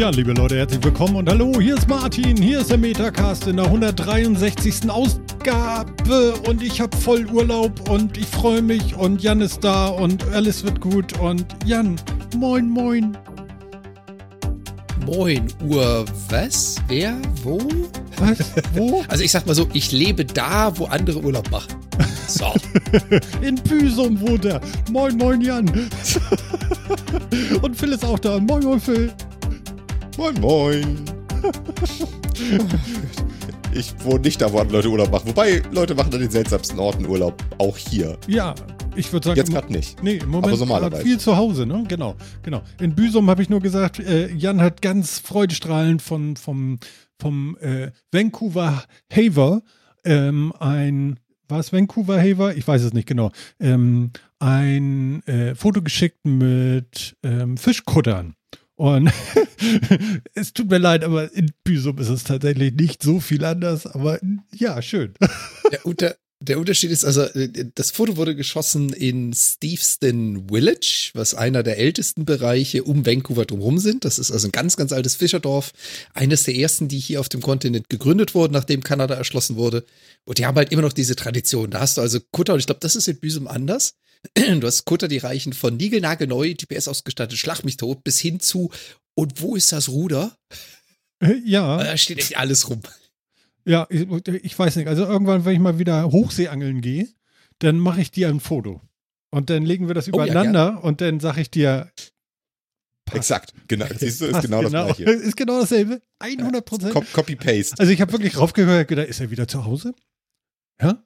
Ja, liebe Leute, herzlich willkommen und hallo, hier ist Martin, hier ist der Metacast in der 163. Ausgabe und ich habe voll Urlaub und ich freue mich und Jan ist da und alles wird gut und Jan, moin, moin. Moin, Uhr, was? Wer? Wo? Was? Wo? Also ich sag mal so, ich lebe da, wo andere Urlaub machen. So. In Büsum wohnt er. Moin, moin, Jan. und Phil ist auch da. Moin, moin, Phil. Moin, moin. Ich wohne nicht da, wo andere Leute Urlaub machen. Wobei, Leute machen an den seltsamsten Orten Urlaub. Auch hier. Ja, ich würde sagen. Jetzt gerade nicht. Nee, im Moment Aber normalerweise. viel zu Hause, ne? Genau, genau. In Büsum habe ich nur gesagt, äh, Jan hat ganz freudestrahlend von, vom, vom äh, Vancouver Haver ähm, ein, war es Vancouver Haver? Ich weiß es nicht genau. Ähm, ein äh, Foto geschickt mit ähm, Fischkuttern. Und es tut mir leid, aber in Büsum ist es tatsächlich nicht so viel anders. Aber ja, schön. Der, der Unterschied ist also, äh, das Foto wurde geschossen in Steveston Village, was einer der ältesten Bereiche um Vancouver drumherum sind. Das ist also ein ganz, ganz altes Fischerdorf. Eines der ersten, die hier auf dem Kontinent gegründet wurden, nachdem Kanada erschlossen wurde. Und die haben halt immer noch diese Tradition. Da hast du also Kutter, und ich glaube, das ist in Büsum anders. Du hast Kutter, die reichen von niegelnagelneu, GPS ausgestattet, schlag mich tot, bis hin zu, und wo ist das Ruder? Ja. Da steht echt alles rum. Ja, ich, ich weiß nicht. Also irgendwann, wenn ich mal wieder Hochseeangeln gehe, dann mache ich dir ein Foto. Und dann legen wir das Oh ja, übereinander und dann sage ich dir. passt. Exakt. Genau. Siehst du, ist Passt genau, das gleiche. Ist genau dasselbe. 100 Prozent. Cop- Copy-Paste. Also ich habe wirklich raufgehört, gedacht, ist er wieder zu Hause? Ja?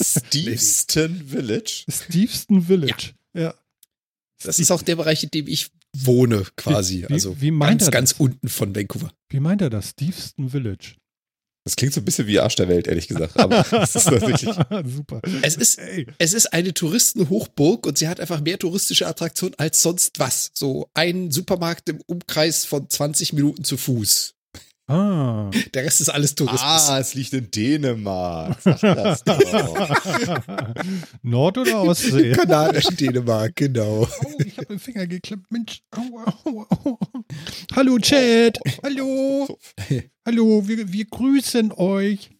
Steveston Village. Steveston Village. Ja. Das ist auch der Bereich, in dem ich wohne, quasi. Wie- wie- also wie meint ganz, er ganz unten von Vancouver. Wie meint er das? Steveston Village. Das klingt so ein bisschen wie Arsch der Welt, ehrlich gesagt. Aber das ist tatsächlich. Super. Es ist, Ey. es ist eine Touristenhochburg und sie hat einfach mehr touristische Attraktionen als sonst was. So ein Supermarkt im Umkreis von 20 Minuten zu Fuß. Ah. Der Rest ist alles Tourismus. Ah, es liegt in Dänemark. Nord- oder Ostsee? Kanadisch Dänemark, genau. Oh, ich habe den Finger geklemmt. Mensch. Au, au, au. Hallo, Chat. Hallo. Hallo, wir, wir grüßen euch.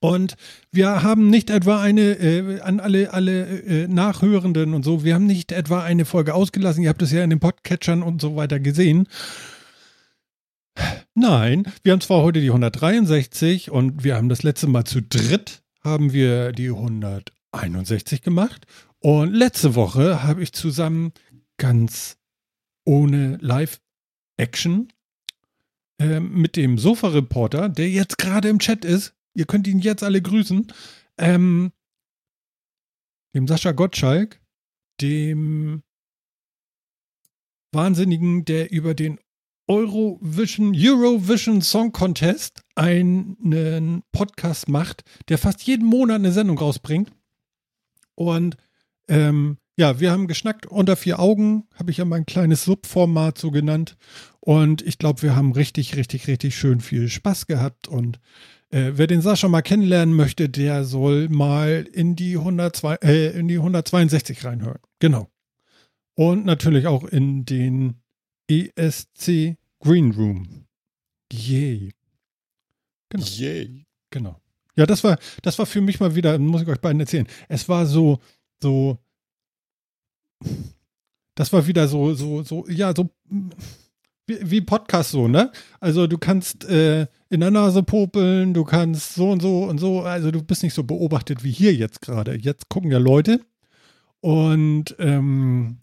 Und wir haben nicht etwa eine, äh, an alle, alle äh, Nachhörenden und so, wir haben nicht etwa eine Folge ausgelassen. Ihr habt es ja in den Podcatchern und so weiter gesehen. Nein, wir haben zwar heute die 163 und wir haben das letzte Mal zu dritt haben wir die 161 gemacht. Und letzte Woche habe ich zusammen ganz ohne Live-Action ähm, mit dem Sofa-Reporter, der jetzt gerade im Chat ist, ihr könnt ihn jetzt alle grüßen, ähm, dem Sascha Gottschalk, dem Wahnsinnigen, der über den Eurovision, Eurovision Song Contest einen Podcast macht, der fast jeden Monat eine Sendung rausbringt. Und ähm, ja, wir haben geschnackt unter vier Augen, habe ich ja mein kleines Subformat so genannt. Und ich glaube, wir haben richtig, richtig, richtig schön viel Spaß gehabt. Und äh, wer den Sascha mal kennenlernen möchte, der soll mal in die, 102, äh, in die 162 reinhören. Genau. Und natürlich auch in den ESC Green Room. Yay. Genau. Yay. Genau. Ja, das war, das war für mich mal wieder, muss ich euch beiden erzählen. Es war so, so, das war wieder so, so, so, ja, so wie, wie Podcast so, ne? Also du kannst äh, in der Nase popeln, du kannst so und so und so, also du bist nicht so beobachtet wie hier jetzt gerade. Jetzt gucken ja Leute und ähm,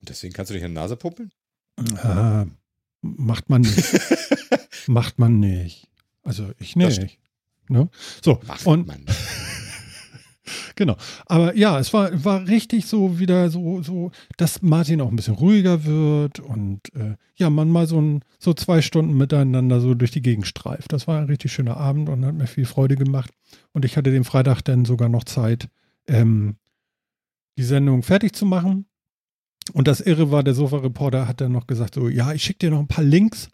deswegen kannst du dich in die Nase puppeln? Ah, macht man nicht. macht man nicht. Also ich nicht. Ne? So, Macht und man. Genau. Aber ja, es war, war richtig so wieder so, so, dass Martin auch ein bisschen ruhiger wird und äh, ja, man mal so, ein, so zwei Stunden miteinander so durch die Gegend streift. Das war ein richtig schöner Abend und hat mir viel Freude gemacht. Und ich hatte den Freitag dann sogar noch Zeit, ähm, die Sendung fertig zu machen. Und das Irre war, der Sofa-Reporter hat dann noch gesagt, so, ja, ich schicke dir noch ein paar Links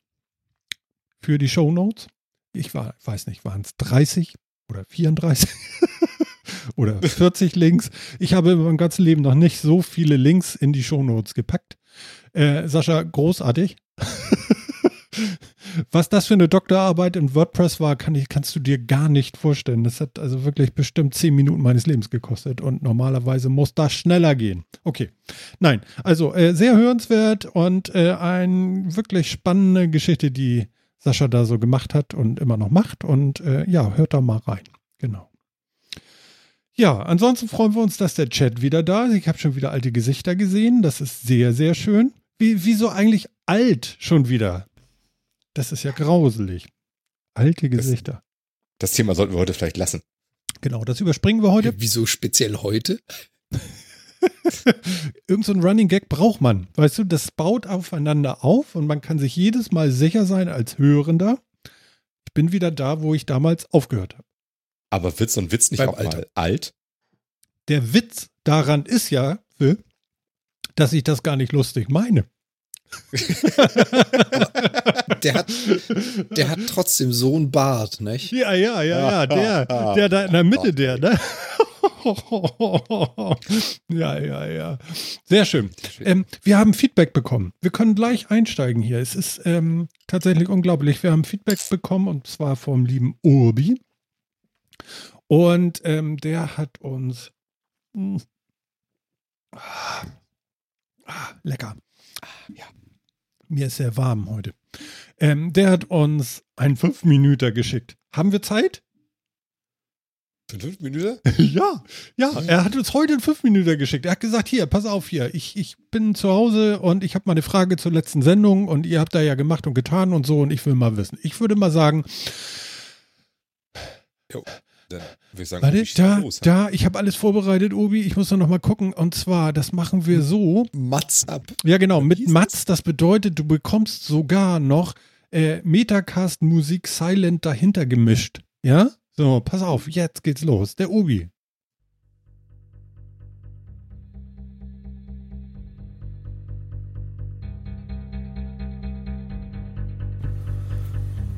für die Shownotes. Ich war, weiß nicht, waren es 30 oder 34? oder 40 Links. Ich habe in meinem ganzen Leben noch nicht so viele Links in die Shownotes gepackt. Äh, Sascha, großartig. Was das für eine Doktorarbeit in WordPress war, kann ich, kannst du dir gar nicht vorstellen. Das hat also wirklich bestimmt zehn Minuten meines Lebens gekostet und normalerweise muss das schneller gehen. Okay. Nein, also äh, sehr hörenswert und äh, eine wirklich spannende Geschichte, die Sascha da so gemacht hat und immer noch macht. Und äh, ja, hört da mal rein. Genau. Ja, ansonsten freuen wir uns, dass der Chat wieder da ist. Ich habe schon wieder alte Gesichter gesehen. Das ist sehr, sehr schön. Wie, wieso eigentlich alt schon wieder? Das ist ja grauselig. Alte Gesichter. Das, das Thema sollten wir heute vielleicht lassen. Genau, das überspringen wir heute. Wieso speziell heute? Irgend so ein Running Gag braucht man. Weißt du, das baut aufeinander auf und man kann sich jedes Mal sicher sein als Hörender. Ich bin wieder da, wo ich damals aufgehört habe. Aber wird so ein Witz nicht Beim auch Alter. mal alt? Der Witz daran ist ja, dass ich das gar nicht lustig meine. Der hat, der hat trotzdem so einen Bart, nicht? Ja, ja, ja, ja, der, der da in der Mitte, der, ne? ja, ja, ja. Sehr schön. Ähm, wir haben Feedback bekommen. Wir können gleich einsteigen hier. Es ist ähm, tatsächlich unglaublich. Wir haben Feedback bekommen und zwar vom lieben Urbi. Und ähm, der hat uns. Mh, ah, ah, lecker. ja. Mir ist sehr warm heute. Ähm, der hat uns einen 5-Minüter geschickt. Haben wir Zeit? Fünf Minuten? Ja, ja, er hat uns heute einen 5-Minüter geschickt. Er hat gesagt, hier, pass auf hier, ich, ich bin zu Hause und ich habe mal eine Frage zur letzten Sendung und ihr habt da ja gemacht und getan und so und ich will mal wissen. Ich würde mal sagen, Jo. Dann würde ich sagen, warte, schießt da, los? da, ich habe alles vorbereitet, Obi, ich muss nur noch mal gucken und zwar, das machen wir so, Mats ab. ja genau, mit Mats, das bedeutet, du bekommst sogar noch äh, Metacast Musik Silent dahinter gemischt, ja? So, pass auf, jetzt geht's los, der Obi.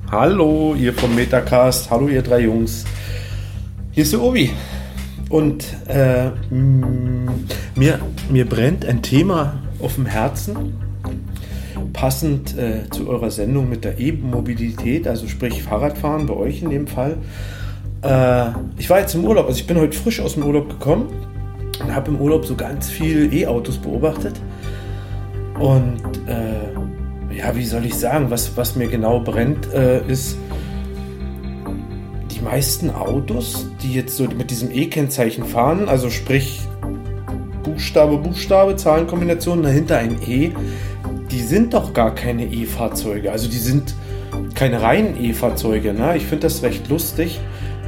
Hallo, ihr vom Metacast. Hallo, ihr drei Jungs. Hier ist der Obi. Und äh, mir, mir brennt ein Thema auf dem Herzen, passend äh, zu eurer Sendung mit der E-Mobilität, also sprich Fahrradfahren bei euch in dem Fall. Äh, ich war jetzt im Urlaub, also ich bin heute frisch aus dem Urlaub gekommen und habe im Urlaub so ganz viel E-Autos beobachtet. Und äh, ja, wie soll ich sagen, was, was mir genau brennt, äh, ist, die meisten Autos, die jetzt so mit diesem E-Kennzeichen fahren, also sprich Buchstabe, Buchstabe, Zahlenkombination, dahinter ein E, die sind doch gar keine E-Fahrzeuge. Also die sind keine reinen E-Fahrzeuge. Ne? Ich finde das recht lustig.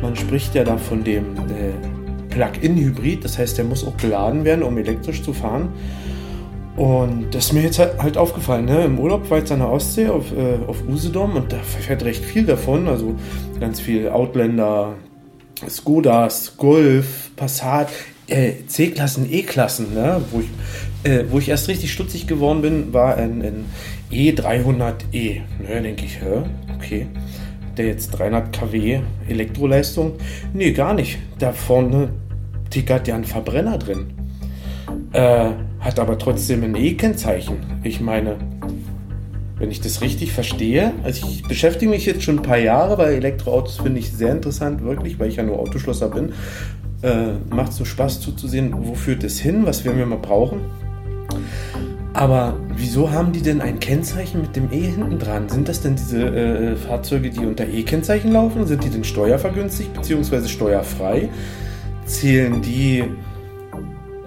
Man spricht ja da von dem äh, Plug-in-Hybrid, das heißt, der muss auch geladen werden, um elektrisch zu fahren. Und das ist mir jetzt halt, halt aufgefallen, ne? Im Urlaub war jetzt an der Ostsee auf, äh, auf Usedom und da fährt recht viel davon. Also ganz viel Outlander, Skodas, Golf, Passat, äh, C-Klassen, E-Klassen, ne? Wo ich, äh, wo ich erst richtig stutzig geworden bin, war ein, ein E300e. Ne, denke ich, hä? okay. Der jetzt 300 kW Elektroleistung? Nee, gar nicht. Da vorne tickert ja ein Verbrenner drin. Äh, hat aber trotzdem ein E-Kennzeichen. Ich meine, wenn ich das richtig verstehe, also ich beschäftige mich jetzt schon ein paar Jahre, weil Elektroautos finde ich sehr interessant, wirklich, weil ich ja nur Autoschlosser bin. Äh, macht so Spaß zuzusehen, wo führt es hin, was wir mal brauchen. Aber wieso haben die denn ein Kennzeichen mit dem E hinten dran? Sind das denn diese äh, Fahrzeuge, die unter E-Kennzeichen laufen? Sind die denn steuervergünstigt bzw. steuerfrei? Zählen die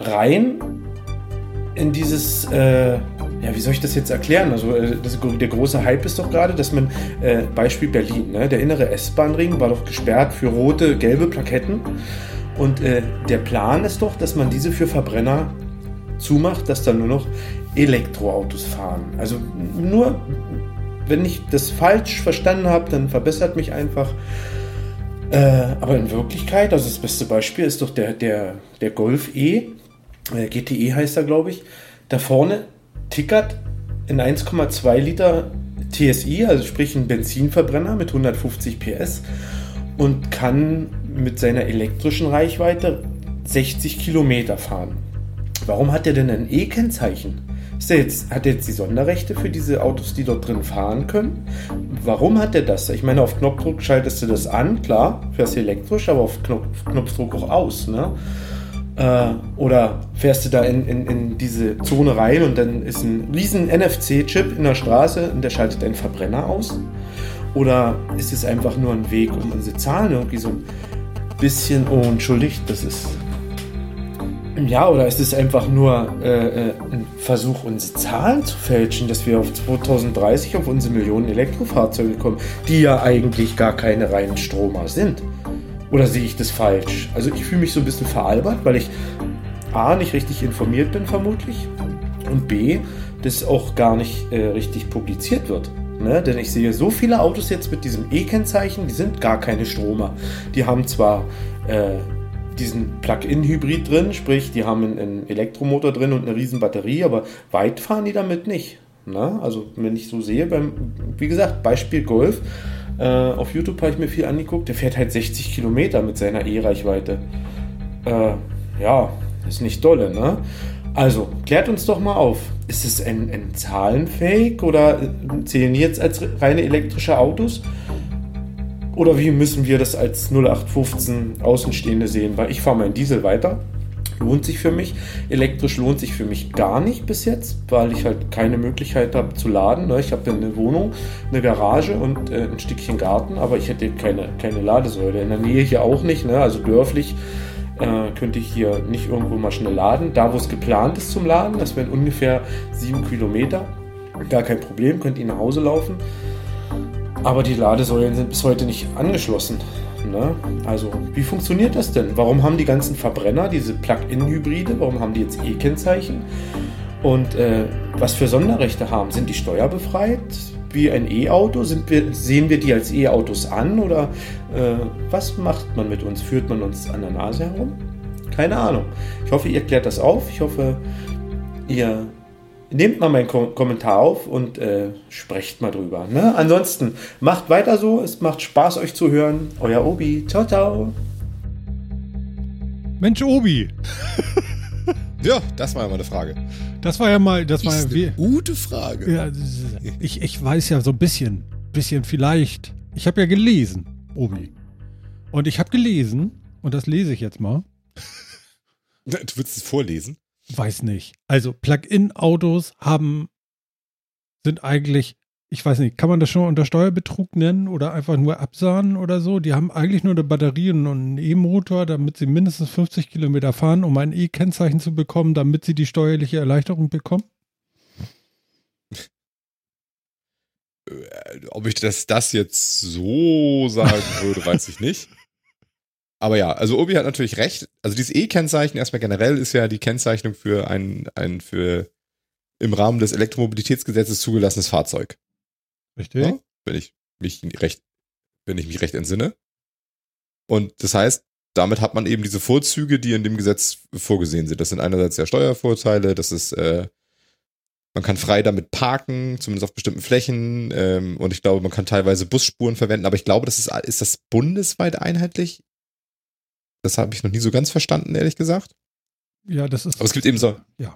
rein in dieses, äh, ja, wie soll ich das jetzt erklären? Also, äh, das, der große Hype ist doch gerade, dass man, äh, Beispiel Berlin, ne? der innere S-Bahn-Ring war doch gesperrt für rote, gelbe Plaketten. Und äh, der Plan ist doch, dass man diese für Verbrenner zumacht, dass dann nur noch Elektroautos fahren. Also nur, wenn ich das falsch verstanden habe, dann verbessert mich einfach. Äh, aber in Wirklichkeit, also das beste Beispiel ist doch der, der, der Golf E, GTE heißt er, glaube ich. Da vorne tickert in 1,2 Liter TSI, also sprich ein Benzinverbrenner mit 150 PS und kann mit seiner elektrischen Reichweite 60 Kilometer fahren. Warum hat er denn ein E-Kennzeichen? hat er jetzt die Sonderrechte für diese Autos, die dort drin fahren können? Warum hat er das? Ich meine, auf Knopfdruck schaltest du das an, klar, fährst elektrisch, aber auf Knopf, Knopfdruck auch aus, ne? Äh, oder fährst du da in, in, in diese Zone rein und dann ist ein riesen NFC-Chip in der Straße und der schaltet deinen Verbrenner aus? Oder ist es einfach nur ein Weg, um unsere Zahlen irgendwie so ein bisschen, oh, entschuldigt, das ist. Ja, oder ist es einfach nur äh, äh, ein Versuch, unsere Zahlen zu fälschen, dass wir auf 2030 auf unsere Millionen Elektrofahrzeuge kommen, die ja eigentlich gar keine reinen Stromer sind? Oder sehe ich das falsch? Also ich fühle mich so ein bisschen veralbert, weil ich A, nicht richtig informiert bin vermutlich und B, das auch gar nicht äh, richtig publiziert wird. Ne? Denn ich sehe so viele Autos jetzt mit diesem E-Kennzeichen, die sind gar keine Stromer. Die haben zwar äh, diesen Plug-in-Hybrid drin, sprich, die haben einen, Elektromotor drin und eine riesen Batterie, aber weit fahren die damit nicht. Ne? Also wenn ich so sehe, beim, wie gesagt, Beispiel Golf, äh, auf YouTube habe ich mir viel angeguckt, der fährt halt 60 Kilometer mit seiner E-Reichweite. Äh, ja, ist nicht dolle, ne? Also, klärt uns doch mal auf. Ist es ein, ein Zahlenfake oder zählen die jetzt als reine elektrische Autos? Oder wie müssen wir das als 0815 Außenstehende sehen? Weil ich fahre meinen Diesel weiter. Lohnt sich für mich. Elektrisch lohnt sich für mich gar nicht bis jetzt, weil ich halt keine Möglichkeit habe zu laden. Ne? Ich habe eine Wohnung, eine Garage und äh, ein Stückchen Garten, aber ich hätte keine, keine Ladesäule. In der Nähe hier auch nicht, ne? also dörflich äh, könnte ich hier nicht irgendwo mal schnell laden. Da, wo es geplant ist zum Laden, das wären ungefähr sieben Kilometer. Gar kein Problem, könnt ihr nach Hause laufen. Aber die Ladesäulen sind bis heute nicht angeschlossen. Ne? Also, wie funktioniert das denn? Warum haben die ganzen Verbrenner diese Plug-in-Hybride? Warum haben die jetzt E-Kennzeichen? Und äh, was für Sonderrechte haben? Sind die steuerbefreit? wie ein E-Auto? Sehen wir die als E-Autos an oder äh, was macht man mit uns? Führt man uns an der Nase herum? Keine Ahnung. Ich hoffe, ihr klärt das auf. Ich hoffe, ihr nehmt mal meinen Kom Kommentar auf und äh, sprecht mal drüber. Ne? Ansonsten macht weiter so. Es macht Spaß, euch zu hören. Euer Obi. Ciao, ciao. Mensch, Obi. ja, das war ja mal eine Frage. Das war ja mal, das war ja wie, gute Frage. Ja, ich, ich weiß ja so ein bisschen, bisschen vielleicht. Ich habe ja gelesen, Obi. Und ich habe gelesen, und das lese ich jetzt mal. Du würdest es vorlesen? Weiß nicht. Also Plug-in-Autos haben, sind eigentlich ich weiß nicht, kann man das schon unter Steuerbetrug nennen oder einfach nur absahnen oder so? Die haben eigentlich nur eine Batterie und einen E-Motor, damit sie mindestens 50 Kilometer fahren, um ein E-Kennzeichen zu bekommen, damit sie die steuerliche Erleichterung bekommen? Äh, ob ich das, das jetzt so sagen würde, weiß ich nicht. Aber ja, also Obi hat natürlich recht. Also dieses E-Kennzeichen erstmal generell ist ja die Kennzeichnung für ein, ein für im Rahmen des Elektromobilitätsgesetzes zugelassenes Fahrzeug. Richtig. Ja, wenn ich mich recht, wenn ich mich recht entsinne. Und das heißt, damit hat man eben diese Vorzüge, die in dem Gesetz vorgesehen sind. Das sind einerseits ja Steuervorteile, das ist, äh, man kann frei damit parken, zumindest auf bestimmten Flächen. Ähm, und ich glaube, man kann teilweise Busspuren verwenden, aber ich glaube, das ist, ist das bundesweit einheitlich? Das habe ich noch nie so ganz verstanden, ehrlich gesagt. Ja, das ist. Aber es gibt eben so. Ja.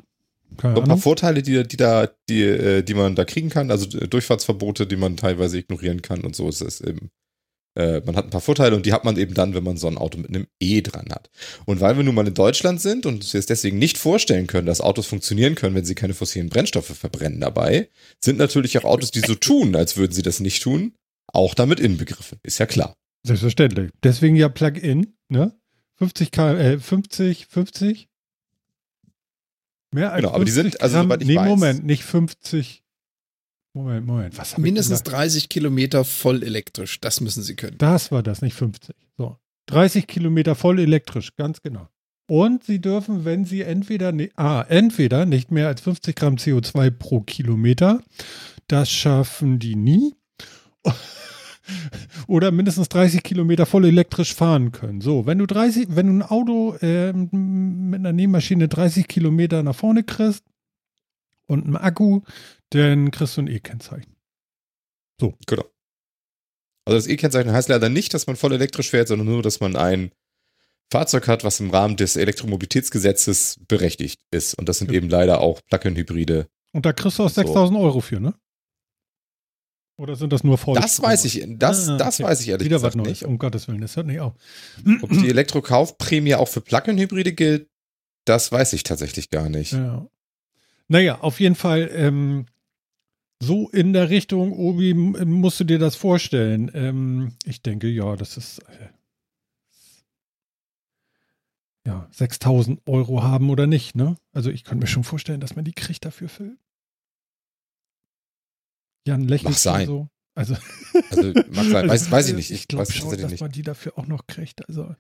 Keine ein paar Vorteile, die, die da, die, äh, die man da kriegen kann, also äh, Durchfahrtsverbote, die man teilweise ignorieren kann und so ist es eben. Äh, man hat ein paar Vorteile und die hat man eben dann, wenn man so ein Auto mit einem E dran hat. Und weil wir nun mal in Deutschland sind und uns jetzt deswegen nicht vorstellen können, dass Autos funktionieren können, wenn sie keine fossilen Brennstoffe verbrennen dabei, sind natürlich auch Autos, die so tun, als würden sie das nicht tun, auch damit inbegriffen. Ist ja klar. Selbstverständlich. Deswegen ja Plug-in, ne? 50 K, äh, 50, 50 Mehr als genau, aber die sind, also soweit ich nee, weiß. Moment, nicht 50. Moment, Moment, was haben Mindestens 30 Kilometer voll elektrisch, das müssen sie können. Das war das, nicht 50. So. 30 Kilometer voll elektrisch, ganz genau. Und sie dürfen, wenn sie entweder, ah, entweder nicht mehr als 50 Gramm CO2 pro Kilometer, das schaffen die nie oder mindestens 30 Kilometer voll elektrisch fahren können. So, wenn du 30, wenn du ein Auto äh, mit einer Nähmaschine 30 Kilometer nach vorne kriegst und einem Akku, dann kriegst du ein E-Kennzeichen. So. Genau. Also das E-Kennzeichen heißt leider nicht, dass man voll elektrisch fährt, sondern nur, dass man ein Fahrzeug hat, was im Rahmen des Elektromobilitätsgesetzes berechtigt ist. Und das sind ja. eben leider auch Plug-in-Hybride Und da kriegst du auch So. 6000 Euro für, ne? Oder sind das nur voll? Das weiß ich, das, Ah, das okay. weiß ich ehrlich Wieder was gesagt Neues, nicht. um Gottes Willen, das hört nicht auf. Ob die Elektrokaufprämie auch für Plug-in-Hybride gilt, das weiß ich tatsächlich gar nicht. Ja. Naja, auf jeden Fall ähm, so in der Richtung, Obi, musst du dir das vorstellen. Ähm, ich denke, ja, das ist äh, ja 6000 Euro haben oder nicht, ne? Also ich könnte mir schon vorstellen, dass man die kriegt dafür für. Jan lächelt Mag sein. so. Also, Also, mag sein, weiß, weiß ich nicht. Ich, Ich glaube schon, dass nicht. man die dafür auch noch kriegt. Also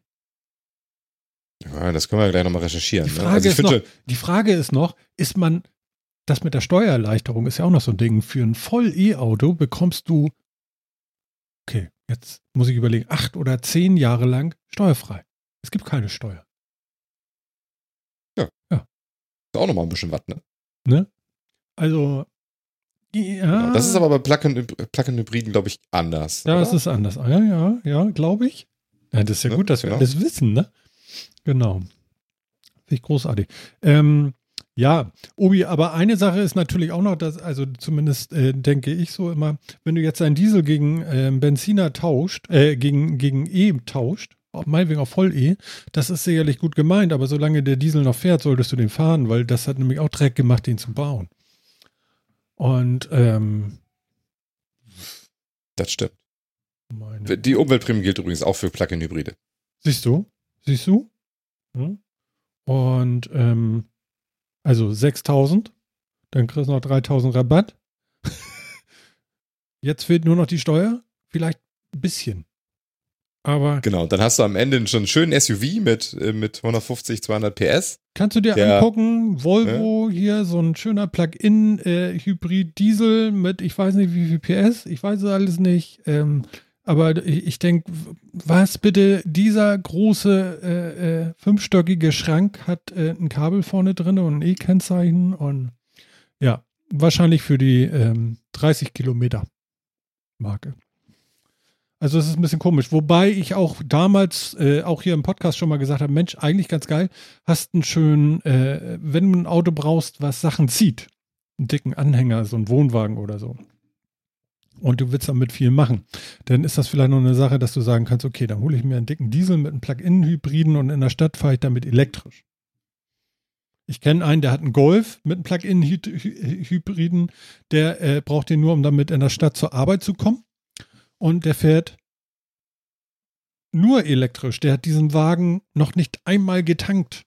Ja, das können wir gleich nochmal recherchieren. Die ne? Frage also ich ist noch, die Frage ist noch, ist man, das mit der Steuererleichterung ist ja auch noch so ein Ding. Für ein Voll-E-Auto bekommst du, okay, jetzt muss ich überlegen, acht oder zehn Jahre lang steuerfrei. Es gibt keine Steuer. ist auch nochmal ein bisschen was, ne? Ne? Also, ja, Genau. Das ist aber bei Plug-in- Plug-in-Hybriden, glaube ich, anders. ja, oder? das ist anders. Ah, Ja, ja, ja, glaube ich. Ja, das ist ja Ne? gut, dass wir Genau. alles wissen, ne? Genau. Finde ich großartig. Ähm, ja, Obi, aber eine Sache ist natürlich auch noch, dass, also zumindest äh, denke ich so immer, wenn du jetzt einen Diesel gegen ähm, Benziner tauscht, äh, gegen, gegen E tauscht, auch meinetwegen auf Voll-E, das ist sicherlich gut gemeint, aber solange der Diesel noch fährt, solltest du den fahren, weil das hat nämlich auch Dreck gemacht, den zu bauen. Und ähm, Das stimmt. Die Umweltprämie gilt übrigens auch für Plug-in-Hybride. Siehst du? Siehst du? Hm? Und ähm, also 6000, dann kriegst du noch 3000 Rabatt. Jetzt fehlt nur noch die Steuer, vielleicht ein bisschen. Aber Genau, dann hast du am Ende schon einen schönen SUV mit, äh, mit 150, 200 PS. kannst du dir Der- angucken, Volvo hier, so ein schöner Plug-in-Hybrid-Diesel mit, ich weiß nicht wie viel PS, ich weiß es alles nicht. Ähm, aber ich, ich denke, was bitte, dieser große äh, äh, fünfstöckige Schrank hat äh, ein Kabel vorne drin und ein E-Kennzeichen und ja, wahrscheinlich für die ähm, 30 Kilometer Marke. Also es ist ein bisschen komisch. Wobei ich auch damals, äh, auch hier im Podcast schon mal gesagt habe, Mensch, eigentlich ganz geil, hast einen schönen, äh, wenn du ein Auto brauchst, was Sachen zieht, einen dicken Anhänger, so einen Wohnwagen oder so. Und du willst damit viel machen. Dann ist das vielleicht noch eine Sache, dass du sagen kannst, okay, dann hole ich mir einen dicken Diesel mit einem Plug-in-Hybriden und in der Stadt fahre ich damit elektrisch. Ich kenne einen, der hat einen Golf mit einem Plug-in-Hybriden, der äh, braucht den nur, um damit in der Stadt zur Arbeit zu kommen. Und der fährt nur elektrisch. Der hat diesen Wagen noch nicht einmal getankt.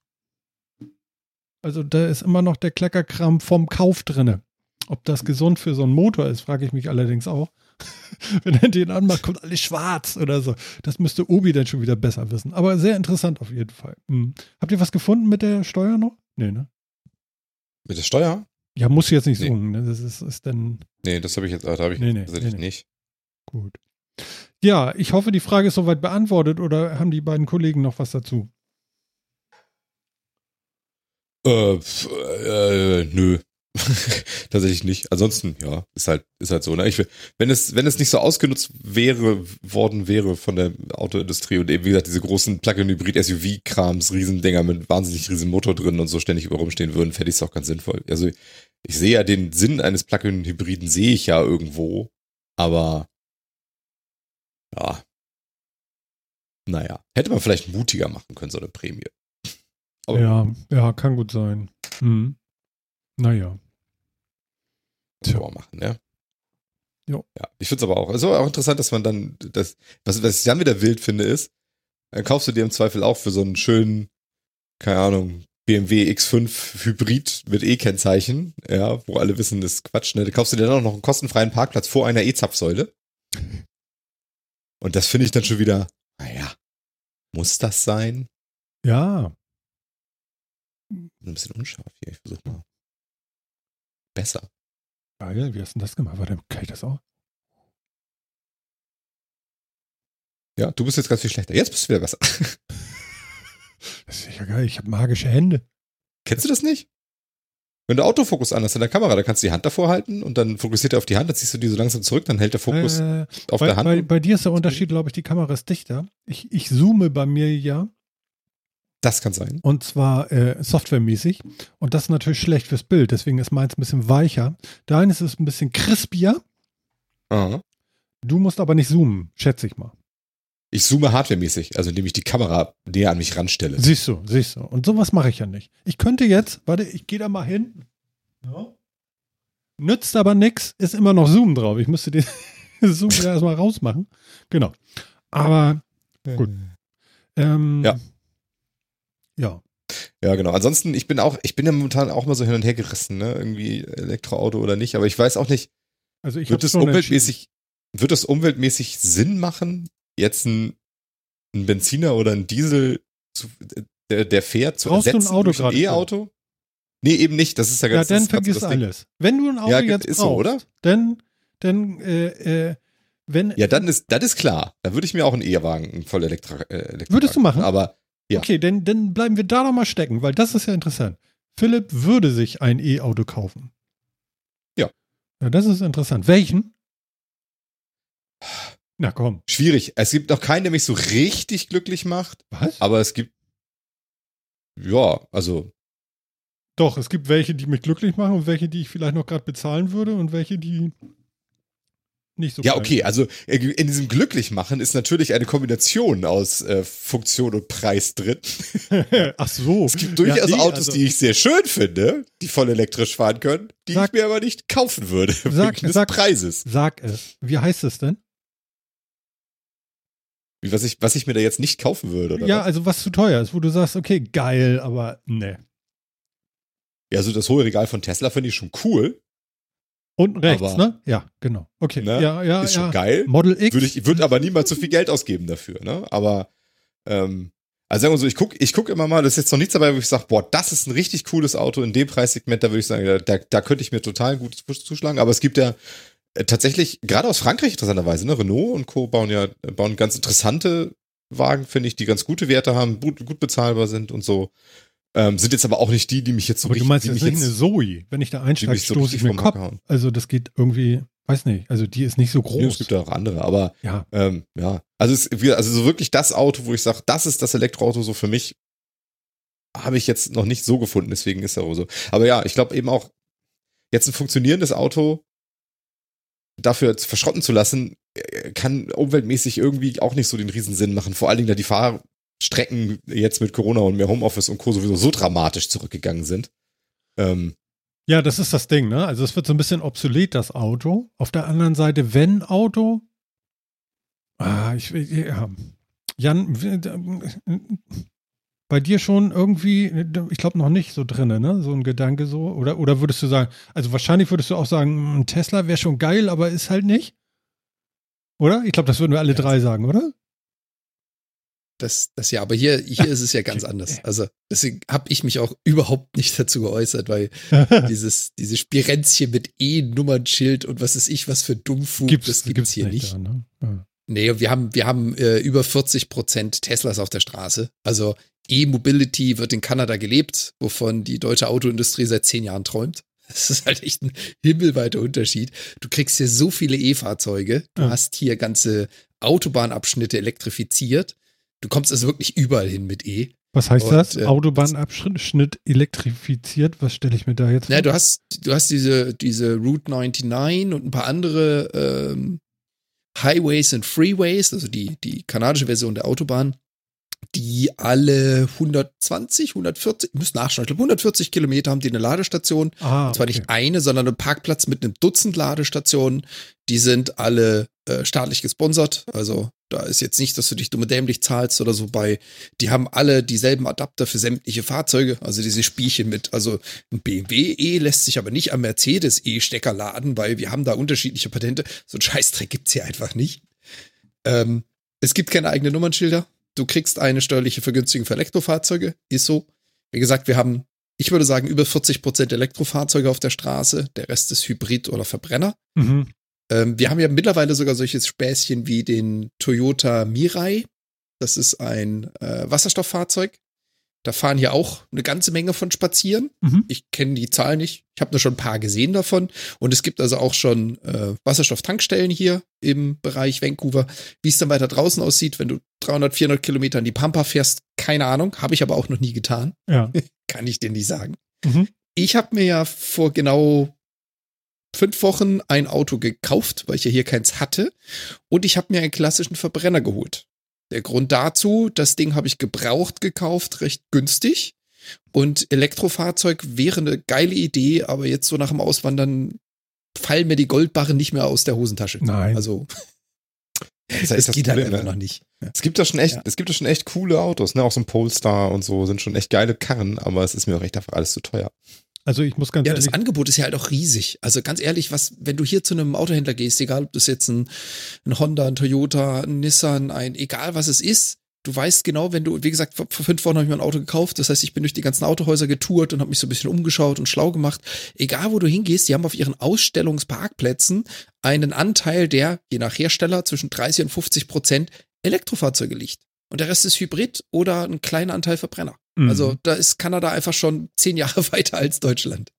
Also da ist immer noch der Kleckerkram vom Kauf drinne. Ob das gesund für so einen Motor ist, frage ich mich allerdings auch. Wenn er den anmacht, kommt alles schwarz oder so. Das müsste Obi dann schon wieder besser wissen. Aber sehr interessant auf jeden Fall. Hm. Habt ihr was gefunden mit der Steuer noch? Nee, ne? Mit der Steuer? Ja, muss jetzt nicht Nee. so. Ne? Das ist, ist dann Nee, das habe ich jetzt, äh, da habe ich Nee, nee, tatsächlich nee, nee. nicht. gut. Ja, ich hoffe, die Frage ist soweit beantwortet oder haben die beiden Kollegen noch was dazu? Äh, pf, äh, nö. Tatsächlich nicht. Ansonsten, ja, ist halt, ist halt so. Ne? Ich, wenn es, wenn es nicht so ausgenutzt wäre, worden wäre von der Autoindustrie und eben, wie gesagt, diese großen Plug-in-Hybrid-SUV-Krams, Riesendinger mit wahnsinnig riesen Motor drin und so ständig über rumstehen würden, fände ich es auch ganz sinnvoll. Also, ich sehe ja den Sinn eines Plug-in-Hybriden, sehe ich ja irgendwo, aber, ja. Naja, hätte man vielleicht mutiger machen können, so eine Prämie. Aber- Ja, ja, kann gut sein. Hm. Naja. Tja. machen, ja. Jo. Ja, ich finde es aber auch. Also auch interessant, dass man dann, das, was, was ich dann wieder wild finde, ist, dann kaufst du dir im Zweifel auch für so einen schönen, keine Ahnung, BMW X5 Hybrid mit E-Kennzeichen, ja, wo alle wissen, das ist Quatsch, ne? Da kaufst du dir dann auch noch einen kostenfreien Parkplatz vor einer E-Zapfsäule. Und das finde ich dann schon wieder, naja, muss das sein? Ja, Ein bisschen unscharf hier, ich versuche mal. Besser. geil. Wie hast du das gemacht? Warte, kann ich das auch? Ja, du bist jetzt ganz viel schlechter. Jetzt bist du wieder besser. Das ist ja geil. Ich habe magische Hände. Kennst du das nicht? Wenn du Autofokus an hast in der Kamera, da kannst du die Hand davor halten und dann fokussiert er auf die Hand, dann ziehst du die so langsam zurück, dann hält der Fokus Äh, auf bei, der Hand. bei, bei dir ist der Unterschied, glaube ich, die Kamera ist dichter. Ich, ich zoome bei mir ja. Das kann sein. Und zwar äh, softwaremäßig. Und das ist natürlich schlecht fürs Bild. Deswegen ist meins ein bisschen weicher. Deines ist ein bisschen crispier. Aha. Du musst aber nicht zoomen, schätze ich mal. Ich zoome hardwaremäßig, also indem ich die Kamera näher an mich ranstelle. Siehst du, siehst du. Und sowas mache ich ja nicht. Ich könnte jetzt, warte, ich gehe da mal hin. Ja. Nützt aber nix, ist immer noch Zoom drauf. Ich müsste den Zoom wieder erstmal rausmachen. Genau. Aber Gut. ähm, Ja. Ja. Ja, genau. Ansonsten, ich bin auch, ich bin ja momentan auch mal so hin und her gerissen, ne? Irgendwie Elektroauto oder nicht, aber ich weiß auch nicht, Also ich wird habe es umweltmäßig, wird es umweltmäßig Sinn machen, jetzt ein, ein Benziner oder ein Diesel zu, der, der fährt zu Brauchst du ein ersetzen Auto durch ein? E-Auto? Nee, eben nicht. Das ist ja entschieden. Ja, ganz dann das ganz vergiss das alles. Wenn du ein Auto Ja, jetzt ist brauchst, so, oder? dann, dann äh, äh, wenn, Ja, dann ist, das ist klar. Da würde ich mir auch einen E-Wagen, einen voll Elektro, äh, Elektrowagen Würdest du machen? Aber ja. Okay, dann, dann bleiben wir da doch mal stecken, weil das ist ja interessant. Philipp würde sich ein E-Auto kaufen. Ja. Ja, das ist interessant. Welchen? Na komm. schwierig. Es gibt noch keinen, der mich so richtig glücklich macht, Was? aber es gibt, ja, also, Doch, es gibt welche, die mich glücklich machen und welche, die ich vielleicht noch gerade bezahlen würde und welche, die nicht so ja, okay, also äh, in diesem Glücklichmachen ist natürlich eine Kombination aus äh, Funktion und Preis drin. Ach so. Es gibt durchaus Ja, nee, Autos, also- die ich sehr schön finde, die voll elektrisch fahren können, die Sag- ich mir aber nicht kaufen würde, Sag- wegen des sag- Preises. Sag es. Wie heißt es denn? Was, ich, was ich mir da jetzt nicht kaufen würde, oder ja, was? also was zu teuer ist, wo du sagst, okay, geil, aber ne. Ja, also das hohe Regal von Tesla finde ich schon cool, Unten rechts, Aber- ne? Ja, genau. Okay. Ne? Ja, ja, ist ja. schon geil. Model X. Würde ich würde aber niemals so viel Geld ausgeben dafür, ne? Aber ähm, also sagen wir so, ich guck, ich guck immer mal, das ist jetzt noch nichts dabei, wo ich sage, boah, das ist ein richtig cooles Auto in dem Preissegment, da würde ich sagen, da, da, könnte ich mir total gut zuschlagen. Aber es gibt ja tatsächlich, gerade aus Frankreich interessanterweise, ne, Renault und Co. bauen ja, bauen ganz interessante Wagen, finde ich, die ganz gute Werte haben, gut, gut bezahlbar sind und so. Ähm, sind jetzt aber auch nicht die, die mich jetzt so aber du richtig, meinst die jetzt mich nicht eine Zoe. Wenn ich da einsteige, so stoße ich mir Kopf. Hauen. Also das geht irgendwie, weiß nicht, also die ist nicht so Nee, Es groß. gibt ja auch andere, aber Ja, Ähm, ja, also es also so wirklich das Auto, wo ich sage, das ist das Elektroauto so für mich, habe ich jetzt noch nicht so gefunden, deswegen ist er auch so. Aber ja, ich glaube eben auch, jetzt ein funktionierendes Auto dafür verschrotten zu lassen, äh, kann umweltmäßig irgendwie auch nicht so den Riesensinn machen. Vor allen Dingen, da die Fahrstrecken jetzt mit Corona und mehr Homeoffice und Co. sowieso so dramatisch zurückgegangen sind. Ähm, ja, das ist das Ding, ne? Also es wird so ein bisschen obsolet, das Auto. Auf der anderen Seite, wenn Auto, ah, ich ja. Jan, bei dir schon irgendwie, ich glaube noch nicht so drinne, ne? So ein Gedanke so. Oder, oder würdest du sagen, also wahrscheinlich würdest du auch sagen, ein Tesla wäre schon geil, aber ist halt nicht. Oder? Ich glaube, das würden wir alle Ja. drei sagen, oder? Das, das ja, aber hier, hier ist es ja ganz anders. Also deswegen habe ich mich auch überhaupt nicht dazu geäußert, weil dieses, diese Spirenzchen mit E-Nummernschild und was ist ich, was für Dummfug, das gibt's hier nicht. Da, ne? ja. Nee, wir haben, wir haben äh, über 40 Prozent Teslas auf der Straße. Also E-Mobility wird in Kanada gelebt, wovon die deutsche Autoindustrie seit zehn Jahren träumt. Das ist halt echt ein himmelweiter Unterschied. Du kriegst hier so viele E-Fahrzeuge. Du Ja. hast hier ganze Autobahnabschnitte elektrifiziert. Du kommst also wirklich überall hin mit E. Was heißt Und, das? äh, Autobahnabschnitt elektrifiziert? Was stelle ich mir da jetzt Na, vor? du hast, du hast diese, diese Route 99 und ein paar andere ähm, Highways und Freeways, also die, die kanadische Version der Autobahn, die alle 120, 140, ich muss nachschauen, ich glaube 140 Kilometer haben die eine Ladestation. Ah, Und zwar okay. nicht eine, sondern ein Parkplatz mit einem Dutzend Ladestationen. Die sind alle äh, staatlich gesponsert. Also da ist jetzt nicht, dass du dich dumm und dämlich zahlst oder so bei. Die haben alle dieselben Adapter für sämtliche Fahrzeuge. Also diese Spielchen mit. Also ein BMW E lässt sich aber nicht am Mercedes E-Stecker laden, weil wir haben da unterschiedliche Patente. So ein Scheißdreck gibt's hier einfach nicht. Ähm, es gibt keine eigenen Nummernschilder. Du kriegst eine steuerliche Vergünstigung für Elektrofahrzeuge. Ist so. Wie gesagt, wir haben ich würde sagen, über 40 Prozent Elektrofahrzeuge auf der Straße. Der Rest ist Hybrid oder Verbrenner. Mhm. Ähm, wir haben ja mittlerweile sogar solches Späßchen wie den Toyota Mirai. Das ist ein äh, Wasserstofffahrzeug. Da fahren hier auch eine ganze Menge von spazieren. Mhm. Ich kenne die Zahl nicht. Ich habe nur schon ein paar gesehen davon. Und es gibt also auch schon äh, Wasserstofftankstellen hier im Bereich Vancouver. Wie es dann weiter draußen aussieht, wenn du 300, 400 Kilometer in die Pampa fährst, keine Ahnung. Habe ich aber auch noch nie getan. Ja. Kann ich dir nicht sagen. Mhm. Ich habe mir ja vor genau fünf Wochen ein Auto gekauft, weil ich ja hier keins hatte. Und ich habe mir einen klassischen Verbrenner geholt. Der Grund dazu, das Ding habe ich gebraucht gekauft, recht günstig. Und Elektrofahrzeug wäre eine geile Idee, aber jetzt so nach dem Auswandern fallen mir die Goldbarren nicht mehr aus der Hosentasche. Nein. Also, Das es das geht halt Problem, einfach noch nicht. Ja. Es gibt da schon echt, Ja. es gibt da schon echt coole Autos, ne? Auch so ein Polestar und so sind schon echt geile Karren, aber es ist mir auch echt einfach alles zu teuer. Also ich muss ganz Ja, das ehrlich, Angebot ist ja halt auch riesig. Also ganz ehrlich, was, wenn du hier zu einem Autohändler gehst, egal ob das jetzt ein, ein Honda, ein Toyota, ein Nissan, ein, egal was es ist, du weißt genau, wenn du, wie gesagt, vor, vor fünf Wochen habe ich mir ein Auto gekauft. Das heißt, ich bin durch die ganzen Autohäuser getourt und habe mich so ein bisschen umgeschaut und schlau gemacht. Egal wo du hingehst, die haben auf ihren Ausstellungsparkplätzen einen Anteil, der je nach Hersteller zwischen 30 und 50 Prozent Elektrofahrzeuge liegt. Und der Rest ist Hybrid oder ein kleiner Anteil Verbrenner. Mhm. Also da ist Kanada einfach schon zehn Jahre weiter als Deutschland.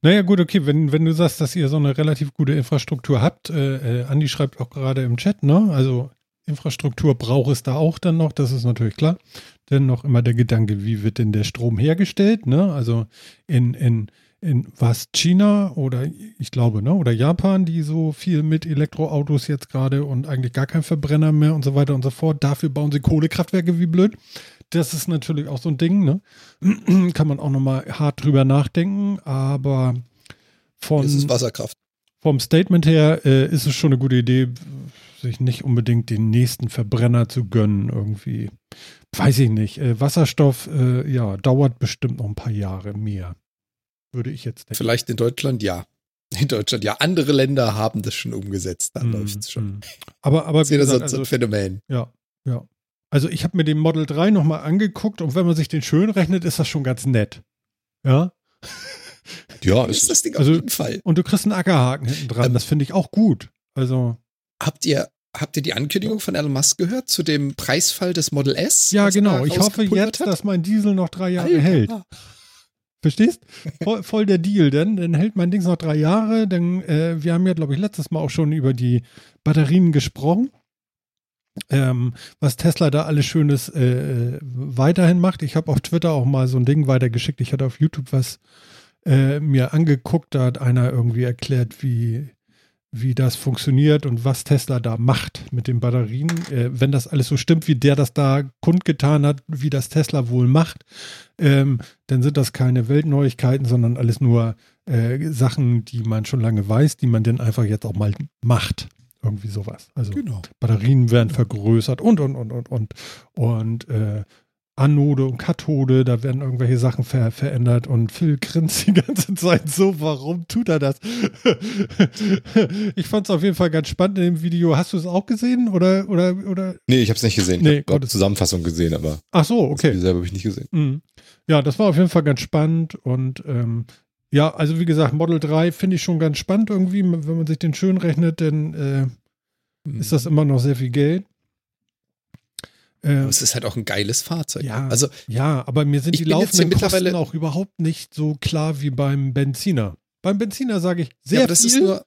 Naja, gut, okay, wenn, wenn du sagst, dass ihr so eine relativ gute Infrastruktur habt, äh, äh, Andi schreibt auch gerade im Chat, ne? Also Infrastruktur braucht es da auch dann noch, das ist natürlich klar. Denn noch immer der Gedanke, wie wird denn der Strom hergestellt, ne? Also in, in, in was China oder ich glaube, ne, oder Japan, die so viel mit Elektroautos jetzt gerade und eigentlich gar kein Verbrenner mehr und so weiter und so fort. Dafür bauen sie Kohlekraftwerke wie blöd. Das ist natürlich auch so ein Ding, ne? Kann man auch nochmal hart drüber nachdenken, aber von, ist Wasserkraft. vom Statement her äh, ist es schon eine gute Idee, sich nicht unbedingt den nächsten Verbrenner zu gönnen, irgendwie. Weiß ich nicht. Äh, Wasserstoff, äh, ja, dauert bestimmt noch ein paar Jahre mehr. Würde ich jetzt denken. Vielleicht in Deutschland ja. In Deutschland ja. Andere Länder haben das schon umgesetzt. Da Mm, läuft's schon. mm. Aber, aber Das wie ist wieder gesagt, so ein also, Phänomen. ja, ja. Also ich habe mir den Model 3 nochmal angeguckt und wenn man sich den schön rechnet, ist das schon ganz nett. Ja. Ja, ist ist, das Ding also- auf jeden Fall. Und du kriegst einen Ackerhaken hinten dran. Ähm, Das finde ich auch gut. Also, Habt ihr, habt ihr die Ankündigung von Elon Musk gehört zu dem Preisfall des Model S? ja, genau. Ich hoffe jetzt, hat? dass mein Diesel noch drei Jahre Alter. hält. Verstehst? Voll, voll der Deal, denn dann hält mein Ding noch drei Jahre. Denn äh, wir haben ja, glaube ich, letztes Mal auch schon über die Batterien gesprochen. Ähm, was Tesla da alles Schönes äh, weiterhin macht. Ich habe auf Twitter auch mal so ein Ding weitergeschickt. Ich hatte auf YouTube was äh, mir angeguckt. Da hat einer irgendwie erklärt, wie, wie das funktioniert und was Tesla da macht mit den Batterien. Äh, wenn das alles so stimmt, wie der das da kundgetan hat, wie das Tesla wohl macht, ähm, dann sind das keine Weltneuigkeiten, sondern alles nur äh, Sachen, die man schon lange weiß, die man dann einfach jetzt auch mal macht. Irgendwie sowas. Also Genau. Batterien werden vergrößert und, und, und, und, und. Und äh, Anode und Kathode, da werden irgendwelche Sachen ver verändert und Phil grinst die ganze Zeit so, warum tut er das? ich fand es auf jeden Fall ganz spannend in dem Video. Hast du es auch gesehen oder, oder, oder? nee, ich habe es nicht gesehen. Nee, ich habe Zusammenfassung gesehen, aber Ach so, okay. okay. selber habe ich nicht gesehen. Mhm. Ja, das war auf jeden Fall ganz spannend und ähm, ja, also wie gesagt, Model 3 finde ich schon ganz spannend irgendwie, wenn man sich den schön rechnet, dann äh, Hm. ist das immer noch sehr viel Geld. Äh, Aber es ist halt auch ein geiles Fahrzeug. Ja. Also ja, aber mir sind die laufenden Kosten auch überhaupt nicht so klar wie beim Benziner. Beim Benziner sage ich sehr ja, das viel. ist nur,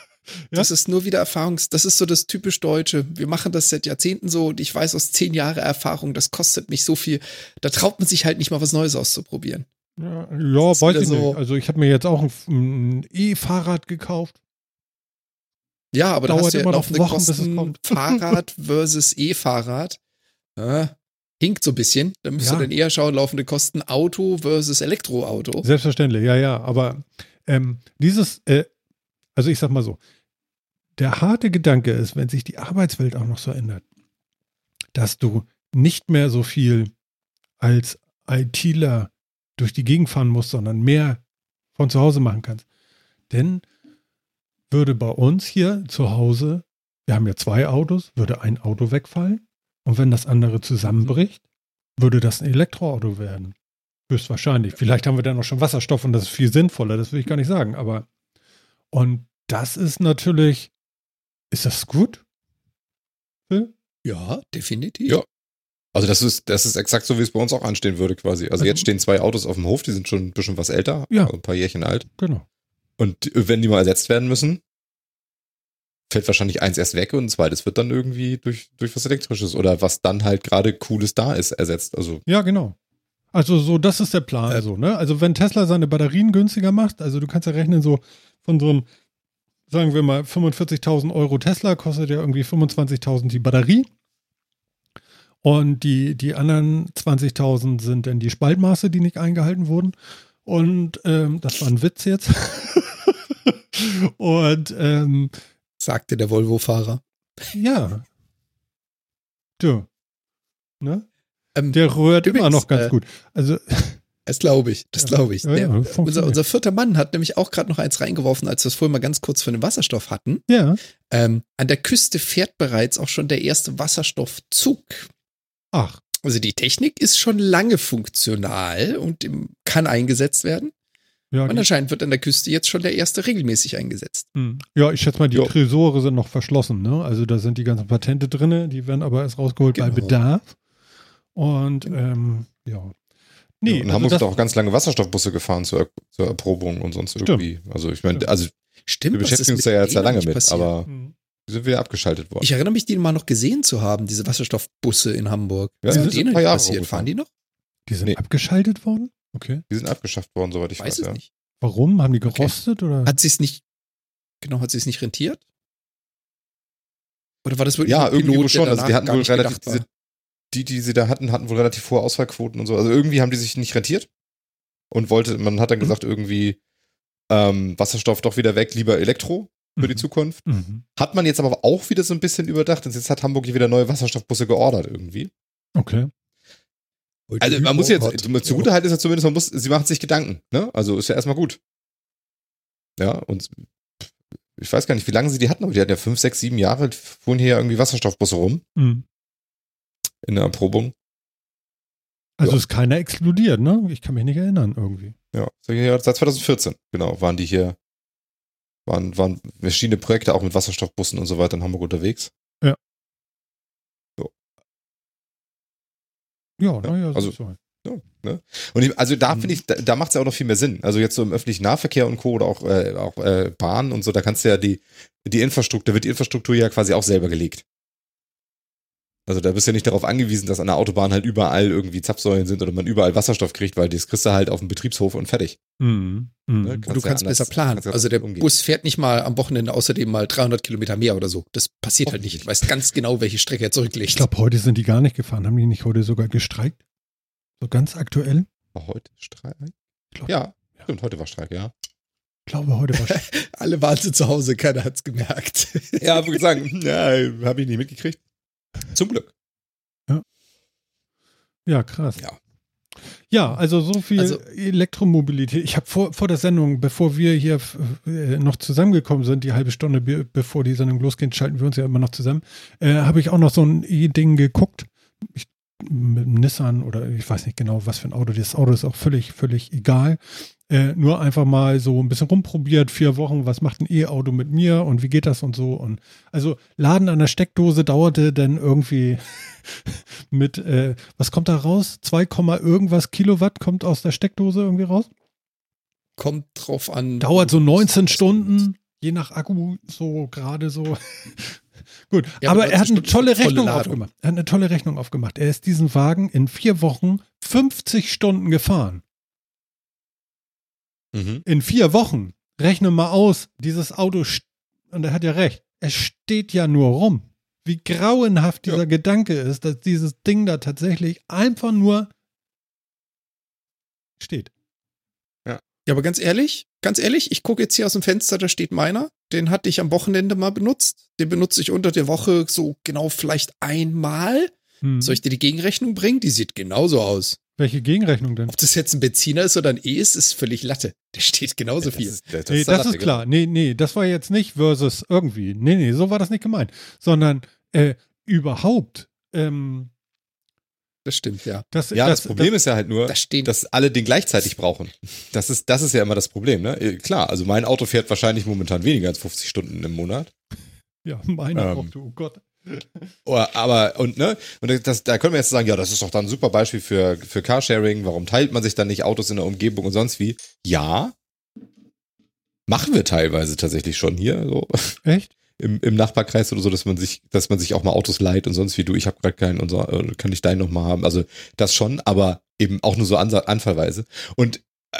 das ist nur wieder Erfahrungs, das ist so das typisch Deutsche. Wir machen das seit Jahrzehnten so und ich weiß aus zehn Jahre Erfahrung, das kostet nicht so viel. Da traut man sich halt nicht mal was Neues auszuprobieren. ja, ja weiß ich so- nicht. Also ich habe mir jetzt auch ein, E-Fahrrad gekauft. Ja, aber da hast du ja immer noch laufende Wochen, Kosten. Fahrrad versus E-Fahrrad. Ja, hinkt so ein bisschen. Da müsst Ja. ihr dann eher schauen, laufende Kosten Auto versus Elektroauto. Selbstverständlich, ja, ja. Aber ähm, dieses, äh, also ich sag mal so, der harte Gedanke ist, wenn sich die Arbeitswelt auch noch so ändert, dass du nicht mehr so viel als ITler durch die Gegend fahren musst, sondern mehr von zu Hause machen kannst. Denn würde bei uns hier zu Hause, wir haben ja zwei Autos, würde ein Auto wegfallen und wenn das andere zusammenbricht, würde das ein Elektroauto werden. Höchstwahrscheinlich. Vielleicht haben wir dann auch schon Wasserstoff und das ist viel sinnvoller, das will ich gar nicht sagen. Aber und das ist natürlich, ist das gut? Ja, definitiv. Ja. Also das ist, das ist exakt so, wie es bei uns auch anstehen würde quasi. Also Also- jetzt stehen zwei Autos auf dem Hof, die sind schon ein bisschen was älter, Ja. ein paar Jährchen alt. Genau. Und wenn die mal ersetzt werden müssen, fällt wahrscheinlich eins erst weg und ein zweites wird dann irgendwie durch, durch was Elektrisches oder was dann halt gerade Cooles da ist, ersetzt. Also Ja, genau. Also so, das ist der Plan. Äh, so, ne? Also wenn Tesla seine Batterien günstiger macht, also du kannst ja rechnen, so von so einem, sagen wir mal, 45.000 Euro Tesla kostet ja irgendwie 25.000 die Batterie. Und die, die anderen 20.000 sind dann die Spaltmaße, die nicht eingehalten wurden. Und ähm, das war ein Witz jetzt. Und ähm, Sagte der Volvo-Fahrer. ja. Du. Ne? Ähm, Der rührt immer noch ganz äh, gut. Also, Das glaube ich, das glaube ich. Ja, ja, Der, unser, unser vierter Mann hat nämlich auch gerade noch eins reingeworfen, als wir es vorhin mal ganz kurz von dem Wasserstoff hatten. ja. Ähm, an der Küste fährt bereits auch schon der erste Wasserstoffzug. Ach, Also die Technik ist schon lange funktional und kann eingesetzt werden. Ja. Und anscheinend wird an der Küste jetzt schon der erste regelmäßig eingesetzt. hm. ja, ich schätze mal, die Jo. Tresore sind noch verschlossen, ne? Also da sind die ganzen Patente drinne, die werden aber erst rausgeholt bei Genau. Bedarf. Und ähm, ja. Nee, in also Hamburg sind auch ganz lange Wasserstoffbusse gefahren zur, zur Erprobung und sonst Stimmt. irgendwie. Also ich meine, Ja. also Stimmt, wir beschäftigen uns da ja jetzt ja denen lange mit, passiert? aber Hm. die sind wieder abgeschaltet worden. Ich erinnere mich, die mal noch gesehen zu haben, diese Wasserstoffbusse in Hamburg. Ja, Was ist die mit sind denen passiert? Fahren die noch? die sind Nee. abgeschaltet worden? Okay. die sind abgeschafft worden, soweit ich Ich weiß. weiß es ja. nicht. Warum? Haben die Okay. gerostet oder? Hat sie es nicht, genau, hat sie es nicht rentiert? Oder war das wirklich Ja, ein irgendwie Pilot, schon. der Also die hatten wohl relativ, diese, die, die sie da hatten, hatten wohl relativ hohe Ausfallquoten und so. Also irgendwie haben die sich nicht rentiert und wollte, man hat dann Mhm. gesagt, irgendwie ähm, Wasserstoff doch wieder weg, lieber Elektro für die Mhm. Zukunft. Mhm. Hat man jetzt aber auch wieder so ein bisschen überdacht und jetzt hat Hamburg hier wieder neue Wasserstoffbusse geordert irgendwie. Okay. Also man muss jetzt, Hyperhot. zugute halten ist ja zumindest, man muss, sie macht sich Gedanken, ne? Also ist ja erstmal gut. Ja, und ich weiß gar nicht, wie lange sie die hatten, aber die hatten ja fünf, sechs, sieben Jahre, fuhren hier irgendwie Wasserstoffbusse rum Mhm. in der Erprobung. Also Ja. ist keiner explodiert, ne? Ich kann mich nicht erinnern irgendwie. Ja, seit 2014, genau, waren die hier, waren, waren verschiedene Projekte auch mit Wasserstoffbussen und so weiter in Hamburg unterwegs. Ja, naja, also- ist so. Ja, ne? Und ich, also da Mhm. finde ich, da, da macht es ja auch noch viel mehr Sinn. Also jetzt so im öffentlichen Nahverkehr und Co. oder auch, äh, auch äh, Bahn und so, da kannst du ja die, die Infrastruktur, da wird die Infrastruktur ja quasi auch selber gelegt. Also da bist du ja nicht darauf angewiesen, dass an der Autobahn halt überall irgendwie Zapfsäulen sind oder man überall Wasserstoff kriegt, weil das kriegst du halt auf dem Betriebshof und fertig. Mhm. Mhm. Ne? Und du ja kannst anders- besser planen. kannst Also der umgehen. Bus fährt nicht mal am Wochenende außerdem mal 300 Kilometer mehr oder so. Das passiert halt nicht. Du weißt ganz genau, welche Strecke er zurücklegt. Ich glaube, heute sind die gar nicht gefahren. Haben die nicht heute sogar gestreikt? So ganz aktuell? War heute Streik? Ich glaub- Ja, ja. stimmt, heute war Streik, ja. Ich glaube, heute war Alle waren zu Hause, keiner hat's gemerkt. Ja, würde ich sagen, ja, habe ich nicht mitgekriegt. Zum Glück. Ja, krass. Ja. Ja, also so viel Also- Elektromobilität. Ich habe vor, vor der Sendung, bevor wir hier äh, noch zusammengekommen sind, die halbe Stunde be bevor die Sendung losgeht, schalten wir uns ja immer noch zusammen, äh, habe ich auch noch so ein E-Ding geguckt. Ich, mit einem Nissan oder ich weiß nicht genau, was für ein Auto. Das Auto ist auch völlig, völlig egal. Äh, nur einfach mal so ein bisschen rumprobiert, vier Wochen, was macht ein E-Auto mit mir und wie geht das und so. Und also Laden an der Steckdose dauerte dann irgendwie mit, äh, was kommt da raus? 2, Komma irgendwas Kilowatt kommt aus der Steckdose irgendwie raus? Kommt drauf an. Dauert so 19 Stunden, je nach Akku, so gerade so. Gut, Ja, aber aber er hat 19 eine tolle Rechnung Ladung. aufgemacht. Er hat eine tolle Rechnung aufgemacht. Er ist diesen Wagen in vier Wochen 50 Stunden gefahren. Mhm. In vier Wochen. Rechne mal aus, dieses Auto, und er hat ja recht, es steht ja nur rum. Wie grauenhaft dieser Ja. Gedanke ist, dass dieses Ding da tatsächlich einfach nur steht. Ja, aber ganz ehrlich, ganz ehrlich, ich gucke jetzt hier aus dem Fenster, da steht meiner. Den hatte ich am Wochenende mal benutzt. Den benutze ich unter der Woche so genau vielleicht einmal. Hm. Soll ich dir die Gegenrechnung bringen? Die sieht genauso aus. Welche Gegenrechnung denn? Ob das jetzt ein Benziner ist oder ein E ist, ist völlig Latte. Der steht genauso Das viel. ist, das, Nee, ist das ist klar. Nee, nee, das war jetzt nicht versus irgendwie. Nee, nee, so war das nicht gemeint. Sondern äh, überhaupt. Ähm, Das stimmt, ja. das, Ja, das, Problem ist ja halt nur, dass alle den gleichzeitig brauchen. Das ist, das ist ja immer das Problem, ne? Äh, Klar, also mein Auto fährt wahrscheinlich momentan weniger als 50 Stunden im Monat. Ja, meiner Ähm. auch, du oh Gott. Oh, aber, und, ne, und das, da können wir jetzt sagen, ja, das ist doch dann ein super Beispiel für, für Carsharing. Warum teilt man sich dann nicht Autos in der Umgebung und sonst wie? Ja. Machen wir teilweise tatsächlich schon hier, so Echt? Im, im Nachbarkreis oder so, dass man sich, dass man sich auch mal Autos leiht und sonst wie du, ich habe gerade keinen und so, äh, kann ich deinen noch mal haben. Also das schon, aber eben auch nur so ansa- anfallweise. Und äh,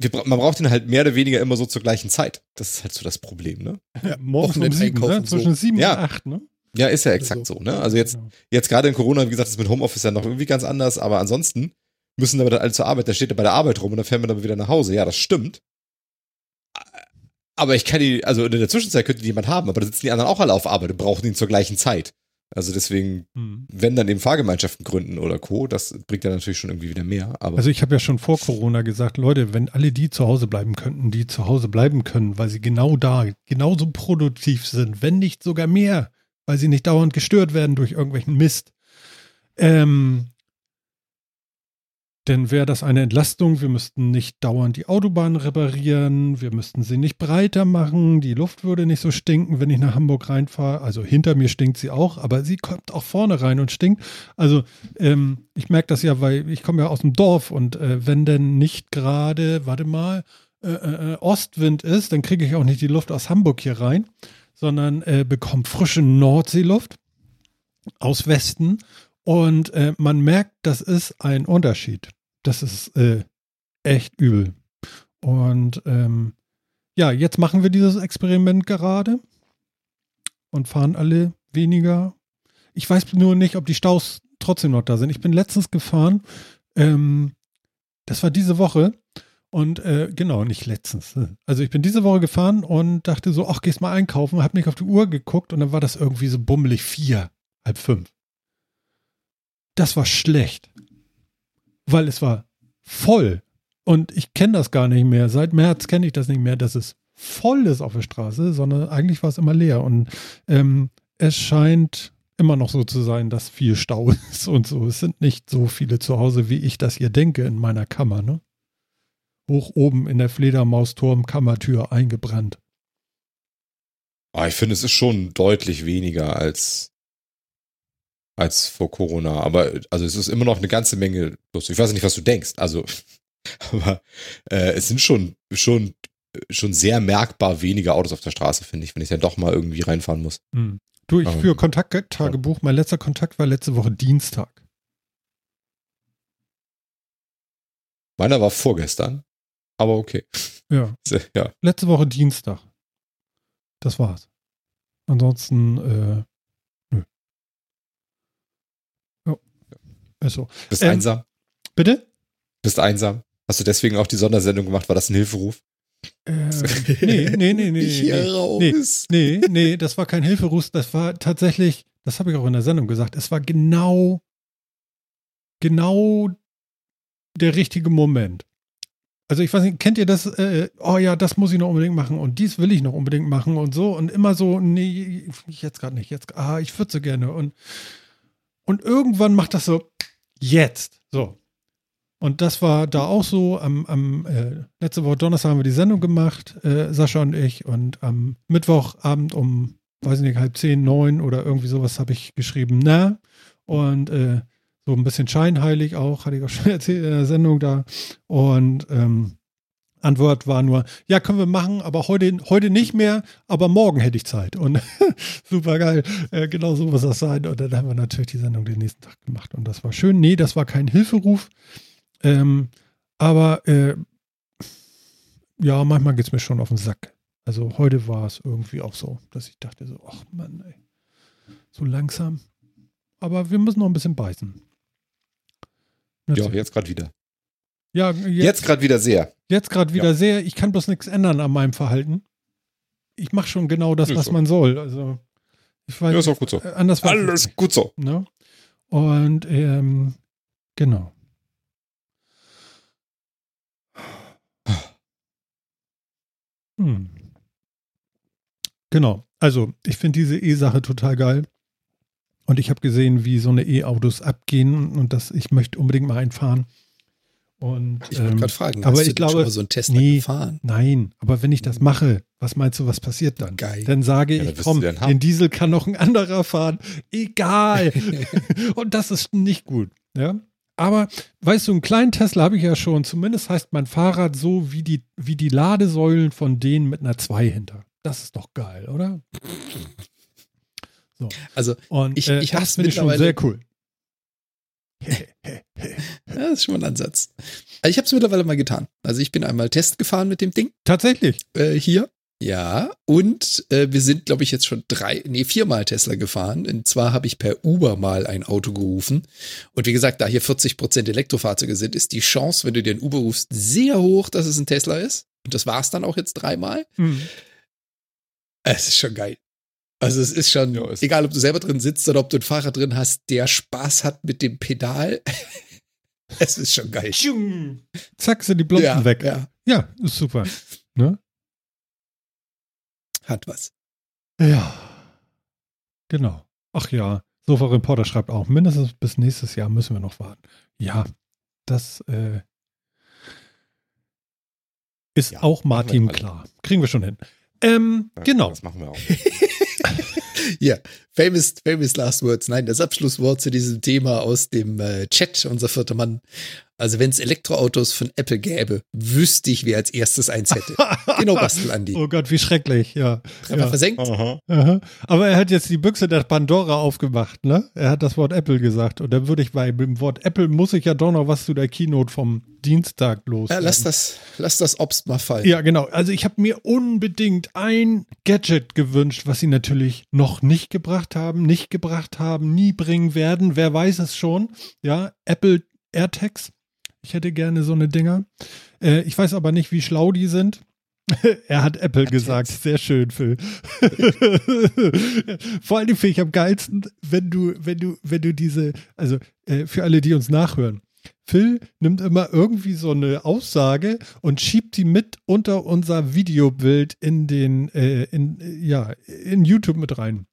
wir, man braucht ihn halt mehr oder weniger immer so zur gleichen Zeit. Das ist halt so das Problem, ne? Ja, morgens um sieben, ne? Zwischen so. sieben Ja. und acht, ne? Ja, ist ja exakt so, ne? Also jetzt, Genau. jetzt gerade in Corona, wie gesagt, ist mit Homeoffice ja noch irgendwie ganz anders, aber ansonsten müssen aber dann alle zur Arbeit, da steht er bei der Arbeit rum und dann fährt man dann wieder nach Hause. Ja, das stimmt. Aber ich kann die, also in der Zwischenzeit könnte die jemand haben, aber da sitzen die anderen auch alle auf Arbeit und brauchen ihn zur gleichen Zeit. Also deswegen, Hm. wenn dann eben Fahrgemeinschaften gründen oder Co., das bringt dann natürlich schon irgendwie wieder mehr. Aber Also ich habe ja schon vor Corona gesagt, Leute, wenn alle die zu Hause bleiben könnten, die zu Hause bleiben können, weil sie genau da, genauso produktiv sind, wenn nicht sogar mehr, weil sie nicht dauernd gestört werden durch irgendwelchen Mist, ähm, dann wäre das eine Entlastung. Wir müssten nicht dauernd die Autobahn reparieren, wir müssten sie nicht breiter machen, die Luft würde nicht so stinken, wenn ich nach Hamburg reinfahre. Also hinter mir stinkt sie auch, aber sie kommt auch vorne rein und stinkt. Also ähm, ich merke das ja, weil ich komme ja aus dem Dorf und äh, wenn denn nicht gerade, warte mal, äh, äh, Ostwind ist, dann kriege ich auch nicht die Luft aus Hamburg hier rein, sondern äh, bekomme frische Nordseeluft aus Westen und äh, man merkt, das ist ein Unterschied. Das ist äh, echt übel. Und ähm, ja, jetzt machen wir dieses Experiment gerade und fahren alle weniger. Ich weiß nur nicht, ob die Staus trotzdem noch da sind. Ich bin letztens gefahren, ähm, das war diese Woche und äh, genau, nicht letztens. Also ich bin diese Woche gefahren und dachte so, ach, gehst mal einkaufen, hab nicht auf die Uhr geguckt und dann war das irgendwie so bummelig vier, halb fünf. Das war schlecht, weil es war voll und ich kenne das gar nicht mehr. Seit März kenne ich das nicht mehr, dass es voll ist auf der Straße, sondern eigentlich war es immer leer und ähm, es scheint immer noch so zu sein, dass viel Stau ist und so. Es sind nicht so viele zu Hause, wie ich das hier denke in meiner Kammer, ne? Hoch oben in der Fledermausturm-Kammertür eingebrannt. Ah, ich finde, es ist schon deutlich weniger als, als vor Corona. Aber also es ist immer noch eine ganze Menge los. Ich weiß nicht, was du denkst. Also, aber äh, es sind schon, schon, schon sehr merkbar weniger Autos auf der Straße, finde ich, wenn ich dann doch mal irgendwie reinfahren muss. Hm. Du, ich Ähm, führe Kontakttagebuch. Mein letzter Kontakt war letzte Woche Dienstag. Meiner war vorgestern, aber okay. Ja, Ja, letzte Woche Dienstag. Das war's. Ansonsten, äh, nö. Ja. Ist so. bist Ähm, einsam. Bitte? Bist einsam. Hast du deswegen auch die Sondersendung gemacht? War das ein Hilferuf? Äh, nee, nee, nee, nee. Ich hier nee. raus. Nee, nee, das war kein Hilferuf, das war tatsächlich, das habe ich auch in der Sendung gesagt, es war genau, genau der richtige Moment. Also ich weiß nicht, kennt ihr das, äh, oh ja, das muss ich noch unbedingt machen und dies will ich noch unbedingt machen und so und immer so, nee, jetzt gerade nicht, jetzt, ah, ich würde so gerne und, und irgendwann macht das so, jetzt, so. Und das war da auch so. Am, am äh, letzte Woche Donnerstag haben wir die Sendung gemacht, äh, Sascha und ich. Und am Mittwochabend um, weiß nicht, halb zehn, neun oder irgendwie sowas habe ich geschrieben, na. Und äh, so ein bisschen scheinheilig auch, hatte ich auch schon erzählt in der Sendung da. Und ähm, Antwort war nur, ja, können wir machen, aber heute, heute nicht mehr, aber morgen hätte ich Zeit. Und super geil, äh, genau so muss das sein. Und dann haben wir natürlich die Sendung den nächsten Tag gemacht und das war schön. Nee, das war kein Hilferuf. Ähm, aber äh, ja, manchmal geht es mir schon auf den Sack. Also heute war es irgendwie auch so, dass ich dachte so, ach Mann, ey, so langsam. Aber wir müssen noch ein bisschen beißen. Ja, jetzt gerade wieder. Ja, Jetzt, jetzt, gerade wieder sehr. jetzt gerade wieder Ja. sehr. Ich kann bloß nichts ändern an meinem Verhalten. Ich mache schon genau das, Ist was so. man soll. Also ich weiß Ja, ist auch gut so. äh, anders Alles gut so. ne? Und ähm, genau. Hm. Genau. Also, ich finde diese E-Sache total geil. Und ich habe gesehen, wie so eine E-Autos abgehen und das, ich möchte unbedingt mal einfahren. Und, Ich wollte ähm, gerade fragen, aber hast du ich denn schon glaube, mal so einen Tesla nee. gefahren? Nein, aber wenn ich das mache, was meinst du, was passiert dann? Geil. Dann sage Ja, dann ich, wirst komm, den Diesel kann noch ein anderer fahren. Egal. Und das ist nicht gut. Ja. Aber weißt du, einen kleinen Tesla habe ich ja schon. Zumindest heißt mein Fahrrad so wie die, wie die Ladesäulen von denen mit einer 2 hinter. Das ist doch geil, oder? Also, Und Ich- äh, ich das hab's finde ich schon mittlerweile- sehr cool. Ja, das ist schon mal ein Ansatz. Also ich habe es mittlerweile mal getan. Also ich bin einmal Test gefahren mit dem Ding Tatsächlich. äh, hier. Ja, und äh, wir sind, glaube ich, jetzt schon drei, nee, viermal Tesla gefahren. Und zwar habe ich per Uber mal ein Auto gerufen. Und wie gesagt, da hier 40 Prozent Elektrofahrzeuge sind, ist die Chance, wenn du dir ein Uber rufst, sehr hoch, dass es ein Tesla ist. Und das war es dann auch jetzt dreimal. Hm. Es ist schon geil. Also es ist schon, Ja, es- egal ob du selber drin sitzt oder ob du einen Fahrer drin hast, der Spaß hat mit dem Pedal. es ist schon geil. Tschung. Zack, sind die Blomsten weg. Ja, Ja, ist super. Ne? hat was. Ja. Genau. Ach ja, Sofa Reporter schreibt auch, mindestens bis nächstes Jahr müssen wir noch warten. Ja, das äh, ist Ja, auch Martin klar. Kriegen wir schon hin. Ähm, Ja, genau. Das machen wir auch. Ja, famous, famous last words. Nein, das Abschlusswort zu diesem Thema aus dem äh, Chat, unser vierter Mann. Also wenn es Elektroautos von Apple gäbe, wüsste ich, wer als erstes eins hätte. genau, Bastel, Andi. Oh Gott, wie schrecklich, ja. Einfach ja. versenkt. Aha. Aha. Aber er hat jetzt die Büchse der Pandora aufgemacht, ne? Er hat das Wort Apple gesagt. Und dann würde ich bei dem Wort Apple muss ich ja doch noch was zu der Keynote vom Dienstag los. Ja, lass das, lass das Obst mal fallen. Ja, genau. Also ich habe mir unbedingt ein Gadget gewünscht, was sie natürlich noch nicht gebracht haben, nicht gebracht haben, nie bringen werden. Wer weiß es schon? Ja, Apple AirTags. Ich hätte gerne so eine Dinger. Äh, ich weiß aber nicht, wie schlau die sind. er hat Apple gesagt. Sehr schön, Phil. Vor allem finde ich am geilsten, wenn du, wenn du, wenn du diese, also äh, für alle, die uns nachhören, Phil nimmt immer irgendwie so eine Aussage und schiebt die mit unter unser Videobild in den, äh, in, äh, ja, in YouTube mit rein,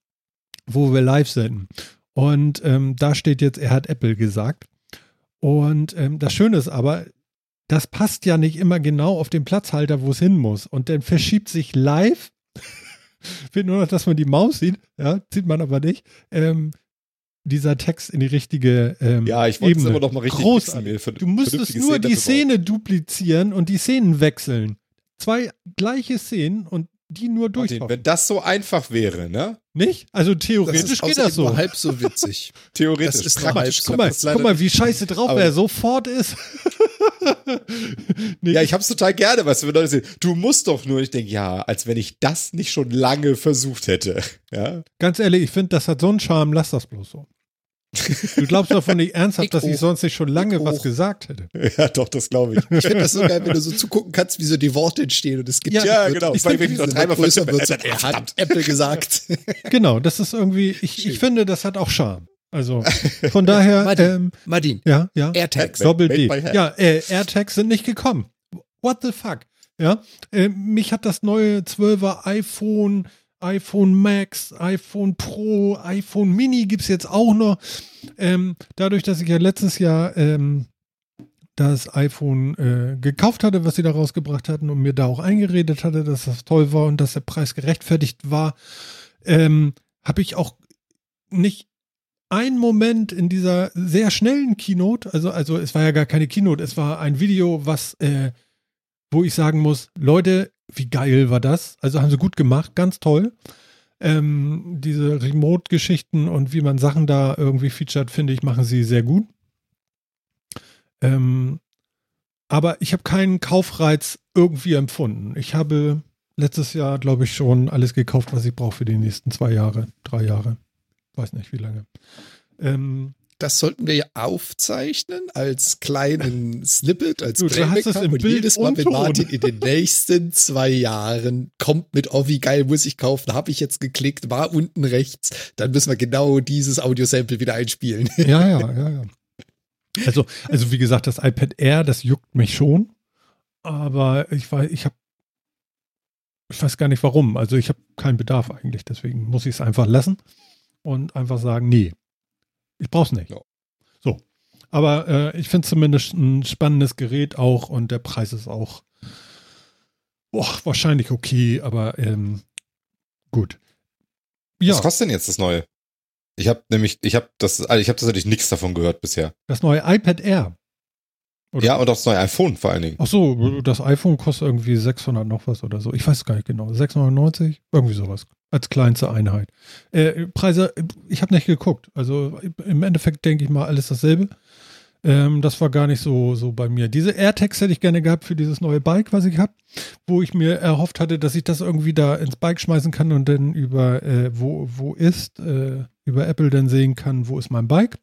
wo wir live senden. Und ähm, da steht jetzt, er hat Apple gesagt. Und ähm, das Schöne ist aber, das passt ja nicht immer genau auf den Platzhalter, wo es hin muss. Und dann verschiebt sich live, wird nur noch, dass man die Maus sieht, ja, sieht man aber nicht, ähm, dieser Text in die richtige ähm, Ja, ich wollte es aber noch mal richtig Großartig. fixen, Du müsstest nur Szenen die Szene duplizieren und die Szenen wechseln. Zwei gleiche Szenen und die nur Martin, durchtauchen. wenn das so einfach wäre, ne? Nicht? Also Das theoretisch ist geht das so. halb so witzig. Theoretisch. Das ist praktisch Guck mal, das guck mal, wie scheiße drauf er sofort ist. nee, Ja, ich hab's total gerne, du, wenn Leute sehen, du musst doch nur, ich denke, ja, als wenn ich das nicht schon lange versucht hätte. Ja, ganz ehrlich, ich finde, das hat so einen Charme, lass das bloß so. Du glaubst davon nicht ernsthaft, Ich dass ich sonst nicht schon lange Ich was gesagt hätte. ja doch, das glaube ich. Ich finde das so geil, wenn du so zugucken kannst, wie so die Worte entstehen und es gibt Ja, genau. Ich Vor allem, finde, wenn noch dreimal größer wird. So, er hat Apple gesagt. Genau, das ist irgendwie, ich, ich finde, das hat auch Charme. Also von daher, Martin. ähm, Madin, ja, ja. AirTags. Doppel D. Ja, äh, AirTags sind nicht gekommen. What the fuck? Ja, äh, mich hat das neue 12er iPhone, iPhone Max, iPhone Pro, iPhone Mini gibt's jetzt auch noch. Ähm, dadurch, dass ich ja letztes Jahr ähm, das iPhone äh, gekauft hatte, was sie da rausgebracht hatten und mir da auch eingeredet hatte, dass das toll war und dass der Preis gerechtfertigt war, ähm, habe ich auch nicht einen Moment in dieser sehr schnellen Keynote, also, also es war ja gar keine Keynote, es war ein Video, was, äh, wo ich sagen muss, Leute, wie geil war das? Also haben sie gut gemacht, ganz toll. Ähm, diese Remote-Geschichten und wie man Sachen da irgendwie featured, finde ich, machen sie sehr gut. Ähm, aber ich habe keinen Kaufreiz irgendwie empfunden. Ich habe letztes Jahr, glaube ich, schon alles gekauft, was ich brauche für die nächsten zwei Jahre, drei Jahre. Weiß nicht, wie lange. Ähm, Das sollten wir ja aufzeichnen als kleinen Snippet, als Du, du hast es im und Bild jedes Mal, wenn. Martin in den nächsten zwei Jahren kommt mit, oh, wie geil muss ich kaufen, habe ich jetzt geklickt, war unten rechts, dann müssen wir genau dieses Audiosample wieder einspielen. ja, ja, ja, ja. Also, also wie gesagt, das iPad Air, das juckt mich schon. Aber ich weiß, ich habe, ich weiß gar nicht warum. Also ich habe keinen Bedarf eigentlich. Deswegen muss ich es einfach lassen und einfach sagen, nee, ich brauch's nicht. Ja. So. Aber äh, ich finde zumindest ein spannendes Gerät auch und der Preis ist auch boah, wahrscheinlich okay, aber ähm, gut. Ja. Was kostet denn jetzt das neue? Ich habe nämlich, ich habe das, also ich habe tatsächlich nichts davon gehört bisher. Das neue iPad Air. Oder? Ja, und auch das neue iPhone vor allen Dingen. Ach so, das iPhone kostet irgendwie 600 noch was oder so. Ich weiß gar nicht genau. 690? Irgendwie sowas. Als kleinste Einheit. Äh, Preise, ich habe nicht geguckt. Also im Endeffekt denke ich mal alles dasselbe. Ähm, das war gar nicht so, so bei mir. Diese AirTags hätte ich gerne gehabt für dieses neue Bike, was ich habe, wo ich mir erhofft hatte, dass ich das irgendwie da ins Bike schmeißen kann und dann über äh, wo, wo ist, äh, über Apple dann sehen kann, wo ist mein Bike.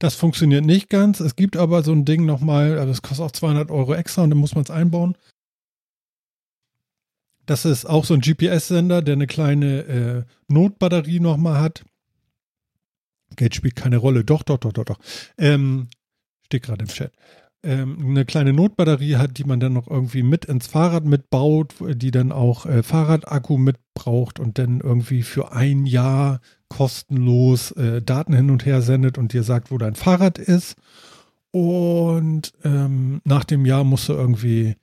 Das funktioniert nicht ganz. Es gibt aber so ein Ding nochmal, also das kostet auch 200 Euro extra und dann muss man es einbauen. Das ist auch so ein GPS-Sender, der eine kleine äh, Notbatterie nochmal hat. Geld spielt keine Rolle. Doch, doch, doch, doch, doch. Ähm, steht gerade im Chat, ähm, eine kleine Notbatterie hat, die man dann noch irgendwie mit ins Fahrrad mitbaut, die dann auch äh, Fahrradakku mitbraucht und dann irgendwie für ein Jahr kostenlos äh, Daten hin und her sendet und dir sagt, wo dein Fahrrad ist. Und ähm, nach dem Jahr musst du irgendwie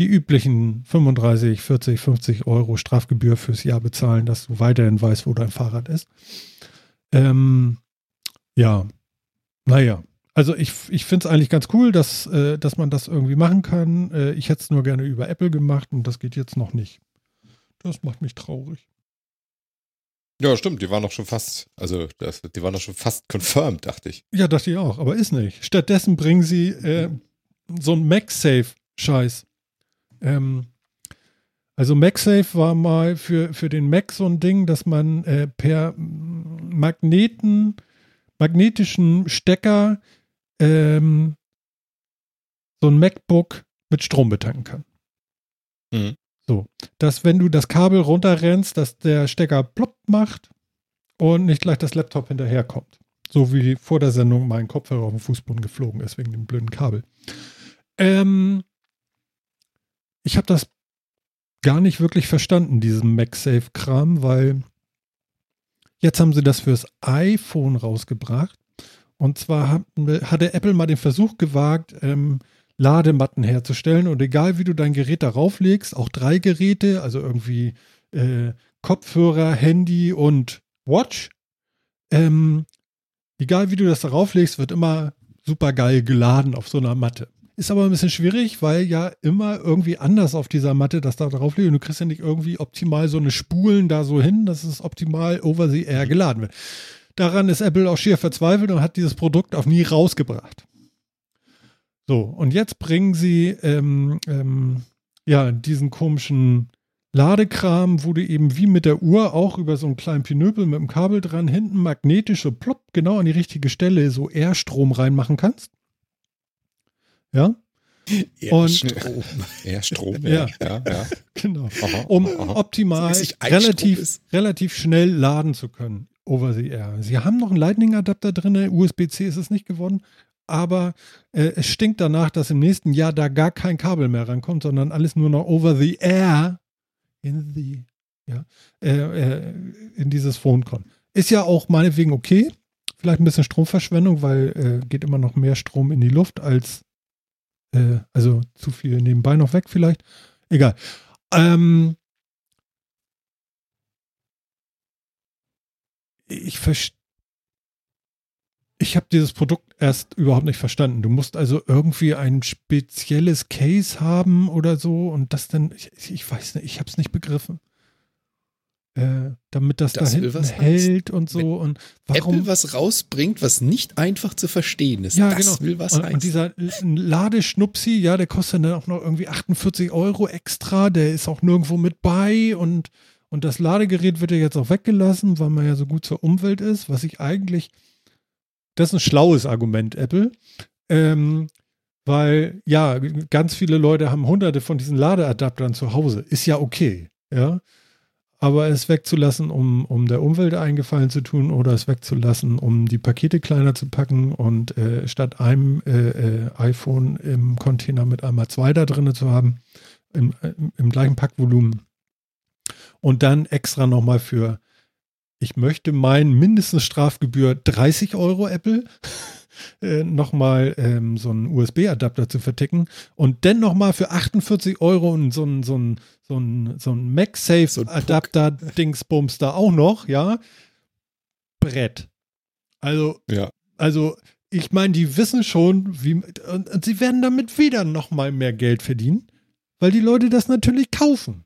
die üblichen 35, 40, 50 Euro Strafgebühr fürs Jahr bezahlen, dass du weiterhin weißt, wo dein Fahrrad ist. Ähm, ja, naja, also ich, ich finde es eigentlich ganz cool, dass, äh, dass man das irgendwie machen kann. Äh, ich hätte es nur gerne über Apple gemacht und das geht jetzt noch nicht. Das macht mich traurig. Ja, stimmt, die waren doch schon fast, also das, die waren doch schon fast confirmed, dachte ich. Ja, dachte ich auch, aber ist nicht. Stattdessen bringen sie äh, so ein MagSafe-Scheiß. Ähm, also MagSafe war mal für, für den Mac so ein Ding, dass man äh, per Magneten, magnetischen Stecker ähm, so ein MacBook mit Strom betanken kann. Mhm. So, dass wenn du das Kabel runterrennst, dass der Stecker plopp macht und nicht gleich das Laptop hinterherkommt. So wie vor der Sendung mein Kopfhörer auf den Fußboden geflogen ist wegen dem blöden Kabel. Ähm, ich habe das gar nicht wirklich verstanden, diesen MagSafe-Kram, weil jetzt haben sie das fürs iPhone rausgebracht und zwar hat, hatte Apple mal den Versuch gewagt, ähm, Ladematten herzustellen. Und egal wie du dein Gerät darauf legst, auch drei Geräte, also irgendwie äh, Kopfhörer, Handy und Watch, ähm, egal wie du das darauf legst, wird immer super geil geladen auf so einer Matte. Ist aber ein bisschen schwierig, weil ja immer irgendwie anders auf dieser Matte das da drauf liegt und du kriegst ja nicht irgendwie optimal so eine Spulen da so hin, dass es optimal over the air geladen wird. Daran ist Apple auch schier verzweifelt und hat dieses Produkt auf nie rausgebracht. So, und jetzt bringen sie ähm, ähm, ja diesen komischen Ladekram, wo du eben wie mit der Uhr auch über so einen kleinen Pinöpel mit dem Kabel dran hinten magnetisch so plopp genau an die richtige Stelle so Airstrom reinmachen kannst. Ja. Airstrom. Airstrom, ja. ja, ja. Genau. Aha, um aha. optimal relativ, relativ schnell laden zu können. Over the Air. Sie haben noch einen Lightning-Adapter drin, USB-C ist es nicht geworden, aber äh, es stinkt danach, dass im nächsten Jahr da gar kein Kabel mehr rankommt, sondern alles nur noch Over the Air in the, ja, äh, äh, in dieses Phone kommt. Ist ja auch meinetwegen okay. Vielleicht ein bisschen Stromverschwendung, weil äh, geht immer noch mehr Strom in die Luft als, äh, also zu viel nebenbei noch weg vielleicht. Egal. Ähm, ich. Ich habe dieses Produkt erst überhaupt nicht verstanden. Du musst also irgendwie ein spezielles Case haben oder so und das dann, ich, ich weiß nicht, ich habe es nicht begriffen. Äh, damit das, das da hinten hält und so. Wenn und warum Apple was rausbringt, was nicht einfach zu verstehen ist. Ja, das genau. will was und, heißen. und dieser Ladeschnupsi, ja, der kostet dann auch noch irgendwie 48 Euro extra. Der ist auch nirgendwo mit bei und und das Ladegerät wird ja jetzt auch weggelassen, weil man ja so gut zur Umwelt ist, was ich eigentlich, das ist ein schlaues Argument, Apple. Ähm, weil ja, ganz viele Leute haben hunderte von diesen Ladeadaptern zu Hause. Ist ja okay, ja. Aber es wegzulassen, um, um der Umwelt eingefallen zu tun oder es wegzulassen, um die Pakete kleiner zu packen und äh, statt einem äh, äh, iPhone im Container mit einmal zwei da drin zu haben, im, im, im gleichen Packvolumen, und dann extra nochmal für, ich möchte meinen mindestens Strafgebühr 30 Euro Apple. äh, nochmal ähm, so einen USB-Adapter zu verticken und dann nochmal für 48 Euro und so ein, so ein, so ein, so ein MagSafe-Adapter-Dingsbums da auch noch, ja. Brett. Also, Ja. also ich meine, die wissen schon, wie und, und sie werden damit wieder nochmal mehr Geld verdienen, weil die Leute das natürlich kaufen.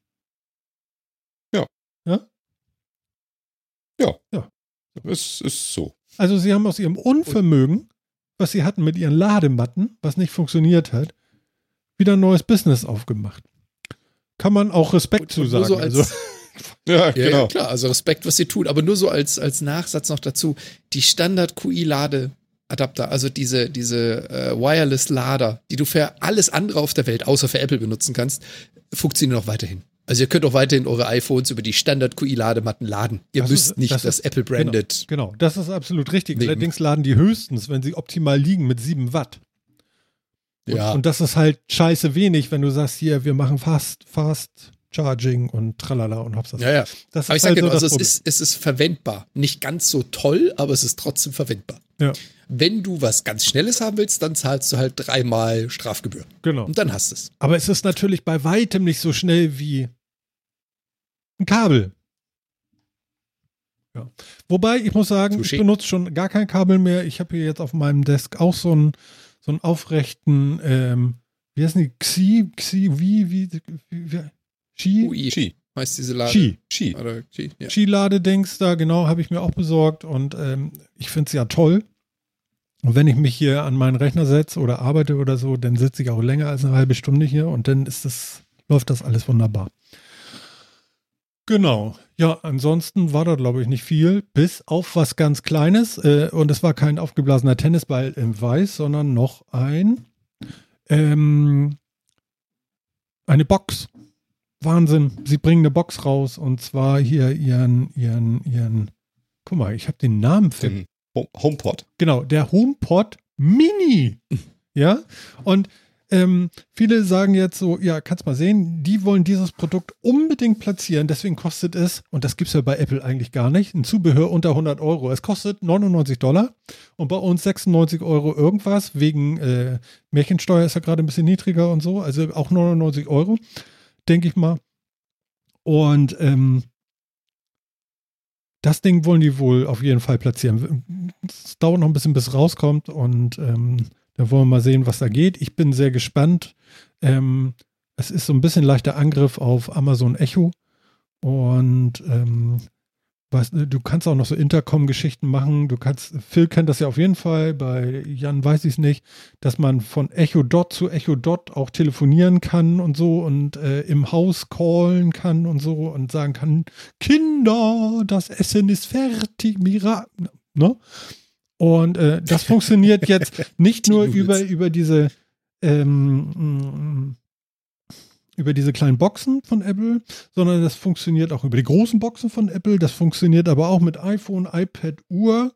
Es ist so. Also sie haben aus ihrem Unvermögen, was sie hatten mit ihren Ladematten, was nicht funktioniert hat, wieder ein neues Business aufgemacht. Kann man auch Respekt zu Und nur sagen. so als, also, Ja, genau. ja, klar, also Respekt, was sie tun. Aber nur so als, als Nachsatz noch dazu, die Standard-QI-Ladeadapter, also diese, diese äh, Wireless-Lader, die du für alles andere auf der Welt, außer für Apple benutzen kannst, funktionieren auch weiterhin. Also ihr könnt auch weiterhin eure iPhones über die Standard-QI-Ladematten laden. Ihr Das müsst ist- nicht das das, Apple-branded. genau, das ist absolut richtig. Wegen- Allerdings laden die höchstens, wenn sie optimal liegen, mit 7 Watt. Und, Ja, und das ist halt scheiße wenig, wenn du sagst, hier, wir machen Fast, Fast Charging und tralala und hops. ja, ja. Das Aber ich sage halt genau, so also es ist, es ist verwendbar. Nicht ganz so toll, aber es ist trotzdem verwendbar. Ja. Wenn du was ganz Schnelles haben willst, dann zahlst du halt dreimal Strafgebühr. Genau. Und dann hast du es. Aber es ist natürlich bei weitem nicht so schnell wie ein Kabel. Ja. Wobei, ich muss sagen, ich Touché. benutze schon gar kein Kabel mehr. Ich habe hier jetzt auf meinem Desk auch so einen, so einen aufrechten, ähm, wie heißen die? Xi, Xi, wie, wie, wie, wie Xi? UI Ski. heißt diese Lade. Xi. Ski. Oder Xi, ja. Skiladedings da, genau, habe ich mir auch besorgt und ähm, ich finde es ja toll. Und wenn ich mich hier an meinen Rechner setze oder arbeite oder so, dann sitze ich auch länger als eine halbe Stunde hier und dann ist das, läuft das alles wunderbar. Genau. Ja, ansonsten war da, glaube ich, nicht viel, bis auf was ganz Kleines. Äh, und es war kein aufgeblasener Tennisball im Weiß, sondern noch ein ähm, eine Box. Wahnsinn. Sie bringen eine Box raus und zwar hier ihren, ihren, ihren. Guck mal, ich habe den Namen Home- HomePod. Genau, der HomePod Mini. ja, und ähm, viele sagen jetzt so, ja, kannst mal sehen, die wollen dieses Produkt unbedingt platzieren, deswegen kostet es, und das gibt es ja bei Apple eigentlich gar nicht, ein Zubehör unter 100 Euro. Es kostet 99 Dollar und bei uns 96 Euro irgendwas, wegen äh, Märchensteuer ist ja gerade ein bisschen niedriger und so, also auch 99 Euro, denke ich mal. Und ähm, das Ding wollen die wohl auf jeden Fall platzieren. Es dauert noch ein bisschen, bis es rauskommt und ähm, dann wollen wir mal sehen, was da geht. Ich bin sehr gespannt. Ähm, es ist so ein bisschen leichter Angriff auf Amazon Echo und ähm, weißt, du du kannst auch noch so Intercom-Geschichten machen. Du kannst, Phil kennt das ja auf jeden Fall, bei Jan weiß ich es nicht, dass man von Echo Dot zu Echo Dot auch telefonieren kann und so und äh, im Haus callen kann und so und sagen kann, Kinder, das Essen ist fertig, Mira, ne? Und äh, das funktioniert jetzt nicht nur über, über diese ähm, über diese kleinen Boxen von Apple, sondern das funktioniert auch über die großen Boxen von Apple. Das funktioniert aber auch mit iPhone, iPad, Uhr,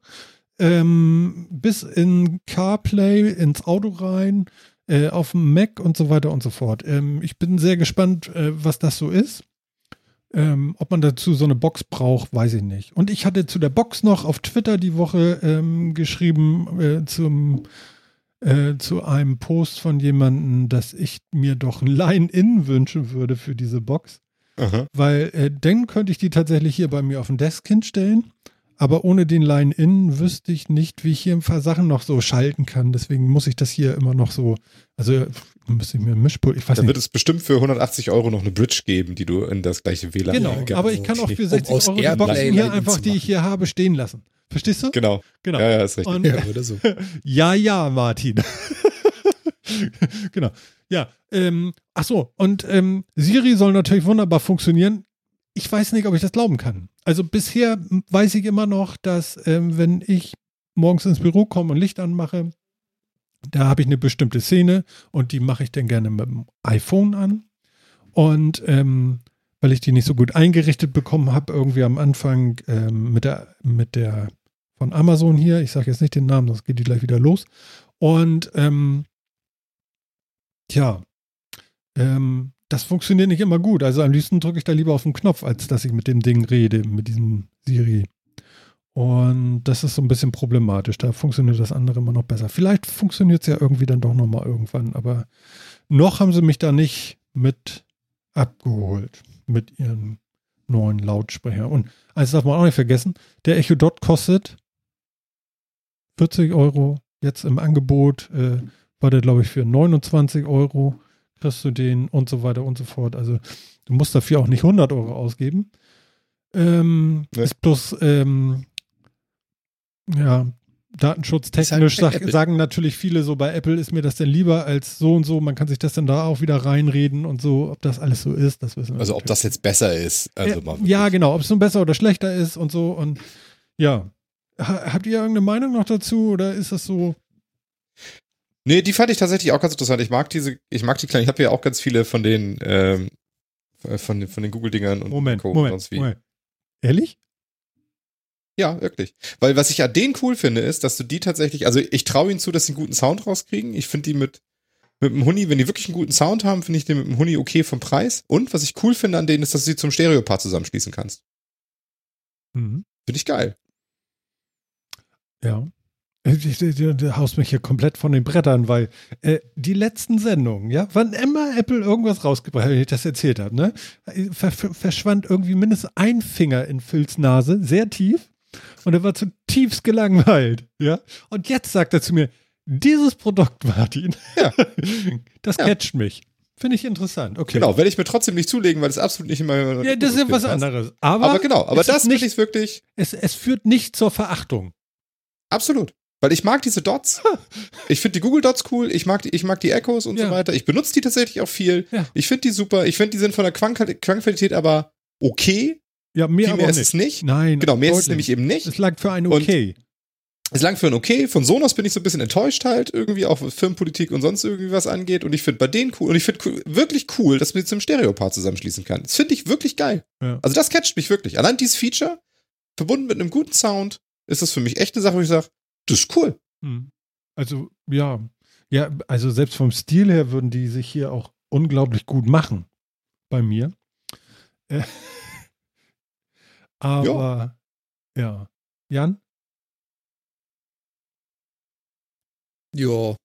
ähm, bis in CarPlay, ins Auto rein, äh, auf dem Mac und so weiter und so fort. Ähm, ich bin sehr gespannt, äh, was das so ist. Ähm, ob man dazu so eine Box braucht, weiß ich nicht. Und ich hatte zu der Box noch auf Twitter die Woche ähm, geschrieben äh, zum äh, zu einem Post von jemandem, dass ich mir doch ein Line-In wünschen würde für diese Box. Aha. Weil äh, dann könnte ich die tatsächlich hier bei mir auf dem Desk hinstellen. Aber ohne den Line-In wüsste ich nicht, wie ich hier ein paar Sachen noch so schalten kann. Deswegen muss ich das hier immer noch so. Also müsste ich mir ein Mischpult. Ich weiß Da nicht. wird es bestimmt für 180 Euro noch eine Bridge geben, die du in das gleiche WLAN Genau, aber ich kann auch für Um 60 aus Euro die Boxen hier einfach, die ich hier habe, stehen lassen. Verstehst du? Genau. Genau. Ja, ja, ist richtig. Und, Ja, oder so. Ja, ja, Martin. genau. Ja, ähm, ach so, und ähm, Siri soll natürlich wunderbar funktionieren. Ich weiß nicht, ob ich das glauben kann. Also bisher weiß ich immer noch, dass ähm, wenn ich morgens ins Büro komme und Licht anmache, da habe ich eine bestimmte Szene und die mache ich dann gerne mit dem iPhone an. Und ähm, weil ich die nicht so gut eingerichtet bekommen habe, irgendwie am Anfang ähm, mit der, mit der von Amazon hier, ich sage jetzt nicht den Namen, sonst geht die gleich wieder los. Und ähm, tja, ähm, das funktioniert nicht immer gut. Also am liebsten drücke ich da lieber auf den Knopf, als dass ich mit dem Ding rede, mit diesem Siri. Und das ist so ein bisschen problematisch. Da funktioniert das andere immer noch besser. Vielleicht funktioniert es ja irgendwie dann doch nochmal irgendwann, aber noch haben sie mich da nicht mit abgeholt mit ihren neuen Lautsprecher. Und eins darf man auch nicht vergessen, der Echo Dot kostet 40 Euro jetzt im Angebot. Äh, war der, glaube ich, für 29 Euro kriegst du den und so weiter und so fort. Also du musst dafür auch nicht 100 Euro ausgeben. Ähm, nee. Ist bloß, ähm, ja, datenschutztechnisch halt sag, sagen natürlich viele so, bei Apple ist mir das denn lieber als so und so. Man kann sich das dann da auch wieder reinreden und so, ob das alles so ist, das wissen wir. Also ob das jetzt besser ist. Also ja, ja, genau, ob es nun besser oder schlechter ist und so. Und ja, habt ihr irgendeine Meinung noch dazu oder ist das so? Nee, die fand ich tatsächlich auch ganz interessant. Ich mag diese, ich mag die kleinen, ich habe ja auch ganz viele von den, ähm, von, von den Google-Dingern und Moment, Co. Moment, sonst wie. Moment. Ehrlich? Ja, wirklich. Weil was ich an denen cool finde, ist, dass du die tatsächlich, also ich traue ihnen zu, dass sie einen guten Sound rauskriegen. Ich finde die mit, mit dem Huni, wenn die wirklich einen guten Sound haben, finde ich den mit dem Huni okay vom Preis. Und was ich cool finde an denen, ist, dass du sie zum Stereopaar zusammenschließen kannst. Mhm. Finde ich geil. Ja. Du haust mich hier komplett von den Brettern, weil äh, die letzten Sendungen, ja, wann immer Apple irgendwas rausgebracht hat, wenn ich das erzählt habe, ne, ver verschwand irgendwie mindestens ein Finger in Phils Nase, sehr tief. Und er war zutiefst gelangweilt. Ja. Und jetzt sagt er zu mir, dieses Produkt, Martin, ja. das ja. catcht mich. Finde ich interessant. Okay. Genau, werde ich mir trotzdem nicht zulegen, weil es absolut nicht immer. Ja, das ist ja was anderes. Aber, aber genau, aber das finde ich wirklich. Es, es führt nicht zur Verachtung. Absolut. Weil ich mag diese Dots. Ich finde die Google Dots cool. Ich mag die, ich mag die Echos und ja. so weiter. Ich benutze die tatsächlich auch viel. Ja. Ich finde die super. Ich finde, die sind von der Klangqualität aber okay. Ja, mehr, mehr ist es nicht. Nein. Genau, mehr ist es nämlich eben nicht. Es lag für ein Okay. Und es lang für ein Okay. Von Sonos bin ich so ein bisschen enttäuscht halt, irgendwie auch was Firmenpolitik und sonst irgendwie was angeht. Und ich finde bei denen cool. Und ich finde cool, wirklich cool, dass man sie zum Stereopaar zusammenschließen kann. Das finde ich wirklich geil. Ja. Also das catcht mich wirklich. Allein dieses Feature, verbunden mit einem guten Sound, ist das für mich echt eine Sache, wo ich sage, das ist cool. Hm. Also, ja. Ja, also selbst vom Stil her würden die sich hier auch unglaublich gut machen. Bei mir. Äh, aber ja. ja. Jan? Ja.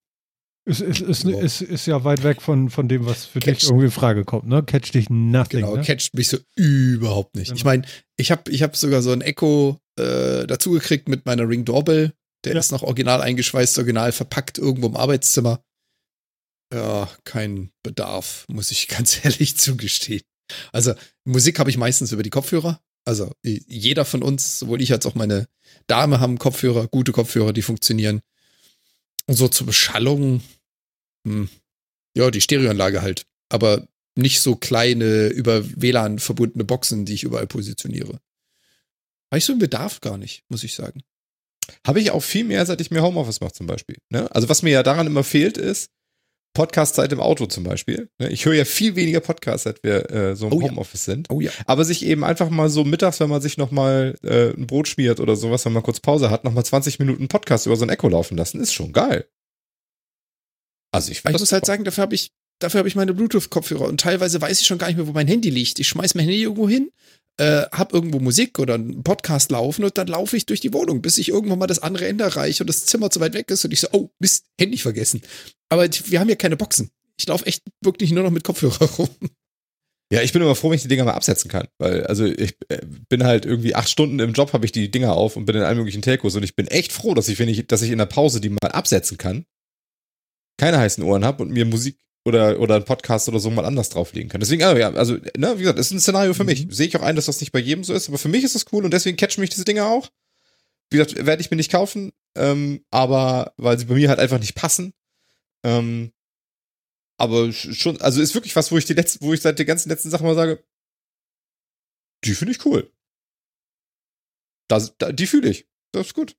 Es ist, ist, ist, ist, ist ja weit weg von, von dem, was für catch, dich irgendwie in Frage kommt, ne? Catch dich nothing. Genau, ne? catcht mich so überhaupt nicht. Genau. Ich meine, ich habe ich hab sogar so ein Echo äh, dazugekriegt mit meiner Ring Doorbell. Der ja. ist noch original eingeschweißt, original verpackt irgendwo im Arbeitszimmer. Ja, kein Bedarf, muss ich ganz ehrlich zugestehen. Also Musik habe ich meistens über die Kopfhörer. Also jeder von uns, sowohl ich als auch meine Dame haben Kopfhörer, gute Kopfhörer, die funktionieren. Und so zur Beschallung, hm, ja, die Stereoanlage halt. Aber nicht so kleine, über WLAN verbundene Boxen, die ich überall positioniere. Habe ich so einen Bedarf gar nicht, muss ich sagen. Habe ich auch viel mehr, seit ich mir Homeoffice mache zum Beispiel. Ne? Also was mir ja daran immer fehlt, ist Podcast-Zeit im Auto zum Beispiel. Ne? Ich höre ja viel weniger Podcasts, seit wir äh, so im oh, Homeoffice ja. sind. Oh, ja. Aber sich eben einfach mal so mittags, wenn man sich noch mal äh, ein Brot schmiert oder sowas, wenn man kurz Pause hat, noch mal 20 Minuten Podcast über so ein Echo laufen lassen, ist schon geil. Also ich, ich muss halt sagen, dafür habe ich dafür habe ich meine Bluetooth-Kopfhörer und teilweise weiß ich schon gar nicht mehr, wo mein Handy liegt. Ich schmeiß mein Handy irgendwo hin, äh, hab irgendwo Musik oder einen Podcast laufen und dann laufe ich durch die Wohnung, bis ich irgendwann mal das andere Ende erreiche und das Zimmer zu weit weg ist und ich so, oh, Mist, Handy vergessen. Aber wir haben ja keine Boxen. Ich laufe echt wirklich nur noch mit Kopfhörer rum. Ja, ich bin immer froh, wenn ich die Dinger mal absetzen kann, weil also ich äh, bin halt irgendwie acht Stunden im Job, habe ich die Dinger auf und bin in allen möglichen Telcos und ich bin echt froh, dass ich, wenn ich, dass ich in der Pause die mal absetzen kann, keine heißen Ohren habe und mir Musik oder, oder ein Podcast oder so mal anders drauflegen kann. Deswegen, also, ja, also, ne, wie gesagt, ist ein Szenario für mich. Mhm. Sehe ich auch ein, dass das nicht bei jedem so ist, aber für mich ist das cool und deswegen catchen mich diese Dinge auch. Wie gesagt, werde ich mir nicht kaufen, ähm, aber weil sie bei mir halt einfach nicht passen. Ähm, aber schon, also ist wirklich was, wo ich die letzten, wo ich seit der ganzen letzten Sache mal sage, die finde ich cool. Das, die fühle ich. Das ist gut.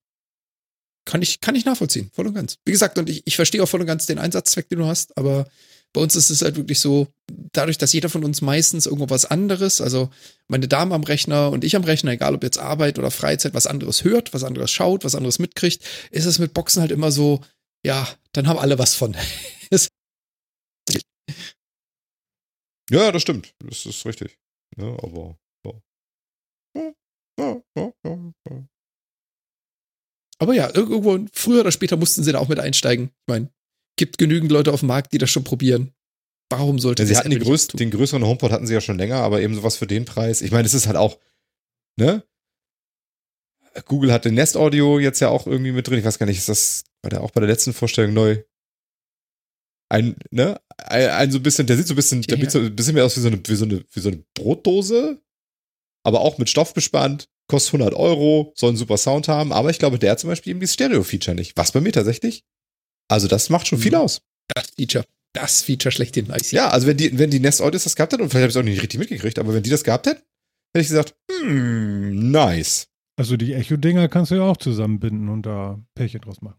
Kann ich, kann ich nachvollziehen, voll und ganz. Wie gesagt, und ich, ich verstehe auch voll und ganz den Einsatzzweck, den du hast, aber bei uns ist es halt wirklich so, dadurch, dass jeder von uns meistens irgendwo was anderes, also meine Dame am Rechner und ich am Rechner, egal ob jetzt Arbeit oder Freizeit, was anderes hört, was anderes schaut, was anderes mitkriegt, ist es mit Boxen halt immer so, ja, dann haben alle was von. ja, das stimmt. Das ist richtig. Ja, aber. Ja. Ja, ja, Aber ja, irgendwo, früher oder später mussten sie da auch mit einsteigen. Ich meine, gibt genügend Leute auf dem Markt, die das schon probieren. Warum sollte Ja, sie das hatten tun? den größeren HomePod hatten sie ja schon länger, aber eben sowas für den Preis. Ich meine, es ist halt auch, ne? Google hat den Nest Audio jetzt ja auch irgendwie mit drin. Ich weiß gar nicht, ist das, war der auch bei der letzten Vorstellung neu? Ein, ne? Ein, ein so ein bisschen, der sieht so ein bisschen, der Ja. sieht so ein bisschen mehr aus wie so eine, wie so eine, wie so eine Brotdose, aber auch mit Stoff bespannt, kostet 100 Euro, soll einen super Sound haben, aber ich glaube, der hat zum Beispiel eben dieses Stereo-Feature nicht. Was bei mir tatsächlich? Also das macht schon viel Mhm. aus. Das Feature. Das Feature schlechthin. Nice. Ja, also wenn die, wenn die Nest Audios das gehabt hätten, und vielleicht habe ich es auch nicht richtig mitgekriegt, aber wenn die das gehabt hätten, hätte ich gesagt, hm, nice. Also die Echo-Dinger kannst du ja auch zusammenbinden und da Pärchen draus machen.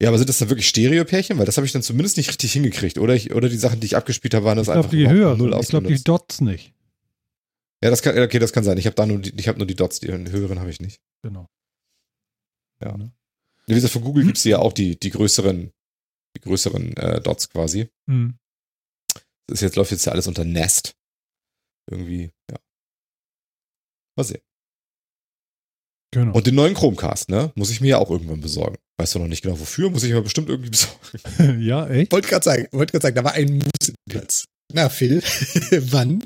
Ja, aber sind das dann wirklich Stereo-Pärchen? Weil das habe ich dann zumindest nicht richtig hingekriegt. Oder, ich, oder die Sachen, die ich abgespielt habe, waren das Ich glaube, einfach die höher. null Ich glaube, die. Dots nicht. Ja, das kann, okay, das kann sein. Ich habe da nur die, ich habe nur die Dots, die höheren habe ich nicht. Genau. Ja. Ne? Wie gesagt, von Google gibt's ja auch die, die größeren, die größeren äh, Dots quasi. Hm. Das ist jetzt, läuft jetzt ja alles unter Nest. Irgendwie, ja. Mal sehen. Genau. Und den neuen Chromecast, ne? Muss ich mir ja auch irgendwann besorgen. Weißt du noch nicht genau wofür, muss ich mir bestimmt irgendwie besorgen. ja, echt? Wollte gerade sagen, wollte gerade sagen, da war ein Musenplatz. Na, Phil, wann?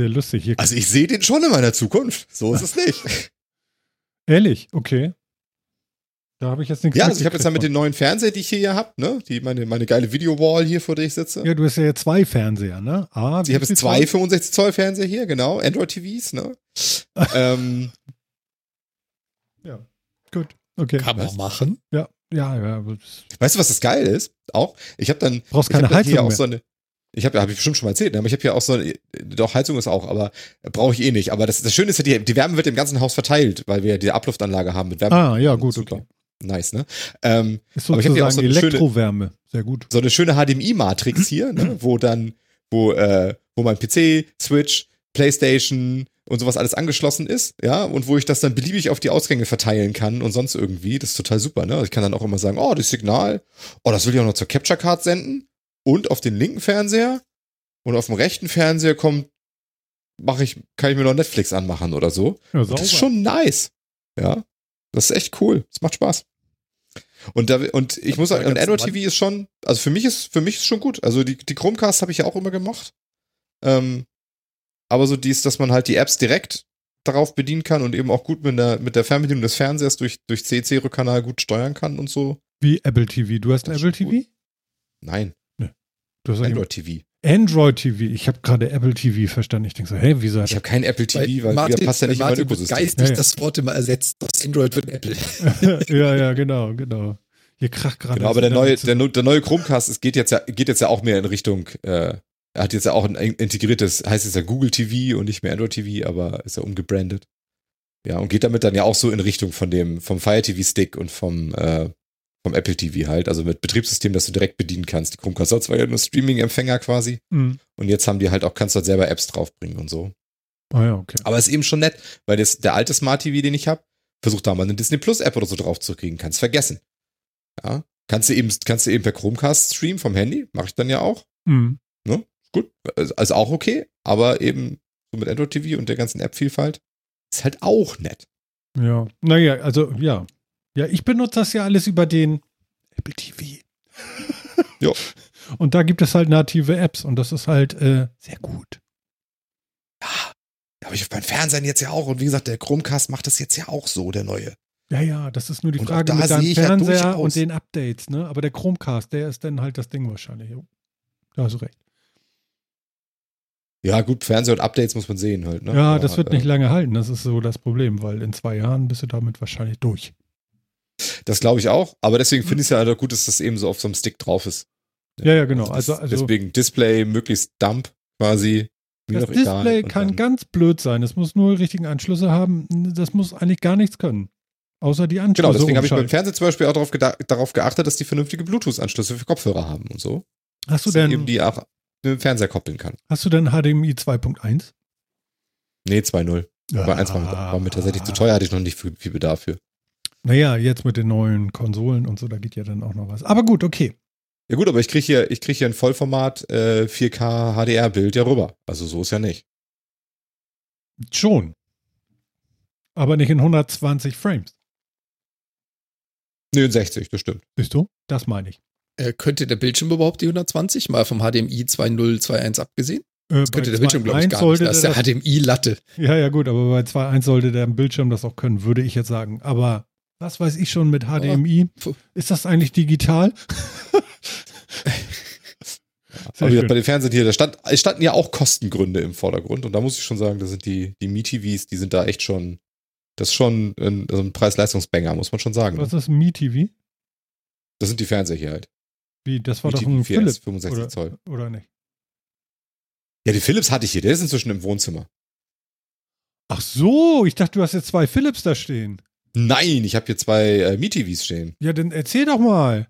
Sehr lustig. Hier Also ich sehe den schon in meiner Zukunft. So ist es nicht. Ehrlich, okay. Da habe ich jetzt nichts ja, also ich habe jetzt dann mit den neuen Fernseher, die ich hier ja hab, ne? Die, meine, meine geile Videowall hier, vor der ich sitze. Ja, du hast ja jetzt zwei Fernseher, ne? Ah, ich habe jetzt zwei 65 Zoll Fernseher hier, genau. Android TVs, ne? ähm, Gut, okay. Kann man machen. Ja, ja, ja. weißt du, was das geil ist? Auch, ich habe dann Brauchst ich keine hab dann Heizung hier auch mehr. so eine ich habe, habe ich bestimmt schon mal erzählt, ne? aber ich habe hier auch so doch Heizung ist auch, aber brauche ich eh nicht. Aber das, das Schöne ist ja, die, die Wärme wird im ganzen Haus verteilt, weil wir ja diese Abluftanlage haben mit Wärme. Ah, ja, gut, Super. okay. Nice, ne? Ähm, Ist Aber ich hab hier auch sozusagen so eine schöne- Elektrowärme. Sehr gut. so eine schöne HDMI-Matrix hier, ne? wo dann, wo, äh, wo mein PC, Switch, Playstation und sowas alles angeschlossen ist, ja, und wo ich das dann beliebig auf die Ausgänge verteilen kann und sonst irgendwie. Das ist total super, ne? Also Ich kann dann auch immer sagen, oh, das Signal, oh, das will ich auch noch zur Capture Card senden und auf den linken Fernseher und auf dem rechten Fernseher kommt, mache ich, kann ich mir noch Netflix anmachen oder so. Ja, Und das ist schon nice. Ja. Das ist echt cool. Das macht Spaß. Und da, und ich muss sagen, und ganz Android. TV ist schon, also für mich ist, für mich ist schon gut. Also die, die Chromecast habe ich ja auch immer gemacht. Ähm, aber so dies, dass man halt die Apps direkt darauf bedienen kann und eben auch gut mit der, mit der Fernbedienung des Fernsehers durch, durch CC-Rückkanal gut steuern kann und so. Wie Apple TV. Du hast Das Apple TV? Nein, Du hast Android TV. Android TV. Ich habe gerade Apple TV verstanden. Ich denke so, hä, wieso hat Ich habe kein Apple TV, weil, der passt ja nicht in mein Martin Ökosystem. geistig Ja, ja. das Wort immer ersetzt. Das Android wird Apple. ja, ja, genau, genau. Hier kracht gerade. Genau, aber der neue, der, der neue Chromecast es geht jetzt ja, geht jetzt ja auch mehr in Richtung, äh, er hat jetzt ja auch ein in- integriertes, heißt jetzt ja Google TV und nicht mehr Android TV, aber ist ja umgebrandet. Ja, und geht damit dann ja auch so in Richtung von dem, vom Fire TV Stick und vom, äh, vom Apple TV halt, also mit Betriebssystem, das du direkt bedienen kannst. Die Chromecast zwar ja nur Streaming-Empfänger quasi Mhm. und jetzt haben die halt auch, kannst du halt selber Apps draufbringen und so. Ah ja, okay. Aber ist eben schon nett, weil das, der alte Smart TV, den ich habe, versucht da mal eine Disney Plus App oder so drauf zu kriegen, kannst vergessen. Ja, kannst du eben, kannst du eben per Chromecast streamen vom Handy, mache ich dann ja auch. Mhm. Gut, also also auch okay, aber eben so mit Android TV und der ganzen App-Vielfalt ist halt auch nett. Ja, naja, also ja. Ja, ich benutze das ja alles über den Apple TV. Jo. Und da gibt es halt native Apps und das ist halt äh, sehr gut. Habe ich auf meinen Fernsehern jetzt ja auch und wie gesagt, der Chromecast macht das jetzt ja auch so, der neue. Ja, ja, das ist nur die Und Frage mit deinem ja Fernseher durchaus- und den Updates, ne? Aber der Chromecast, der ist dann halt das Ding wahrscheinlich. Da hast du recht. Ja, gut, Fernseher und Updates muss man sehen halt. Ne? Ja, das wird nicht lange halten. Das ist so das Problem, weil in zwei Jahren bist du damit wahrscheinlich durch. Das glaube ich auch, aber deswegen finde ich es ja halt auch gut, dass das eben so auf so einem Stick drauf ist. Ja, ja, genau. das- Also, also deswegen Display möglichst dump quasi. Mir das. Display kann ganz blöd sein. Es muss nur richtigen Anschlüsse haben. Das muss eigentlich gar nichts können. Außer die Anschlüsse. Genau, deswegen habe ich beim. Fernseher zum Beispiel auch darauf, darauf geachtet, dass die vernünftige Bluetooth-Anschlüsse für Kopfhörer haben und so. Hast du denn, eben die auch mit dem Fernseher koppeln kann. hast du denn HDMI 2.1? Nee, 2.0. Aber eins war, war mir tatsächlich zu teuer, hatte ich noch nicht viel, viel Bedarf für. Naja, jetzt mit den neuen Konsolen und so, da geht ja dann auch noch was. Aber gut, okay. Ja gut, aber ich kriege hier, ich krieg hier ein Vollformat äh, 4K HDR-Bild ja rüber. Also so ist ja nicht. Schon. Aber nicht in 120 Frames. Nee, in 60, das stimmt. Bist du? Das meine ich. Äh, könnte der Bildschirm überhaupt die 120? Mal vom HDMI 2.0, abgesehen? Äh, Das könnte der Bildschirm, glaube ich, 2.1 gar nicht. Das ist der HDMI-Latte. Ja, ja, gut, aber bei 2.1 sollte der Bildschirm das auch können, würde ich jetzt sagen. Aber was weiß ich schon mit HDMI? puh. Ist das eigentlich digital? Aber bei den Fernsehen hier, da stand, es standen ja auch Kostengründe im Vordergrund. Und da muss ich schon sagen, da sind die, die Mi-TVs, die sind da echt schon, das ist schon ein, also ein Preis-Leistungsbanger, muss man schon sagen. Was ist ein Mi-TV? Das sind die Fernseher hier halt. Wie, das war doch Mi-TV ein 4S, Philips, 65 oder, Zoll. oder nicht? Ja, die Philips hatte ich hier, der ist inzwischen im Wohnzimmer. Ach so, ich dachte, du hast jetzt zwei Philips da stehen. Nein, ich habe hier zwei äh, Mi-TVs stehen. Ja, dann erzähl doch mal.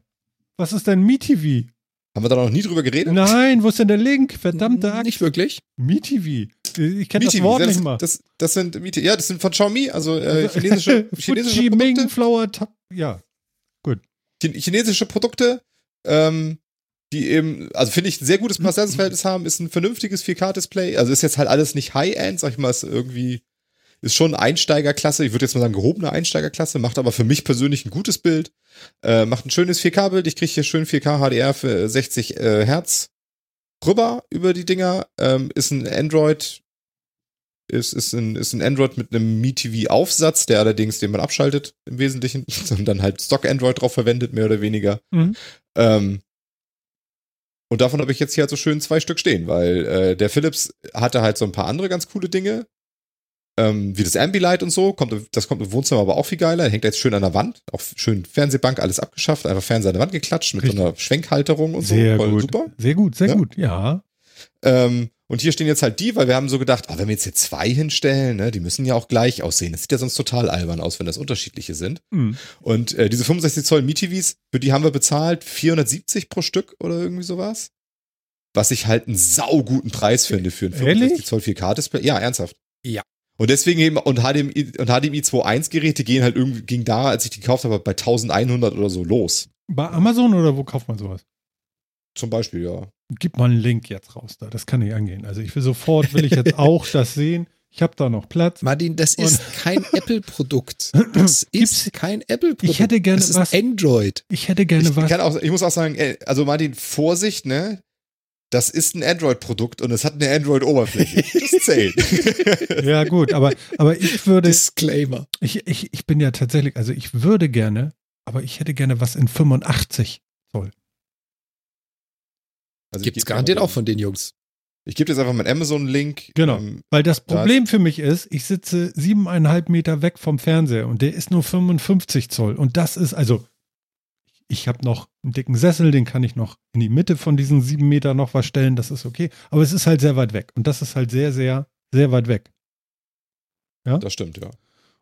Was ist denn Mi-TV? Haben wir da noch nie drüber geredet? Nein, wo ist denn der Link? Verdammte Axt. Nicht wirklich. Mi-TV. Ich kenne das Wort das, nicht mal. Das, das sind Mi ja, das sind von Xiaomi, also äh, chinesische, chinesische Fuji, Ming, Produkte. Flower, Ta ja. Chin- chinesische Produkte, ähm, die eben, also finde ich, ein sehr gutes Preis-Leistungs-Verhältnis haben, ist ein vernünftiges 4K-Display. Also ist jetzt halt alles nicht High-End, sag ich mal, ist irgendwie, ist schon Einsteigerklasse. Ich würde jetzt mal sagen, gehobene Einsteigerklasse, macht aber für mich persönlich ein gutes Bild. Äh, macht ein schönes 4K-Bild. Ich kriege hier schön 4K HDR für 60 äh, Hertz rüber über die Dinger. Ähm, ist ein Android, ist, ist, ein, ist ein Android mit einem MiTV-Aufsatz, der allerdings, den man abschaltet im Wesentlichen und dann halt Stock-Android drauf verwendet, mehr oder weniger. Mhm. Ähm, und davon habe ich jetzt hier halt so schön zwei Stück stehen, weil äh, der Philips hatte halt so ein paar andere ganz coole Dinge. Ähm, wie das Ambilight und so, kommt, das kommt im Wohnzimmer aber auch viel geiler. Hängt jetzt schön an der Wand, auch schön Fernsehbank, alles abgeschafft, einfach Fernseher an der Wand geklatscht mit Richtig. so einer Schwenkhalterung und Sehr so. Voll gut. super. Sehr gut, sehr Ja. gut, ja. Ähm, und hier stehen jetzt halt die, weil wir haben so gedacht, oh, wenn wir jetzt hier zwei hinstellen, ne, die müssen ja auch gleich aussehen. Das sieht ja sonst total albern aus, wenn das unterschiedliche sind. Mhm. Und äh, diese 65 Zoll Mi-TVs, für die haben wir bezahlt 470 pro Stück oder irgendwie sowas. Was ich halt einen sauguten Preis finde für ein Ehrlich? 65 Zoll 4K-Display. Ja, ernsthaft. Ja. Und deswegen eben, und HDMI, und HDMI 2.1 Geräte gehen halt irgendwie, ging da, als ich die gekauft habe, bei 1100 oder so los. Bei Amazon oder wo kauft man sowas? Zum Beispiel, ja. Gib mal einen Link jetzt raus da. Das kann nicht angehen. Also ich will sofort, will ich jetzt auch das sehen. Ich habe da noch Platz. Martin, das Und- ist kein Apple-Produkt. Das ist kein Apple-Produkt. Ich hätte gerne das ist was- Android. Ich hätte gerne Ich, was. kann auch, ich muss auch sagen, also Martin, Vorsicht, ne? Das ist ein Android-Produkt und es hat eine Android-Oberfläche. Das zählt. Ja, gut, aber, aber ich würde, Disclaimer. ich, ich, ich bin ja tatsächlich, also ich würde gerne, aber ich hätte gerne was in 85 Zoll. Also geb dir garantiert auch von den Jungs. Ich gebe jetzt einfach meinen Amazon-Link. Genau. Ähm, Weil das Da Problem für mich ist, ich sitze siebeneinhalb Meter weg vom Fernseher und der ist nur 55 Zoll. Und das ist, also, ich habe noch einen dicken Sessel, den kann ich noch in die Mitte von diesen sieben Meter noch was stellen, das ist okay. Aber es ist halt sehr weit weg. Und das ist halt sehr, sehr, sehr weit weg. das stimmt, ja.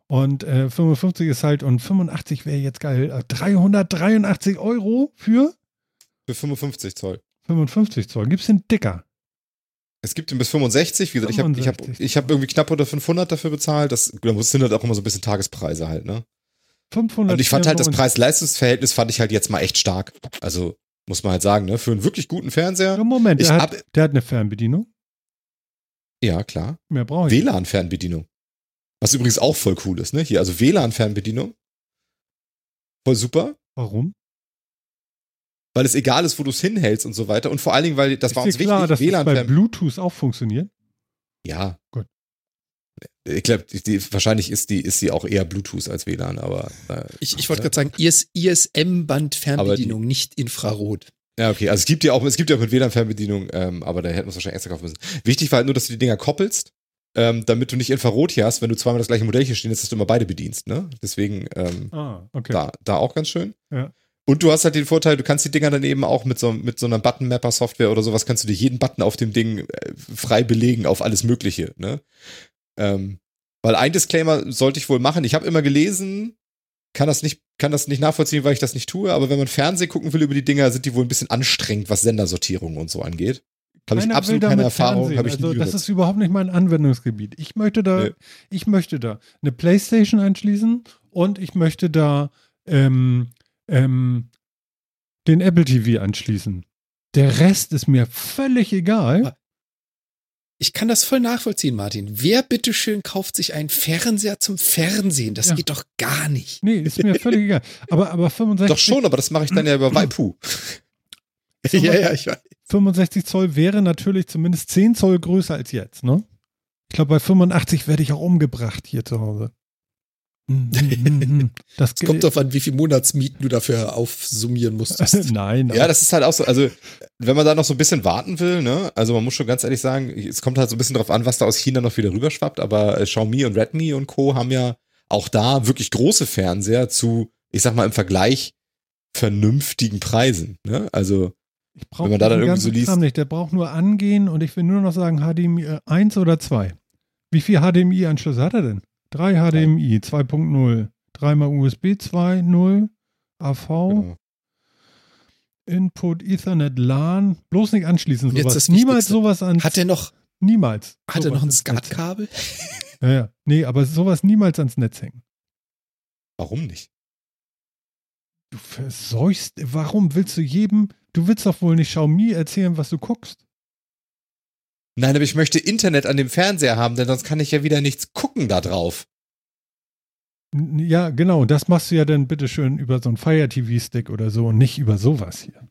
Und äh, 55 ist halt, und 85 wäre jetzt geil. Äh, 383 Euro für Für 55 Zoll. 55 Zoll. Gibt's den dicker? Es gibt ihn bis 65. Wie gesagt, ich habe ich hab, 65. ich hab irgendwie knapp unter 500 dafür bezahlt. Das da sind halt auch immer so ein bisschen Tagespreise halt, ne? 500 Und ich fand halt das Preis-Leistungs-Verhältnis fand ich halt jetzt mal echt stark. Also, muss man halt sagen, ne? Für einen wirklich guten Fernseher. Moment, Ich der hat, der hat eine Fernbedienung. ja, klar. Mehr brauche ich. WLAN-Fernbedienung. Was übrigens auch voll cool ist, ne? Hier, also WLAN-Fernbedienung. Voll super. Warum? Weil es egal ist, wo du es hinhältst und so weiter. Und vor allen Dingen, weil das ist war uns klar, wichtig, dass das bei. Bluetooth auch funktioniert? Ja. Gut. Ich glaube, die, die, wahrscheinlich ist die, ist die auch eher Bluetooth als WLAN, aber. Äh, Ich, ich wollte gerade sagen, IS, ISM-Band-Fernbedienung, nicht Infrarot. Ja, okay. Also es gibt ja auch, es gibt ja auch mit WLAN-Fernbedienung, ähm, aber da hätten wir es wahrscheinlich extra kaufen müssen. Wichtig war halt nur, dass du die Dinger koppelst, ähm, damit du nicht Infrarot hier hast, wenn du zweimal das gleiche Modell hier stehen hast, dass du immer beide bedienst, ne? Deswegen, ähm, Ah, okay. da, da auch ganz schön. Ja. Und du hast halt den Vorteil, du kannst die Dinger dann eben auch mit so, mit so einer Button-Mapper-Software oder sowas, kannst du dir jeden Button auf dem Ding äh, frei belegen auf alles Mögliche, ne? Ähm, weil ein Disclaimer sollte ich wohl machen. Ich habe immer gelesen, kann das nicht, kann das nicht nachvollziehen, weil ich das nicht tue, aber wenn man Fernsehen gucken will über die Dinger, sind die wohl ein bisschen anstrengend, was Sendersortierung und so angeht. Habe ich absolut keine Erfahrung, habe ich also, Das ist überhaupt nicht mein Anwendungsgebiet. Ich möchte da, Nee. ich möchte da eine Playstation anschließen und ich möchte da ähm, ähm, den Apple TV anschließen. Der Rest ist mir völlig egal. Ich kann das voll nachvollziehen, Martin. Wer bitteschön kauft sich einen Fernseher zum Fernsehen? Das Ja. geht doch gar nicht. Nee, ist mir völlig egal. Aber, aber 65, Doch schon, aber das mache ich dann ja über Waipu. ja, ja, ich weiß. 65 Zoll wäre natürlich zumindest 10 Zoll größer als jetzt, ne? Ich glaube, bei 85 werde ich auch umgebracht hier zu Hause. Hm, hm, hm. Das Es kommt drauf an, wie viel Monatsmieten du dafür aufsummieren musstest. Nein, Ja, das ist halt auch so, also wenn man da noch so ein bisschen warten will, ne, also man muss schon ganz ehrlich sagen, es kommt halt so ein bisschen drauf an, was da aus China noch wieder rüberschwappt, aber äh, Xiaomi und Redmi und Co. haben ja auch da wirklich große Fernseher zu, ich sag mal, im Vergleich vernünftigen Preisen, ne, also wenn man da dann irgendwie so liest- nicht. Der braucht nur angehen und ich will nur noch sagen HDMI 1 oder 2. Wie viel HDMI-Anschlüsse hat er denn? Drei HDMI 2.0, dreimal USB 2.0, AV, genau. Input, Ethernet, LAN. Bloß nicht anschließen Und jetzt sowas. das Niemals Wichtigste. sowas ans Hat er noch, Niemals. hat er sowas noch ein. SCART-Kabel? Ja, ja. Nee, aber sowas niemals ans Netz hängen. warum nicht? Du verseuchst. Warum willst du jedem. Du willst doch wohl nicht Xiaomi erzählen, was du guckst. Nein, aber ich möchte Internet an dem Fernseher haben, denn sonst kann ich ja wieder nichts gucken da drauf. Ja, genau. Das machst du ja dann bitteschön über so einen Fire TV-Stick oder so und nicht über sowas hier.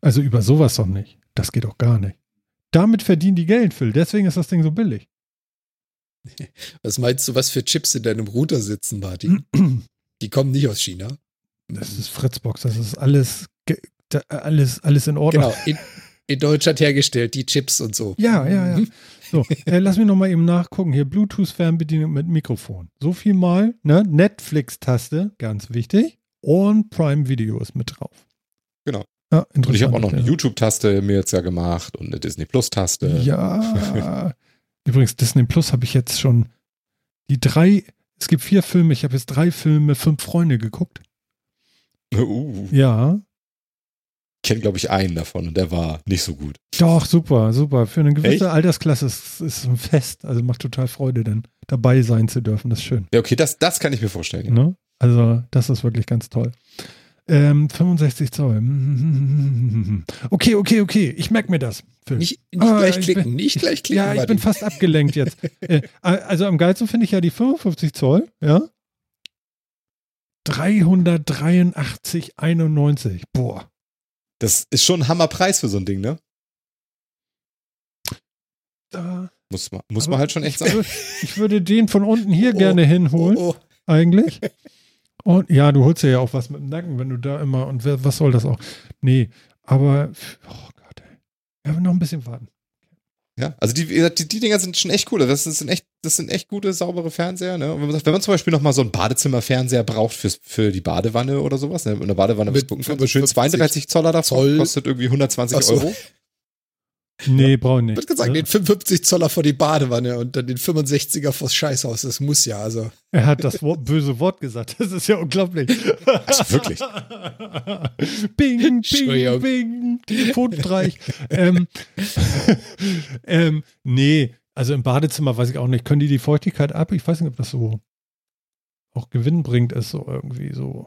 Also über sowas doch nicht. Das geht doch gar nicht. Damit verdienen die Geld, Phil. Deswegen ist das Ding so billig. Was meinst du, was für Chips in deinem Router sitzen, Martin? Die kommen nicht aus China. Das ist Fritzbox. Das ist alles, alles, alles in Ordnung. Genau, in, in Deutschland hergestellt, die Chips und so. Ja, ja, ja. So, äh, lass mich noch mal eben nachgucken. Hier Bluetooth-Fernbedienung mit Mikrofon. So viel mal, ne? Netflix-Taste, ganz wichtig. Und Prime Video ist mit drauf. Genau. Ja, Und ich habe auch noch eine interessant, YouTube-Taste mir jetzt ja gemacht und eine Disney Plus-Taste. Ja. Übrigens, Disney Plus habe ich jetzt schon die drei, es gibt vier Filme, ich habe jetzt drei Filme, fünf Freunde geguckt. Uh, Ja. Ich kenne, glaube ich, einen davon und der war nicht so gut. Doch, super, super. Für eine gewisse Echt? Altersklasse ist es ein Fest. Also macht total Freude, denn dabei sein zu dürfen. Das ist schön. Ja, okay, das, das kann ich mir vorstellen. Ja. Ne? Also, das ist wirklich ganz toll. Ähm, 65 Zoll. Okay, okay, okay. Ich merke mir das. Nicht, nicht Ah, gleich ich klicken, bin- nicht gleich klicken. ja, ich bin fast abgelenkt jetzt. äh, also am geilsten finde ich ja die 55 Zoll, ja. 383,91. Boah. Das ist schon ein Hammerpreis für so ein Ding, ne? Da, Muss man, muss aber man halt schon echt sagen. ich würde den von unten hier Oh, gerne hinholen, Oh, oh. eigentlich. Und ja, du holst ja auch was mit dem Nacken, wenn du da immer und was soll das auch? Nee, aber oh Gott, ey. Ja, noch ein bisschen warten. Ja, also die, die, die Dinger sind schon echt cool. Das sind echt, das sind echt gute, saubere Fernseher. Ne? Und wenn, man, sagt, wenn man zum Beispiel noch mal so einen Badezimmerfernseher braucht fürs, für die Badewanne oder sowas, ne? in der Badewanne was Mit gucken kann, so schön 55 32 Zoller davon, Zoll. kostet irgendwie 120 Ach so. Euro. Nee, brauche ich Ich nicht. würde gesagt, Ne? den 55 Zoller vor die Badewanne und dann den 65er vors Scheißhaus. Das muss ja, also. Er hat das Wort, böse Wort gesagt. Das ist ja unglaublich. Also wirklich. bing, bing, bing, Telefonstreich. ähm, ähm, nee, also im Badezimmer weiß ich auch nicht. Können die die Feuchtigkeit ab? Ich weiß nicht, ob das so auch Gewinn bringt, ist so irgendwie so.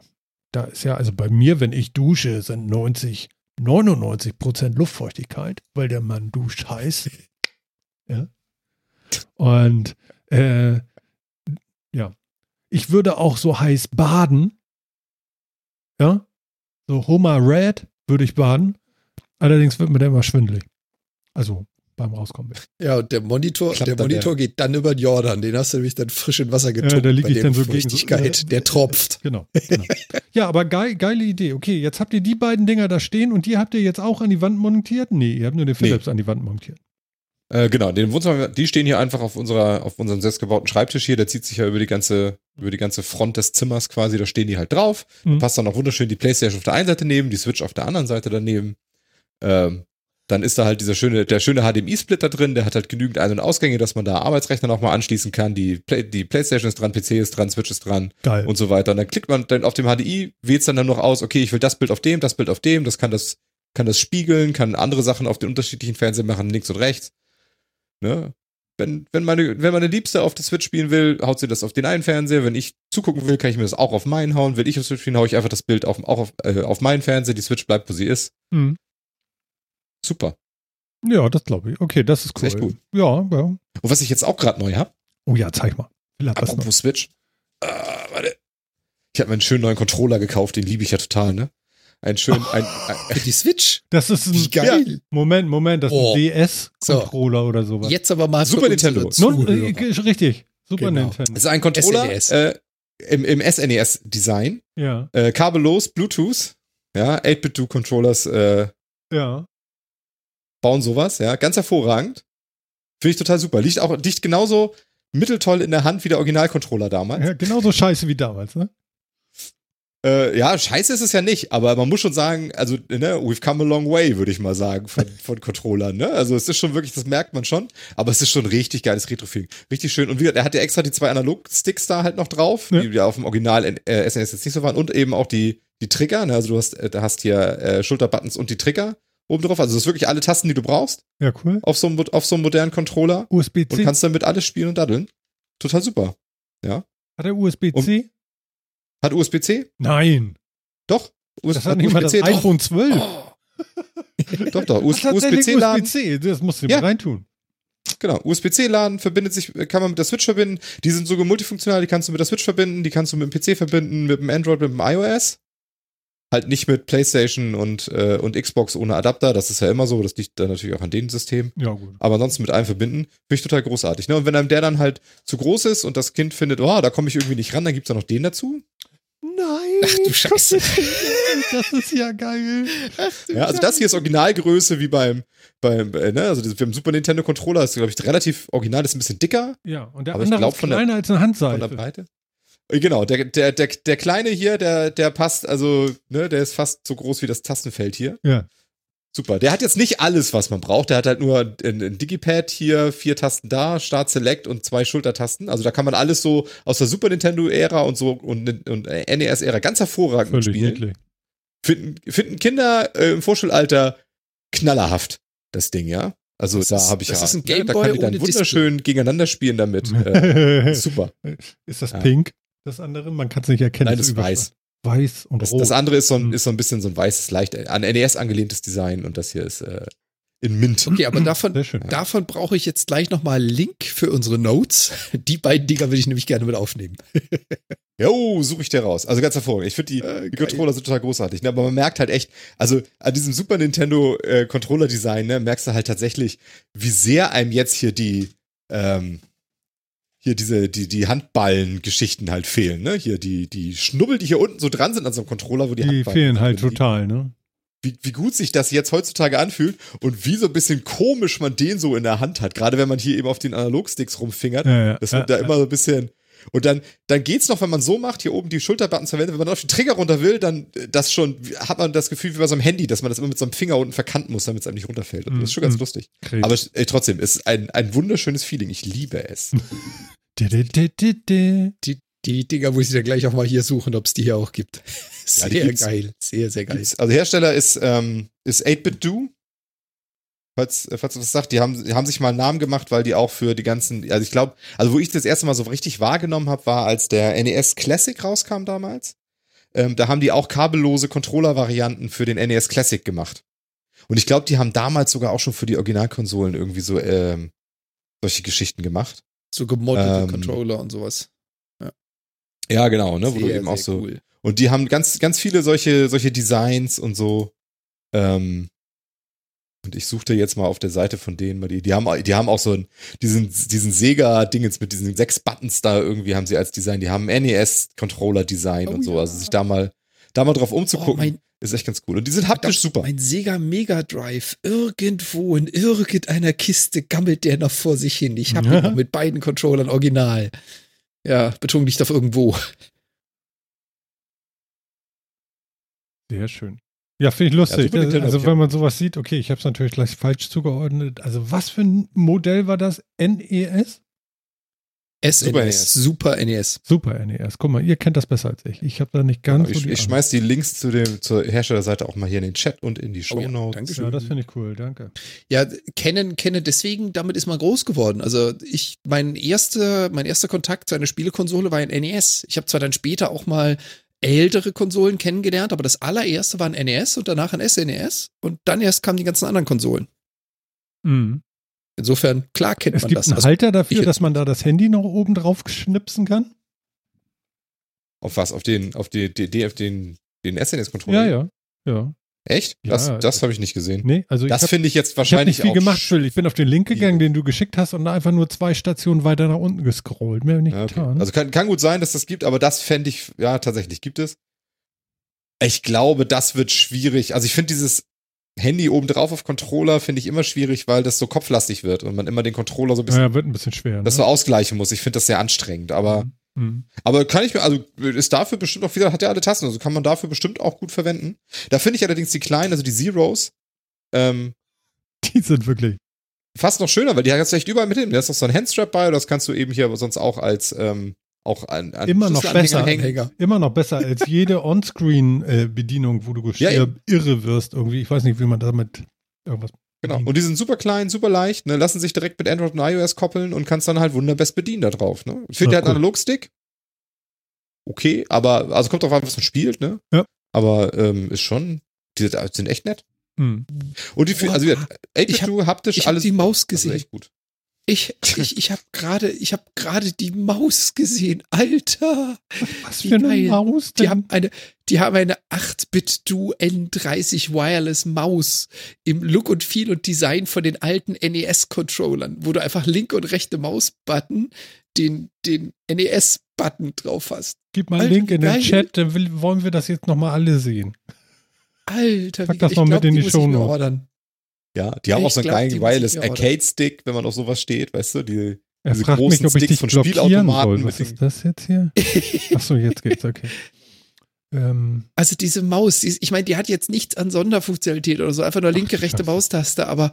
Da ist ja, also bei mir, wenn ich dusche, sind 90, 99 Prozent Luftfeuchtigkeit, weil der Mann duscht heiß. Ja. Und äh, ja, ich würde auch so heiß baden. Ja, so Homer Red würde ich baden. Allerdings wird mir der immer schwindelig. Also beim Rauskommen. Ja, und der Monitor, Klappt der Monitor geht dann über den Jordan. Den hast du nämlich dann frisch in Wasser getunkt. Ja, da lieg bei ich der dann so gegen so- Feuchtigkeit. äh, der tropft. Genau. genau. ja, aber geil, geile Idee. Okay, jetzt habt ihr die beiden Dinger da stehen und die habt ihr jetzt auch an die Wand montiert? Nee, ihr habt nur den Philips an die Wand montiert. Äh, genau, den Wohnzimmer, die stehen hier einfach auf unserer, auf unserem selbstgebauten Schreibtisch hier. Der zieht sich ja über die ganze, über die ganze Front des Zimmers quasi. Da stehen die halt drauf. Mhm. Passt dann auch wunderschön die Playstation auf der einen Seite neben, die Switch auf der anderen Seite daneben. Ähm, dann ist da halt dieser schöne, der schöne HDMI-Splitter drin, der hat halt genügend Ein- und Ausgänge, dass man da Arbeitsrechner nochmal anschließen kann. Die, Play, die Playstation ist dran, PC ist dran, Switch ist dran Geil. und so weiter. Und dann klickt man dann auf dem HDI, wählt dann, dann noch aus, okay, ich will das Bild auf dem, das Bild auf dem, das kann das, kann das spiegeln, kann andere Sachen auf den unterschiedlichen Fernsehen machen, links und rechts. Ne? Wenn, wenn, meine, wenn meine Liebste auf der Switch spielen will, haut sie das auf den einen Fernseher. Wenn ich zugucken will, kann ich mir das auch auf meinen hauen. Will ich auf Switch spielen, hau ich einfach das Bild auf, auch auf, äh, auf meinen Fernseher. Die Switch bleibt, wo sie ist. Mhm. Super. Ja, das glaube ich. Okay, das ist cool. Ist echt gut. Ja, ja. Und was ich jetzt auch gerade neu habe, Oh ja, zeig mal. Was noch? apropos Switch. Äh, warte. Ich habe mir einen schönen neuen Controller gekauft, den liebe ich ja total, ne? Einen schönen, ein, ein, die Switch. Das ist Wie ein geil. Moment, Moment, das ist Oh. ein DS-Controller oder sowas. Jetzt aber mal Super Nintendo. Nun, äh, richtig. Super Genau. das Nintendo. ist ein Controller SNES. äh, im, im SNES-Design. Ja, Äh, kabellos, Bluetooth. Ja, 8-Bit-2-Controllers äh, ja. Bauen sowas, ja. Ganz hervorragend. Finde ich total super. Liegt auch, liegt genauso mitteltoll in der Hand wie der Originalcontroller damals. ja genauso scheiße wie damals, ne? Äh, ja, scheiße ist es ja nicht, aber man muss schon sagen, also, ne, we've come a long way, würde ich mal sagen, von, von Controllern, ne? Also, es ist schon wirklich, das merkt man schon, aber es ist schon ein richtig geiles Retro-Feeling. Richtig schön. Und wie gesagt, er hat ja extra die zwei Analog-Sticks da halt noch drauf, Ja. die ja auf dem Original äh, SNS jetzt nicht so waren und eben auch die, die Trigger, ne? Also, du hast, äh, hast hier äh, Schulterbuttons und die Trigger oben drauf. Also, das ist wirklich alle Tasten, die du brauchst Ja, cool. auf so einem, auf so einem modernen Controller und USB-C. kannst damit alles spielen und daddeln. Total super. Hat er USB-C? Hat USB-C? Nein. Doch. US Das hat nicht mal das USB-C, doch. iPhone 12. Doch, doch. US Hat tatsächlich USB-C-Laden. USB-C. Das musst du Ja. ja. reintun. Genau, USB-C-Laden verbindet sich, kann man mit der Switch verbinden. Die sind sogar multifunktional, die kannst du mit der Switch verbinden, die kannst du mit dem PC verbinden, mit dem Android, mit dem iOS. Halt nicht mit PlayStation und, äh, und Xbox ohne Adapter, das ist ja immer so, das liegt dann natürlich auch an dem System. Ja, gut. Aber ansonsten mit einem verbinden, finde ich total großartig. Ne? Und wenn einem der dann halt zu groß ist und das Kind findet, oh, da komme ich irgendwie nicht ran, dann gibt's da noch den dazu. Nein. Ach du Scheiße. Das ist ja geil. Ja, also das hier ist Originalgröße wie beim, beim äh, ne, also haben Super Nintendo Controller, ist glaube ich relativ original, ist ein bisschen dicker Ja, und der Aber ich andere glaub, ist von der- kleiner als eine von Handseite. der Breite. Äh, Genau, der, der, der, der kleine hier, der, der passt, also, ne, der ist fast so groß wie das Tastenfeld hier. Ja. Super. Der hat jetzt nicht alles, was man braucht. Der hat halt nur ein, ein Digipad hier, vier Tasten da, Start Select und zwei Schultertasten. Also da kann man alles so aus der Super Nintendo-Ära und so und, und NES-Ära ganz hervorragend Völlig spielen. niedlich. Finden, finden Kinder äh, im Vorschulalter knallerhaft, das Ding, ja. Also Das da habe ich das ja, ist ein ne, da Gameboy kann die dann wunderschön gegeneinander spielen damit. Äh, super. ist das Ja. pink? Das andere? Man kann es nicht erkennen. Nein, das ist weiß. Weiß und Das, rot. das andere ist so, ein, Hm. ist so ein bisschen so ein weißes, leicht an NES angelehntes Design und das hier ist äh, in Mint. Okay, aber davon, Sehr schön. davon brauche ich jetzt gleich nochmal Link für unsere Notes. Die beiden Dinger würde ich nämlich gerne mit aufnehmen. Jo, suche ich dir raus. Also ganz hervorragend. Ich finde die, Äh, die. Controller sind total großartig. Ne? Aber man merkt halt echt, also an diesem Super Nintendo äh, Controller Design, ne, merkst du halt tatsächlich, wie sehr einem jetzt hier die, ähm, hier diese, die, die Handballen-Geschichten halt fehlen, ne? Hier die, die Schnubbel, die hier unten so dran sind an so einem Controller, wo die, Die Handballen fehlen halt liegen. total, ne? wie, wie gut sich das jetzt heutzutage anfühlt und wie so ein bisschen komisch man den so in der Hand hat. Gerade wenn man hier eben auf den Analogsticks rumfingert. Ja, ja. Das wird da Ja, immer so ein bisschen. Und dann, dann geht's noch, wenn man so macht, hier oben die Schulterbuttons verwendet. Wenn man auf den Trigger runter will, dann äh, das schon, hat man das Gefühl wie bei so einem Handy, dass man das immer mit so einem Finger unten verkanten muss, damit es einem nicht runterfällt. Und das ist schon ganz Mhm. lustig. Krebs. Aber äh, trotzdem, es ist ein, ein wunderschönes Feeling. Ich liebe es. Di, di, di, di, di. Die, die Dinger muss ich dann gleich auch mal hier suchen, ob es die hier auch gibt. Ja, Sehr gibt's. geil. Sehr, sehr geil. Gibt's- Also Hersteller ist, ähm, ist 8-Bit-Do. Falls, äh, falls du was sagt, die haben, die haben sich mal einen Namen gemacht, weil die auch für die ganzen, also ich glaube, also wo ich das erste Mal so richtig wahrgenommen habe, war als der NES Classic rauskam damals. Ähm, da haben die auch kabellose Controller-Varianten für den NES Classic gemacht. Und ich glaube, die haben damals sogar auch schon für die Originalkonsolen irgendwie so ähm, solche Geschichten gemacht. So gemoddete Ähm, Controller und sowas. Ja, genau, ne? Wo du Sehr, eben auch sehr so. cool. Und die haben ganz, ganz viele solche, solche Designs und so. Ähm, und ich suchte jetzt mal auf der Seite von denen mal die, die haben, die haben auch so einen, diesen, diesen Sega-Dingens mit diesen sechs Buttons da irgendwie haben sie als Design. Die haben NES-Controller-Design Oh und so. ja. Also sich da mal, da mal drauf umzugucken, Oh, mein- ist echt ganz cool. Und die sind haptisch super. Mein Sega Mega Drive, irgendwo in irgendeiner Kiste gammelt der noch vor sich hin. Ich habe Ja. mit beiden Controllern original. Ja, Betonung liegt auf irgendwo. Sehr schön. Ja, finde ich lustig. Ja, also ich wenn man sowas sieht, okay, ich habe es natürlich gleich falsch zugeordnet. Also was für ein Modell war das? E NES? Super SNES, Super E NES. Super NES. Guck mal, ihr kennt das besser als ich. Ich habe da nicht ganz so ich, die ich schmeiß die Links zu dem, zur Herstellerseite auch mal hier in den Chat und in die Oh ja, Shownotes. Dankeschön. Ja, das finde ich cool, danke. Ja, kennen, kennen deswegen, damit ist man groß geworden. Also ich, mein erster, mein erster Kontakt zu einer Spielekonsole war ein NES. Ich habe zwar dann später auch mal ältere Konsolen kennengelernt, aber das allererste war ein NES und danach ein SNES und dann erst kamen die ganzen anderen Konsolen. Mhm. Insofern, klar kennt Es man gibt das. einen Also, Halter dafür, ich- dass man da das Handy noch oben drauf schnipsen kann. Auf was? Auf den, auf die, die, die auf den, den SNES-Controller? Ja, ja. Ja. Echt? Das, Ja, das habe ich nicht gesehen. Nee, also Das ich finde ich jetzt wahrscheinlich nicht viel gemacht, Phil. Ich bin auf den Link gegangen, den du geschickt hast und da einfach nur zwei Stationen weiter nach unten gescrollt. Mehr nicht okay. getan. Also kann, kann gut sein, dass das gibt, aber das fände ich, ja, tatsächlich gibt es. Ich glaube, das wird schwierig. Also ich finde dieses Handy oben drauf auf Controller finde ich immer schwierig, weil das so kopflastig wird und man immer den Controller so ein bisschen ja, wird ein bisschen schwer. das ne? so ausgleichen muss. Ich finde das sehr anstrengend, aber Mhm. Aber kann ich mir, also ist dafür bestimmt auch wieder, hat ja alle Tasten, also kann man dafür bestimmt auch gut verwenden. Da finde ich allerdings die kleinen, also die Zeros, ähm, Die sind wirklich. fast noch schöner, weil die hast du echt überall mit hin. Da ist noch so ein Handstrap bei, oder das kannst du eben hier aber sonst auch als, ähm, auch an, an Immer noch besser. hängen. Anhänger. Immer noch besser als jede On-Screen-Bedienung, wo du Ja, irre wirst irgendwie. Ich weiß nicht, wie man damit irgendwas. Genau. bedienen Und die sind super klein, super leicht, ne, lassen sich direkt mit Android und iOS koppeln und kannst dann halt wunderbest bedienen da drauf, ne. Ich finde Ja, der hat einen cool. Analogstick. Okay, aber, also kommt drauf an, was man spielt, ne. Ja. Aber, ähm, ist schon, die sind echt nett. Hm. Und die, Boah, also, ja, ich hab- 8-Bit haptisch, ich habe alles. die Maus also gesehen. echt gut. Ich, ich, ich habe gerade, ich habe gerade die Maus gesehen. Alter, Was für eine geil. Maus die denn? haben eine, die haben eine 8-Bit-Du N30 Wireless Maus im Look und Feel und Design von den alten NES-Controllern, wo du einfach linke und rechte Mausbutton den, den NES-Button drauf hast. Gib mal einen Link in den. Chat, dann will, wollen wir das jetzt nochmal alle sehen. Alter, Pack wie das ich mit glaub, in die muss ich mir Shownotes. ordern. Ja, die haben auch Ich so einen glaub, geilen Wireless mir ordern. Arcade-Stick, wenn man auf sowas steht, weißt du, die, Er Diese fragt mich, großen ob ich Sticks dich von Spielautomaten soll. Was ist das jetzt hier? Achso, jetzt geht's, okay. Ähm, Also diese Maus, die, ist- ich meine, die hat jetzt nichts an Sonderfunktionalität oder so, einfach nur linke, Ach, rechte. Maustaste, aber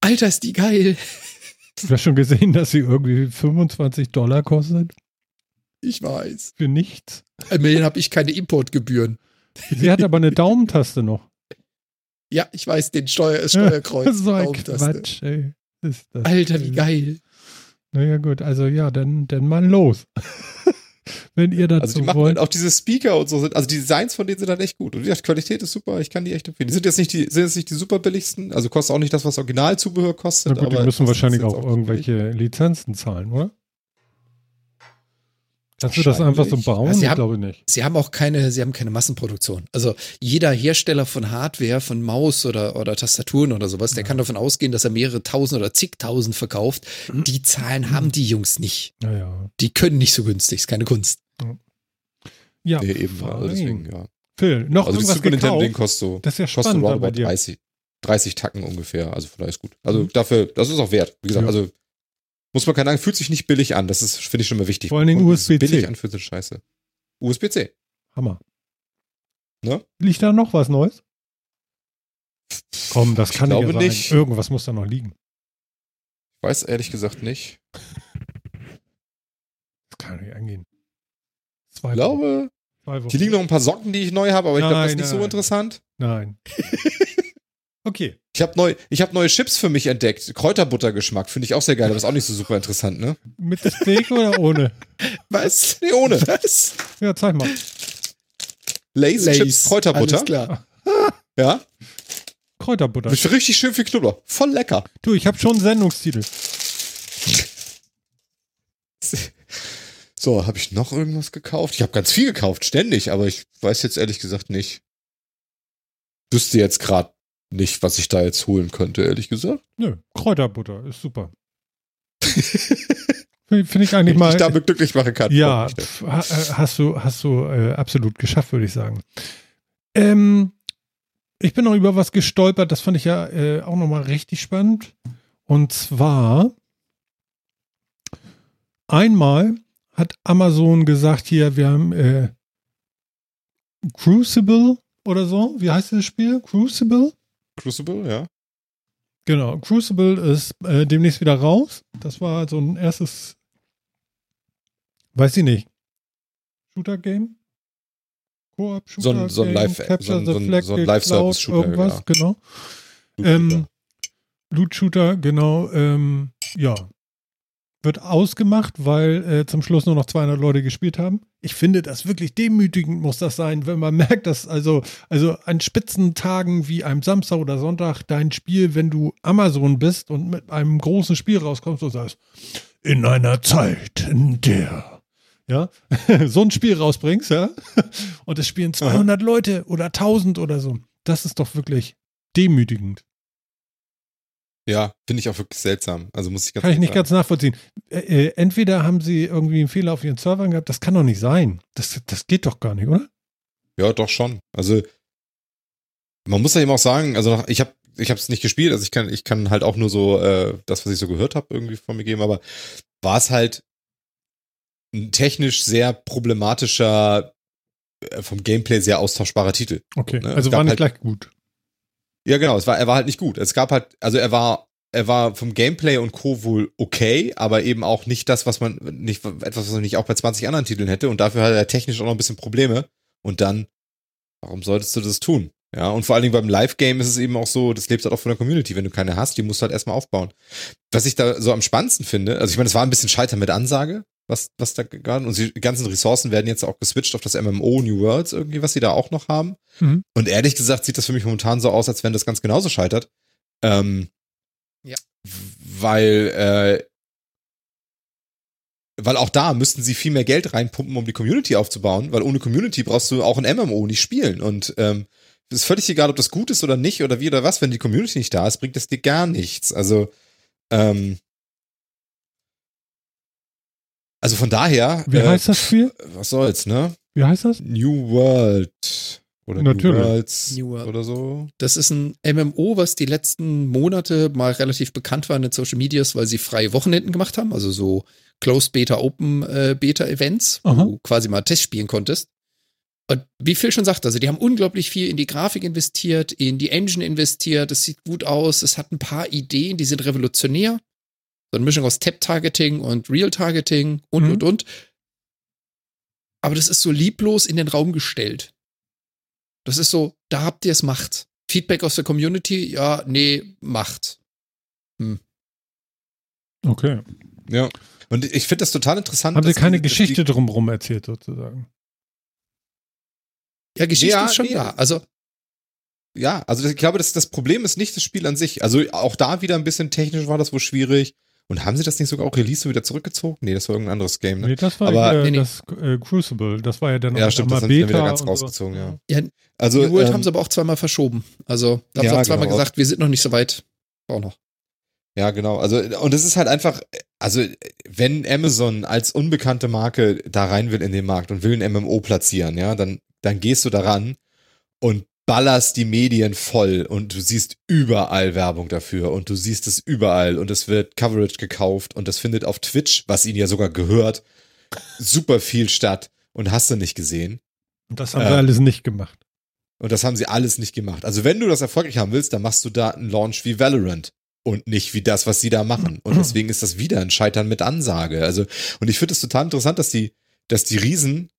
Alter, ist die geil. du hast schon gesehen, dass sie irgendwie 25 Dollar kostet? Ich weiß. Für nichts. Immerhin habe ich keine Importgebühren. Sie hat aber eine Daumentaste noch. Ja, ich weiß, den Steuer, Steuerkreuz. so ein Daumentaste. Quatsch, ey. Ist das Alter, wie geil. Naja, gut, also ja, dann, dann mal los. Wenn ihr dazu also die machen wollt. halt auch diese Speaker und so sind, also die Designs von denen sind halt echt gut. Und gesagt, Qualität ist super, ich kann die echt empfehlen. Die sind jetzt nicht die, sind jetzt nicht die super billigsten, also kostet auch nicht das, was Originalzubehör kostet. Na gut, die müssen das ist wahrscheinlich auch nicht irgendwelche Lizenzen zahlen, oder? Kannst du das einfach so bauen? Ja, sie ich haben- glaube nicht. Sie haben auch keine, sie haben keine Massenproduktion. Also jeder Hersteller von Hardware, von Maus oder, oder Tastaturen oder sowas, der kann davon ausgehen, dass er mehrere tausend oder zigtausend verkauft. Mhm. Die Zahlen haben die Jungs nicht. Naja. Die können nicht so günstig, ist keine Kunst. Ja, Nee, eben, also deswegen, ja. Phil, noch Also das irgendwas Super gekauft? kostet so, Das ist ja kostet spannend bei roundabout dir. 30, 30 Tacken ungefähr, also von daher ist gut. Also dafür, das ist auch wert. Wie gesagt, Ja. also muss man keine sagen, fühlt sich nicht billig an, das ist, finde ich schon mal wichtig. Vor allen Dingen USB-C. Billig an für so Scheiße. USB-C. Hammer. Ne? Liegt da noch was Neues? Komm, das Ich kann glaube ja nicht. Irgendwas muss da noch liegen. Ich weiß ehrlich gesagt nicht. Das kann ja nicht angehen. Zwei Ich glaube, Zwei Wochen. hier liegen noch ein paar Socken, die ich neu habe, aber ich glaube, das ist Nein, nicht so nein. interessant. Nein. okay. Ich habe neu, ich habe neue Chips für mich entdeckt. Kräuterbuttergeschmack finde ich auch sehr geil, aber ist auch nicht so super interessant, ne? Mit Steak oder ohne? Was? Nee, ohne. Was? Ja, zeig mal. Lays, Chips Kräuterbutter. Alles klar. Ja. Kräuterbutter. Mit richtig schön viel Knoblauch. Voll lecker. Du, ich habe schon einen Sendungstitel. So, habe ich noch irgendwas gekauft? Ich habe ganz viel gekauft, ständig, aber ich weiß jetzt ehrlich gesagt nicht. Wüsste jetzt gerade nicht, was ich da jetzt holen könnte, ehrlich gesagt. Nö, Kräuterbutter ist super. Finde find ich eigentlich mal. ich damit glücklich machen kann. Ja, pf, äh, hast du, hast du äh, absolut geschafft, würde ich sagen. Ähm, ich bin noch über was gestolpert, das fand ich ja äh, auch nochmal richtig spannend. Und zwar einmal hat Amazon gesagt, hier, wir haben äh, Crucible oder so. Wie heißt das Spiel? Crucible? Crucible, ja. Genau, Crucible ist äh, demnächst wieder raus. Das war so ein erstes, weiß ich nicht, Shooter-Game? Koop-Shooter? So ein- so ein Live- Capture so ein- the so ein- Flag, so ein Live-Service-Shooter, Irgendwas, ja. genau. Ähm, Loot-Shooter, genau. Ähm, ja. Wird ausgemacht, weil äh, zum Schluss nur noch 200 Leute gespielt haben. Ich finde das wirklich demütigend muss das sein, wenn man merkt, dass also, also an Spitzentagen wie einem Samstag oder Sonntag dein Spiel, wenn du Amazon bist und mit einem großen Spiel rauskommst und sagst, in einer Zeit, in der, ja, so ein Spiel rausbringst, ja, und es spielen 200 Leute oder 1000 oder so. Das ist doch wirklich demütigend. Ja, finde ich auch wirklich seltsam. Also muss ich ganz Kann ich nicht sagen. ganz nachvollziehen. Äh, äh, entweder haben sie irgendwie einen Fehler auf ihren Servern gehabt, das kann doch nicht sein. Das, das geht doch gar nicht, oder? Ja, doch schon. Also man muss ja eben auch sagen, also ich habe ich habe es nicht gespielt, also ich kann ich kann halt auch nur so äh, das, was ich so gehört habe, irgendwie von mir geben, aber war es halt ein technisch sehr problematischer, äh, vom Gameplay sehr austauschbarer Titel. Okay, Ne, also war nicht halt- gleich gut. Ja, genau, es war, er war halt nicht gut. Es gab halt, also er war, er war vom Gameplay und Co. wohl okay, aber eben auch nicht das, was man, nicht, etwas, was man nicht auch bei 20 anderen Titeln hätte und dafür hat er technisch auch noch ein bisschen Probleme. Und dann, warum solltest du das tun? Ja, und vor allen Dingen beim Live-Game ist es eben auch so, das lebt halt auch von der Community. Wenn du keine hast, die musst du halt erstmal aufbauen. Was ich da so am spannendsten finde, also ich meine, es war ein bisschen Scheitern mit Ansage, was, was da gerade, und die ganzen Ressourcen werden jetzt auch geswitcht auf das MMO New Worlds irgendwie, was sie da auch noch haben. Mhm. Und ehrlich gesagt sieht das für mich momentan so aus, als wenn das ganz genauso scheitert. Ähm, Ja. Weil, äh, weil auch da müssten sie viel mehr Geld reinpumpen, um die Community aufzubauen, weil ohne Community brauchst du auch ein MMO nicht spielen. Und ähm, es ist völlig egal, ob das gut ist oder nicht oder wie oder was, wenn die Community nicht da ist, bringt es dir gar nichts. Also, ähm, also von daher, Wie äh, heißt das Spiel? was soll's, ne? Wie heißt das? New World oder Natürlich. New Worlds New World. oder so. Das ist ein MMO, was die letzten Monate mal relativ bekannt war in den Social Medias, weil sie freie Wochenenden gemacht haben, also so Closed Beta, Open äh, Beta Events, wo Aha. du quasi mal Test spielen konntest. Und wie Phil schon sagt, also die haben unglaublich viel in die Grafik investiert, in die Engine investiert, es sieht gut aus, es hat ein paar Ideen, die sind revolutionär. So eine Mischung aus Tap-Targeting und Real-Targeting und, Mhm. und, und. Aber das ist so lieblos in den Raum gestellt. Das ist so, da habt ihr es, macht. Feedback aus der Community, ja, nee, macht. Okay. Ja. Und ich finde das total interessant. Haben sie keine die- Geschichte drumherum erzählt, sozusagen? Ja, Geschichte Ja, ist schon nee. da. Also, Die, ja, also ich glaube, das, das Problem ist nicht das Spiel an sich. Also auch da wieder ein bisschen technisch war das wohl schwierig. Und haben sie das nicht sogar auch released und wieder zurückgezogen? Nee, das war irgendein anderes Game, ne? Nee, das war Aber- äh, Nee, nee. das äh, Crucible. Das war ja dann Ja, auch stimmt, das dann wieder Beta ganz und so. rausgezogen, ja. ja, Also, New World ähm, haben sie aber auch zweimal verschoben. Also, da haben Ja, sie auch zweimal genau. gesagt, wir sind noch nicht so weit. Auch noch. Ja, genau. Also, und es ist halt einfach, also, wenn Amazon als unbekannte Marke da rein will in den Markt und will ein MMO platzieren, ja, dann, dann gehst du daran und ballerst die Medien voll und du siehst überall Werbung dafür und du siehst es überall und es wird Coverage gekauft und das findet auf Twitch, was ihnen ja sogar gehört, super viel statt und hast du nicht gesehen. Und das haben Äh, sie alles nicht gemacht. Und das haben sie alles nicht gemacht. Also wenn du das erfolgreich haben willst, dann machst du da einen Launch wie Valorant und nicht wie das, was sie da machen. Und deswegen ist das wieder ein Scheitern mit Ansage. Also, und ich finde es total interessant, dass die, dass die Riesen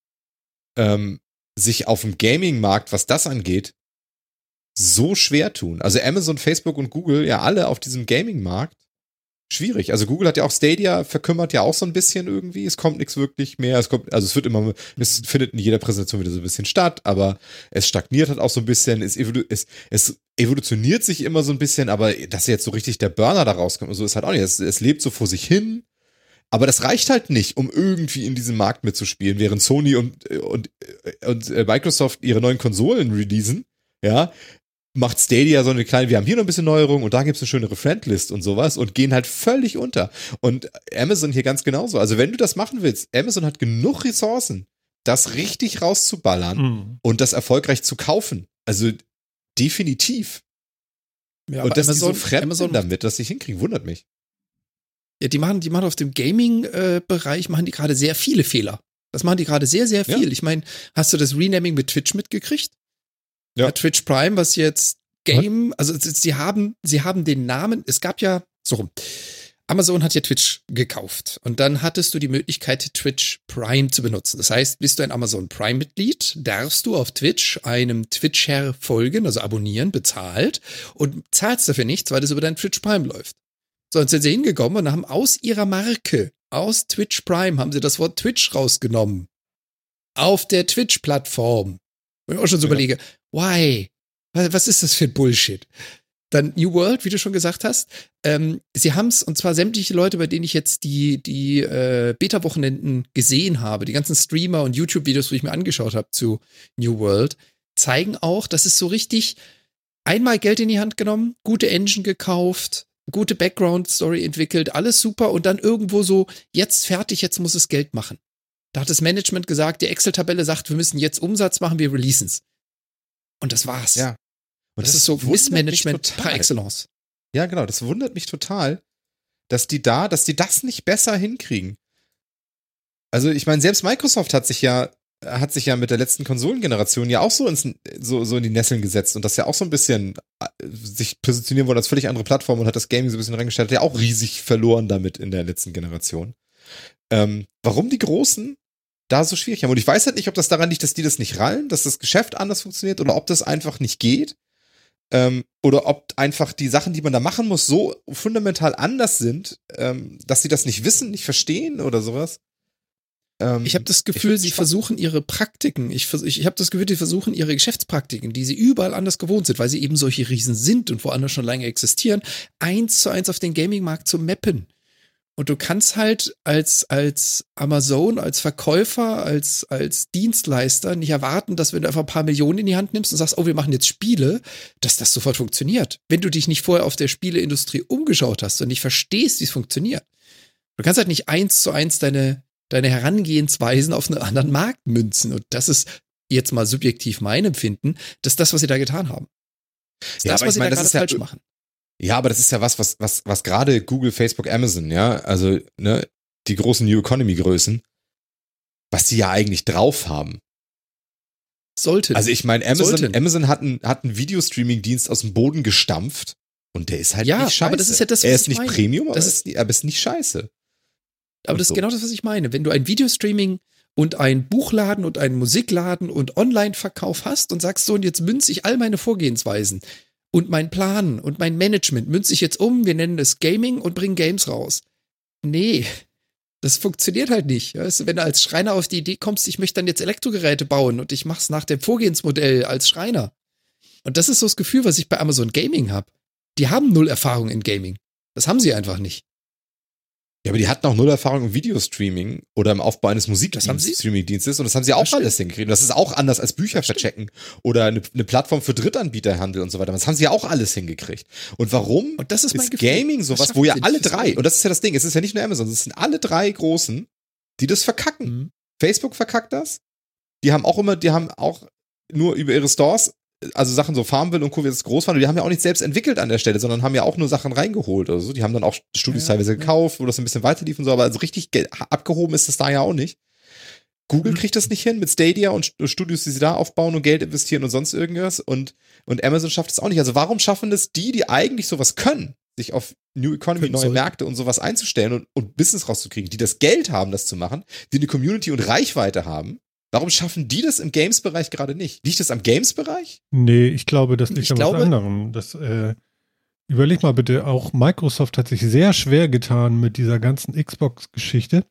ähm, sich auf dem Gaming-Markt, was das angeht, so schwer tun. Also Amazon, Facebook und Google, ja alle auf diesem Gaming-Markt. Schwierig. Also Google hat ja auch Stadia verkümmert ja auch so ein bisschen irgendwie. Es kommt nichts wirklich mehr. Es kommt, also es wird immer, es findet in jeder Präsentation wieder so ein bisschen statt, aber es stagniert halt auch so ein bisschen. Es, evolu es, es evolutioniert sich immer so ein bisschen, aber dass jetzt so richtig der Burner da rauskommt so ist halt auch nicht. Es, es lebt so vor sich hin. Aber das reicht halt nicht, um irgendwie in diesem Markt mitzuspielen, während Sony und, und, und äh, Microsoft ihre neuen Konsolen releasen, ja, macht Stadia so eine kleine, wir haben hier noch ein bisschen Neuerung und da gibt's eine schönere Friendlist und sowas und gehen halt völlig unter. Und Amazon hier ganz genauso. Also wenn du das machen willst, Amazon hat genug Ressourcen, das richtig rauszuballern Mhm. und das erfolgreich zu kaufen. Also definitiv. Ja, und dass die so Amazon, fremd Amazon damit, dass sie hinkriegen, wundert mich. Ja, die machen, die machen auf dem Gaming-Bereich, machen die gerade sehr viele Fehler. Das machen die gerade sehr, sehr Ja. viel. Ich meine, hast du das Renaming mit Twitch mitgekriegt? Ja. Twitch Prime, was jetzt Game, also sie haben, sie haben den Namen, es gab ja, so rum. Amazon hat ja Twitch gekauft und dann hattest du die Möglichkeit, Twitch Prime zu benutzen. Das heißt, bist du ein Amazon Prime-Mitglied, darfst du auf Twitch einem Twitcher folgen, also abonnieren, bezahlt und zahlst dafür nichts, weil das über dein Twitch Prime läuft. So, und sind sie hingekommen und haben aus ihrer Marke, aus Twitch Prime, haben sie das Wort Twitch rausgenommen. Auf der Twitch-Plattform. Und ich auch schon so Ja. überlege, why? Was ist das für ein Bullshit? Dann New World, wie du schon gesagt hast. Ähm, sie haben es, und zwar sämtliche Leute, bei denen ich jetzt die, die äh, Beta-Wochenenden gesehen habe, die ganzen Streamer und YouTube-Videos, wo ich mir angeschaut habe zu New World, zeigen auch, dass es so richtig einmal Geld in die Hand genommen, gute Engine gekauft, gute Background-Story entwickelt, alles super und dann irgendwo so, jetzt fertig, jetzt muss es Geld machen. Da hat das Management gesagt, die Excel-Tabelle sagt, wir müssen jetzt Umsatz machen, wir releasen's. Und das war's. Ja. Und das, ist so Missmanagement par excellence. Ja, genau. Das wundert mich total, dass die da, dass die das nicht besser hinkriegen. Also, ich meine, selbst Microsoft hat sich ja, hat sich ja mit der letzten Konsolengeneration ja auch so, ins, so, so in die Nesseln gesetzt und das ja auch so ein bisschen äh, sich positionieren wollen als völlig andere Plattform und hat das Gaming so ein bisschen reingestellt, hat ja auch riesig verloren damit in der letzten Generation. Ähm, warum die Großen da so schwierig haben? Und ich weiß halt nicht, ob das daran liegt, dass die das nicht rallen, dass das Geschäft anders funktioniert oder ob das einfach nicht geht. Ähm, oder ob einfach die Sachen, die man da machen muss, so fundamental anders sind, ähm, dass sie das nicht wissen, nicht verstehen oder sowas. Ähm, Ich habe das Gefühl, sie versuchen ihre Praktiken, ich, ich, ich habe das Gefühl, die versuchen ihre Geschäftspraktiken, die sie überall anders gewohnt sind, weil sie eben solche Riesen sind und woanders schon lange existieren, eins zu eins auf den Gaming-Markt zu mappen. Und du kannst halt als, als Amazon, als Verkäufer, als, als Dienstleister nicht erwarten, dass wenn du einfach ein paar Millionen in die Hand nimmst und sagst, oh, wir machen jetzt Spiele, dass das sofort funktioniert. Wenn du dich nicht vorher auf der Spieleindustrie umgeschaut hast und nicht verstehst, wie es funktioniert. Du kannst halt nicht eins zu eins deine, deine Herangehensweisen auf einen anderen Markt münzen. Und das ist jetzt mal subjektiv mein Empfinden, dass das, was sie da getan haben. Das, Ja, das aber was ich meine, sie da das gerade ist ja- falsch machen. Ja, aber das ist ja was, was, was, was gerade Google, Facebook, Amazon, ja, also, ne, die großen New Economy Größen, was die ja eigentlich drauf haben. Sollte. Also ich meine, Amazon, Sollten. Amazon hat einen, hat einen Videostreaming-Dienst aus dem Boden gestampft und der ist halt Ja, nicht scheiße. aber das ist ja das, er was ist ich nicht meine. Premium, aber, Das ist- ist, aber es ist nicht scheiße. Aber das ist so. genau das, was ich meine. Wenn du ein Videostreaming und ein Buchladen und einen Musikladen und Online-Verkauf hast und sagst so, und jetzt münze ich all meine Vorgehensweisen und mein Plan und mein Management münze ich jetzt um, wir nennen es Gaming und bringen Games raus. Nee, das funktioniert halt nicht. Weißt du, wenn du als Schreiner auf die Idee kommst, ich möchte dann jetzt Elektrogeräte bauen und ich mach's nach dem Vorgehensmodell als Schreiner. Und das ist so das Gefühl, was ich bei Amazon Gaming habe. Die haben null Erfahrung in Gaming. Das haben sie einfach nicht. Ja, aber die hatten auch null Erfahrung im Videostreaming oder im Aufbau eines. Musikstreaming-Dienstes und das haben sie auch Das stimmt. alles hingekriegt. Und das ist auch anders als Bücher Das stimmt. verchecken oder eine, eine Plattform für Drittanbieterhandel und so weiter. Das haben sie ja auch alles hingekriegt. Und warum Und das ist mein ist. Gaming sowas, wo ja alle drei, und das ist ja das Ding, es ist ja nicht nur Amazon, es sind alle drei Großen, die das verkacken. Mhm. Facebook verkackt das. Die haben auch immer, die haben auch nur über ihre Stores, also Sachen so Farmville und Co. wie das groß waren, die haben ja auch nicht selbst entwickelt an der Stelle, sondern haben ja auch nur Sachen reingeholt oder so. Die haben dann auch Studios Ja, teilweise ja. gekauft, wo das ein bisschen weiter lief und so, aber also richtig abgehoben ist das da ja auch nicht. Google Mhm. kriegt das nicht hin mit Stadia und St- Studios, die sie da aufbauen und Geld investieren und sonst irgendwas und, und Amazon schafft es auch nicht. Also warum schaffen das die, die eigentlich sowas können, sich auf New Economy, neue sollten. Märkte und sowas einzustellen und, und Business rauszukriegen, die das Geld haben, das zu machen, die eine Community und Reichweite haben? Warum schaffen die das im Games-Bereich gerade nicht? Liegt das am Games-Bereich? Nee, ich glaube, das liegt Ich an glaube- was anderem. Das, äh, überleg mal bitte, auch Microsoft hat sich sehr schwer getan mit dieser ganzen Xbox-Geschichte.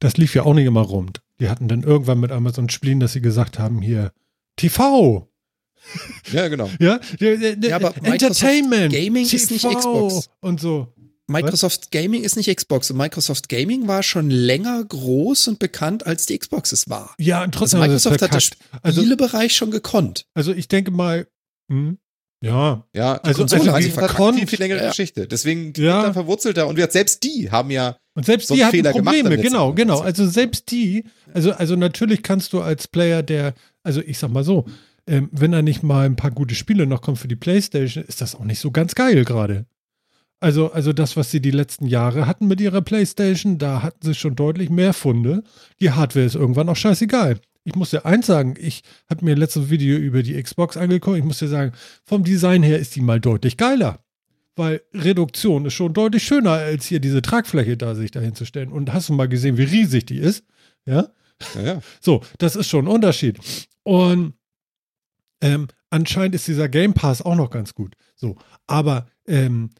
Das lief ja auch nicht immer rund. Die hatten dann irgendwann mit Amazon Spielen, dass sie gesagt haben, hier, TV, Ja, genau. ja, ja, Ja, aber Microsoft Entertainment, Gaming ist nicht Xbox. und so. Microsoft Gaming ist nicht Xbox und Microsoft Gaming war schon länger groß und bekannt, als die Xbox es war. Ja, und Also trotzdem hat es Microsoft hat das verkackt. Also, Spielebereich schon gekonnt. also ich denke mal, hm, ja, Ja, Also- Konsole also hat die eine verkonnt- viel, viel längere Ja. Geschichte. Deswegen die Ja. sind da verwurzelter und wir, selbst die haben ja Und selbst so die hatten Fehler gemacht Probleme, genau, genau. Also selbst die, also, also natürlich kannst du als Player, der, also ich sag mal so, ähm, wenn da nicht mal ein paar gute Spiele noch kommen für die Playstation, ist das auch nicht so ganz geil gerade. Also, also das, was sie die letzten Jahre hatten mit ihrer Playstation, da hatten sie schon deutlich mehr Funde. Die Hardware ist irgendwann auch scheißegal. Ich muss dir eins sagen, ich habe mir letztes Video über die Xbox angeguckt. Ich muss dir sagen, vom Design her ist die mal deutlich geiler. Weil Reduktion ist schon deutlich schöner, als hier diese Tragfläche da sich dahin zu stellen. Und hast du mal gesehen, wie riesig die ist? Ja. ja, ja. So, das ist schon ein Unterschied. Und ähm, anscheinend ist dieser Game Pass auch noch ganz gut. So, aber ähm,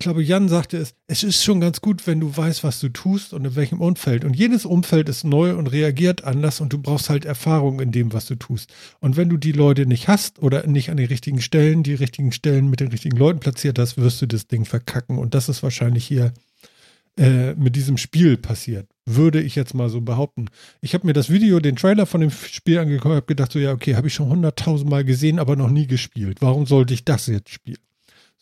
glaube, Jan sagte es, es ist schon ganz gut, wenn du weißt, was du tust und in welchem Umfeld. Und jedes Umfeld ist neu und reagiert anders und du brauchst halt Erfahrung in dem, was du tust. Und wenn du die Leute nicht hast oder nicht an den richtigen Stellen, die richtigen Stellen mit den richtigen Leuten platziert hast, wirst du das Ding verkacken. Und das ist wahrscheinlich hier äh, mit diesem Spiel passiert. Würde ich jetzt mal so behaupten. Ich habe mir das Video, den Trailer von dem Spiel angeguckt, habe gedacht, so ja, okay, habe ich schon hunderttausend Mal gesehen, aber noch nie gespielt. Warum sollte ich das jetzt spielen?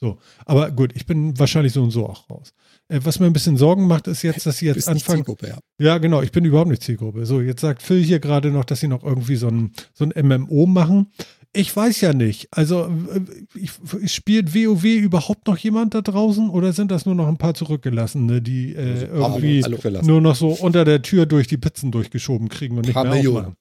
So, aber gut, ich bin wahrscheinlich so und so auch raus. Äh, was mir ein bisschen Sorgen macht, ist jetzt, dass sie jetzt anfangen. ja. Ja, genau, ich bin überhaupt nicht Zielgruppe. So, jetzt sagt Phil hier gerade noch, dass sie noch irgendwie so ein, so ein MMO machen. Ich weiß ja nicht. Also, äh, ich, spielt WoW überhaupt noch jemand da draußen oder sind das nur noch ein paar Zurückgelassene, die äh, irgendwie nur noch so unter der Tür durch die Pizzen durchgeschoben kriegen und nicht mehr Millionen. aufmachen?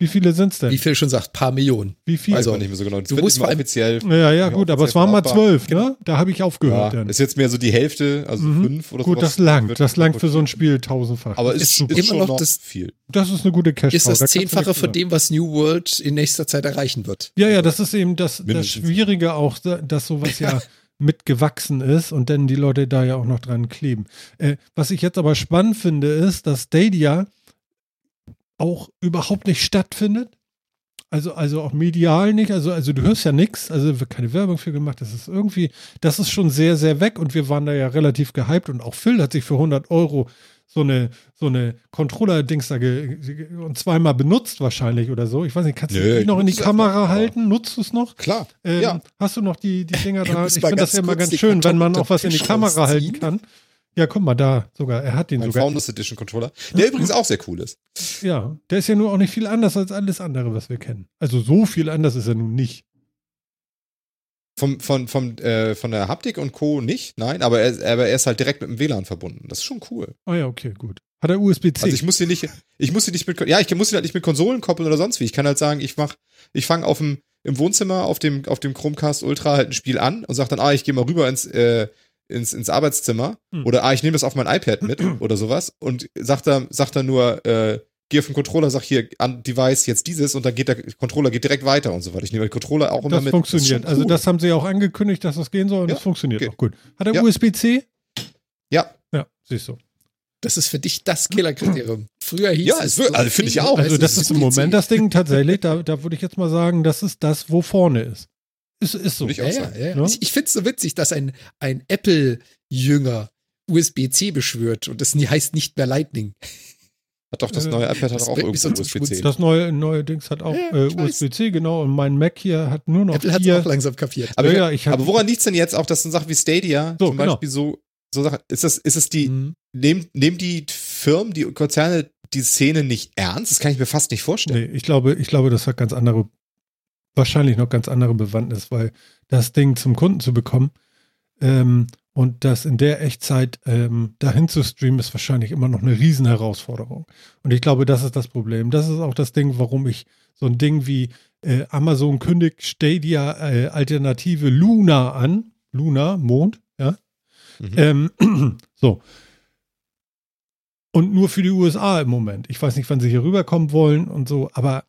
Wie viele sind es denn? Wie Phil schon sagt, paar Millionen. Wie viel? Weiß man nicht mehr so genau. Das Du musst allem- offiziell. ja, ja, gut, aber es waren mal zwölf, ne? Da habe ich aufgehört Ja, dann. ist jetzt mehr so die Hälfte, also Mhm. fünf oder Gut, sowas. das langt. Das langt für so ein Spiel tausendfach. Aber das ist, ist immer noch noch das- viel. das ist eine gute cash Ist das Zehnfache von dem, was New World in nächster Zeit erreichen wird. Ja, ja, das ist eben das, das. Schwierige auch, dass sowas ja mitgewachsen ist und dann die Leute da ja auch noch dran kleben. Äh, was ich jetzt aber spannend finde, ist, dass Stadia auch überhaupt nicht stattfindet. Also, also auch medial nicht. Also, also du hörst ja nichts. Also wird keine Werbung für gemacht. Das ist irgendwie, das ist schon sehr, sehr weg und wir waren da ja relativ gehypt und auch Phil hat sich für 100 Euro so eine, so eine Controller-Dings da und zweimal benutzt wahrscheinlich oder so. Ich weiß nicht, kannst du Nö, die noch in die Kamera halten? Nutzt du es noch? Klar. Ähm, ja. Hast du noch die, die Dinger da? Ich finde das ja immer ganz schön, wenn man auch was in die Kamera halten rausziehen. kann. Ja, guck mal da sogar. Er hat den Mein sogar. Founders Edition Controller. Der übrigens auch sehr cool ist. Ja, der ist ja nur auch nicht viel anders als alles andere, was wir kennen. Also so viel anders ist er nun nicht. Vom, von, vom, äh, von der Haptik und Co. nicht, nein, aber er, aber er ist halt direkt mit dem WLAN verbunden. Das ist schon cool. Oh ja, okay, gut. Hat er USB-C? Also ich muss hier nicht, ich muss hier nicht mit, ja, ich muss ihn halt nicht mit Konsolen koppeln oder sonst wie. Ich kann halt sagen, ich mach, ich fange auf dem, im Wohnzimmer auf dem, auf dem Chromecast Ultra halt ein Spiel an und sag dann, ah, ich gehe mal rüber ins, äh, ins, ins Arbeitszimmer Hm. oder ah, ich nehme das auf mein iPad mit oder sowas und sagt dann, sagt dann nur, äh, geh auf den Controller, sag hier an Device jetzt dieses und dann geht der Controller geht direkt weiter und so weiter. Ich nehme den Controller auch immer das mit. funktioniert. ist schon Also cool. das haben sie ja auch angekündigt, dass das gehen soll und Ja, das funktioniert geht. auch gut. Hat er Ja. USB-C? ja, Ja, siehst du. Das ist für dich das Killerkriterium. Früher hieß Ja, es. wird- also finde ich auch. Also das ist im Moment das. das Ding tatsächlich, da, da würde ich jetzt mal sagen, das ist das, wo vorne ist. Ist, ist so. Würde ich Ja, auch ja, sagen. ja. Ne? Ich, ich finde es so witzig, dass ein, ein Apple-Jünger USB-C beschwört und das nie, heißt nicht mehr Lightning. Hat doch das Äh, neue iPad hat auch irgendwo so USB-C. Das neue, neue Dings hat auch Ja, äh. USB-C, genau. Und mein Mac hier hat nur noch Apple hat es auch langsam kapiert. Aber, Ja, ja, ich hab- aber woran liegt es denn jetzt auch, dass so Sachen wie Stadia So, zum genau. Beispiel so, so Sachen, ist das, ist es die, Mhm. nehmen, nehmen die Firmen, die Konzerne die Szene nicht ernst? Das kann ich mir fast nicht vorstellen. Nee, ich glaube, ich glaube, das hat ganz andere, wahrscheinlich noch ganz andere Bewandtnis, weil das Ding zum Kunden zu bekommen ähm, und das in der Echtzeit ähm, dahin zu streamen, ist wahrscheinlich immer noch eine Riesenherausforderung. Und ich glaube, das ist das Problem. Das ist auch das Ding, warum ich so ein Ding wie äh, Amazon kündigt Stadia äh, Alternative Luna an. Luna, Mond, ja. Mhm. Ähm, so. Und nur für die USA im Moment. Ich weiß nicht, wann sie hier rüberkommen wollen und so, aber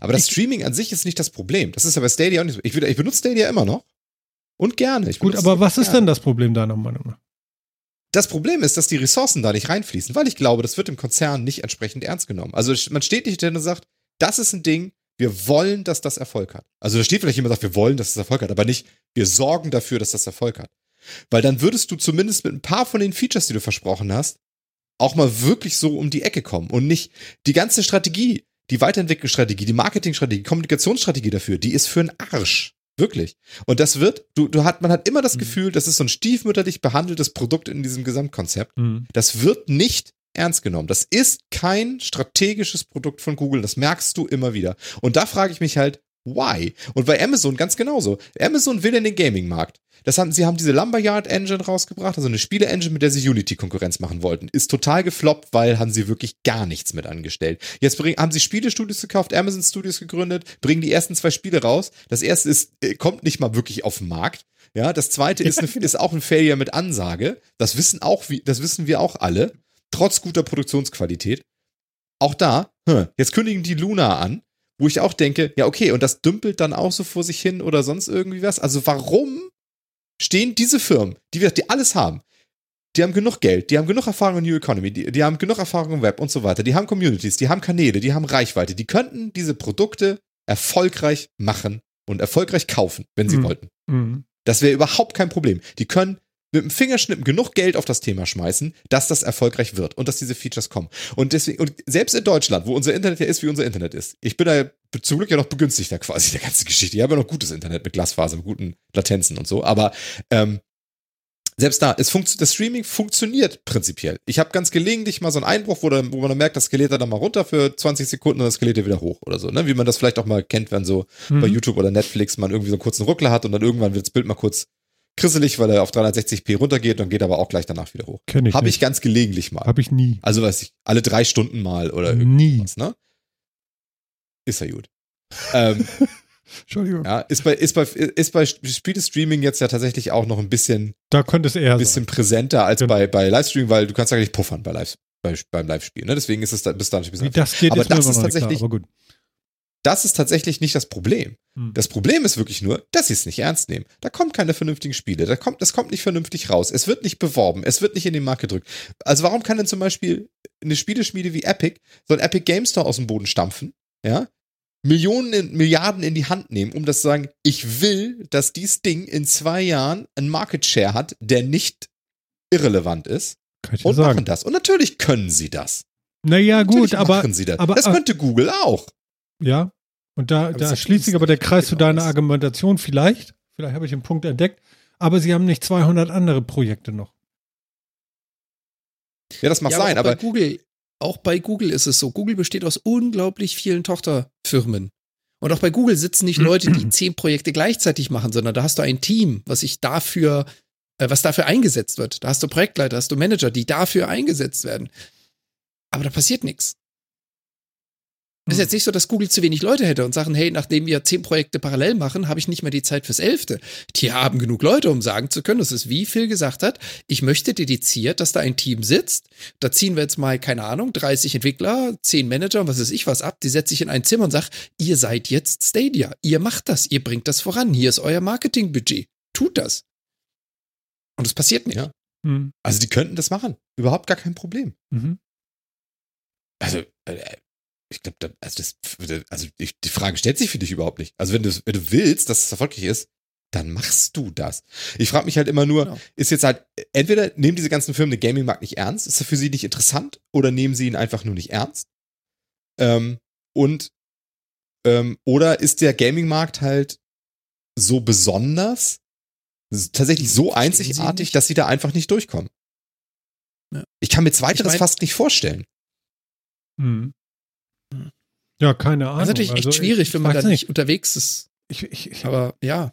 Aber das Streaming an sich ist nicht das Problem. Das ist ja bei Stadia auch nicht so. Ich, ich benutze Stadia immer noch. Und gerne. Ich gut, aber was ist gerne. denn das Problem deiner Meinung nach? Das Problem ist, dass die Ressourcen da nicht reinfließen, weil ich glaube, das wird im Konzern nicht entsprechend ernst genommen. Also man steht nicht hinter und sagt, das ist ein Ding, wir wollen, dass das Erfolg hat. Also da steht vielleicht jemand, sagt, wir wollen, dass das Erfolg hat, aber nicht, wir sorgen dafür, dass das Erfolg hat. Weil dann würdest du zumindest mit ein paar von den Features, die du versprochen hast, auch mal wirklich so um die Ecke kommen und nicht die ganze Strategie, die Weiterentwicklungsstrategie, die Marketingstrategie, die Kommunikationsstrategie dafür, die ist für einen Arsch. Wirklich. Und das wird, du, du hat, man hat immer das Mhm. Gefühl, das ist so ein stiefmütterlich behandeltes Produkt in diesem Gesamtkonzept. Hm. Das wird nicht ernst genommen. Das ist kein strategisches Produkt von Google. Das merkst du immer wieder. Und da frage ich mich halt, why? Und bei Amazon ganz genauso. Amazon will in den Gaming-Markt. Das haben, sie haben diese Lumberyard Engine rausgebracht, also eine Spiele-Engine, mit der sie Unity Konkurrenz machen wollten. Ist total gefloppt, weil haben sie wirklich gar nichts mit angestellt. Jetzt bring, haben sie Spielestudios gekauft, Amazon Studios gegründet, bringen die ersten zwei Spiele raus. Das erste ist, äh, kommt nicht mal wirklich auf den Markt. Ja, das zweite ist, eine, ist auch ein Failure mit Ansage. Das wissen auch, wie, das wissen wir auch alle. Trotz guter Produktionsqualität. Auch da, jetzt kündigen die Luna an, wo ich auch denke, ja, okay, und das dümpelt dann auch so vor sich hin oder sonst irgendwie was. Also warum stehen diese Firmen, die wir, die alles haben, die haben genug Geld, die haben genug Erfahrung in New Economy, die, die haben genug Erfahrung im Web und so weiter, die haben Communities, die haben Kanäle, die haben Reichweite, die könnten diese Produkte erfolgreich machen und erfolgreich kaufen, wenn sie Mhm. wollten. Mhm. Das wäre überhaupt kein Problem. Die können mit dem Fingerschnippen genug Geld auf das Thema schmeißen, dass das erfolgreich wird und dass diese Features kommen. Und deswegen, und selbst in Deutschland, wo unser Internet ja ist, wie unser Internet ist, ich bin da zum Glück ja noch begünstigter quasi der ganzen Geschichte. Ich habe ja noch gutes Internet mit Glasfaser, mit guten Latenzen und so, aber ähm, selbst da, es funkt, das Streaming funktioniert prinzipiell. Ich habe ganz gelegentlich mal so einen Einbruch, wo, dann, wo man dann merkt, das skaliert er dann mal runter für 20 Sekunden und dann skaliert er wieder hoch oder so, ne? Wie man das vielleicht auch mal kennt, wenn so bei Mhm. YouTube oder Netflix man irgendwie so einen kurzen Ruckler hat und dann irgendwann wird das Bild mal kurz krisselig, weil er auf 360p runtergeht und geht aber auch gleich danach wieder hoch. Kenn ich Habe ich ganz gelegentlich mal. Hab ich nie. Also weiß ich, alle drei Stunden mal oder Nie. irgendwas, ne? Ist ja gut. ähm, Entschuldigung. ja, ist bei, ist bei, ist bei Spiele-Streaming jetzt ja tatsächlich auch noch ein bisschen, Da könnte es eher ein bisschen präsenter als Genau. bei, bei Livestreaming, weil du kannst ja nicht puffern bei Live, bei, beim Live-Spiel, ne? Deswegen ist es da, bis dahin ein sein. bisschen Wie das geht, Aber das ist tatsächlich- klar, aber gut. Das ist tatsächlich nicht das Problem. Hm. Das Problem ist wirklich nur, dass sie es nicht ernst nehmen. Da kommen keine vernünftigen Spiele. Da kommt, das kommt nicht vernünftig raus. Es wird nicht beworben. Es wird nicht in den Markt gedrückt. Also warum kann denn zum Beispiel eine Spieleschmiede wie Epic so ein Epic Game Store aus dem Boden stampfen? Ja? Millionen, in, Milliarden in die Hand nehmen, um das zu sagen, ich will, dass dieses Ding in zwei Jahren einen Market Share hat, der nicht irrelevant ist. Kann ich Und sagen. machen das. Und natürlich können sie das. Naja, gut, Natürlich aber machen sie das. aber- das könnte Google auch. ja. Und da, Aber da schließt sich aber der Kreis zu deiner. Argumentation vielleicht. Vielleicht habe ich einen Punkt entdeckt. Aber sie haben nicht 200 andere Projekte noch. Ja, das mag Ja, sein, aber bei Google, auch bei Google ist es so. Google besteht aus unglaublich vielen Tochterfirmen. Und auch bei Google sitzen nicht Leute, die zehn Projekte gleichzeitig machen, sondern da hast du ein Team, was sich dafür, äh, was dafür eingesetzt wird. Da hast du Projektleiter, hast du Manager, die dafür eingesetzt werden. Aber da passiert nichts. Es ist jetzt nicht so, dass Google zu wenig Leute hätte und sagen, hey, nachdem wir zehn Projekte parallel machen, habe ich nicht mehr die Zeit fürs elfte. Die haben genug Leute, um sagen zu können, das ist wie Phil gesagt hat, ich möchte dediziert, dass da ein Team sitzt. Da ziehen wir jetzt mal, keine Ahnung, 30 Entwickler, 10 Manager und was weiß ich was ab. Die setze ich in ein Zimmer und sage, ihr seid jetzt Stadia. Ihr macht das. Ihr bringt das voran. Hier ist euer Marketingbudget. Tut das. Und es passiert nicht. Ja. Hm. Also die könnten das machen. Überhaupt gar kein Problem. Mhm. Also, äh, ich glaube, da, also, das, also ich, die Frage stellt sich für dich überhaupt nicht. Also wenn du, wenn du willst, dass es erfolgreich ist, dann machst du das. Ich frage mich halt immer nur, Genau. ist jetzt halt, entweder nehmen diese ganzen Firmen den Gaming-Markt nicht ernst, ist er für sie nicht interessant, oder nehmen sie ihn einfach nur nicht ernst? Ähm, und, ähm, oder ist der Gaming-Markt halt so besonders, tatsächlich so Verstehen Sie einzigartig, nicht? dass sie da einfach nicht durchkommen? Ja. Ich kann mir zweiteres mein- fast nicht vorstellen. Hm. Ja, keine Ahnung. Das ist natürlich echt Also, schwierig, wenn man da nicht unterwegs ist. Ich, ich, ich, Aber ja.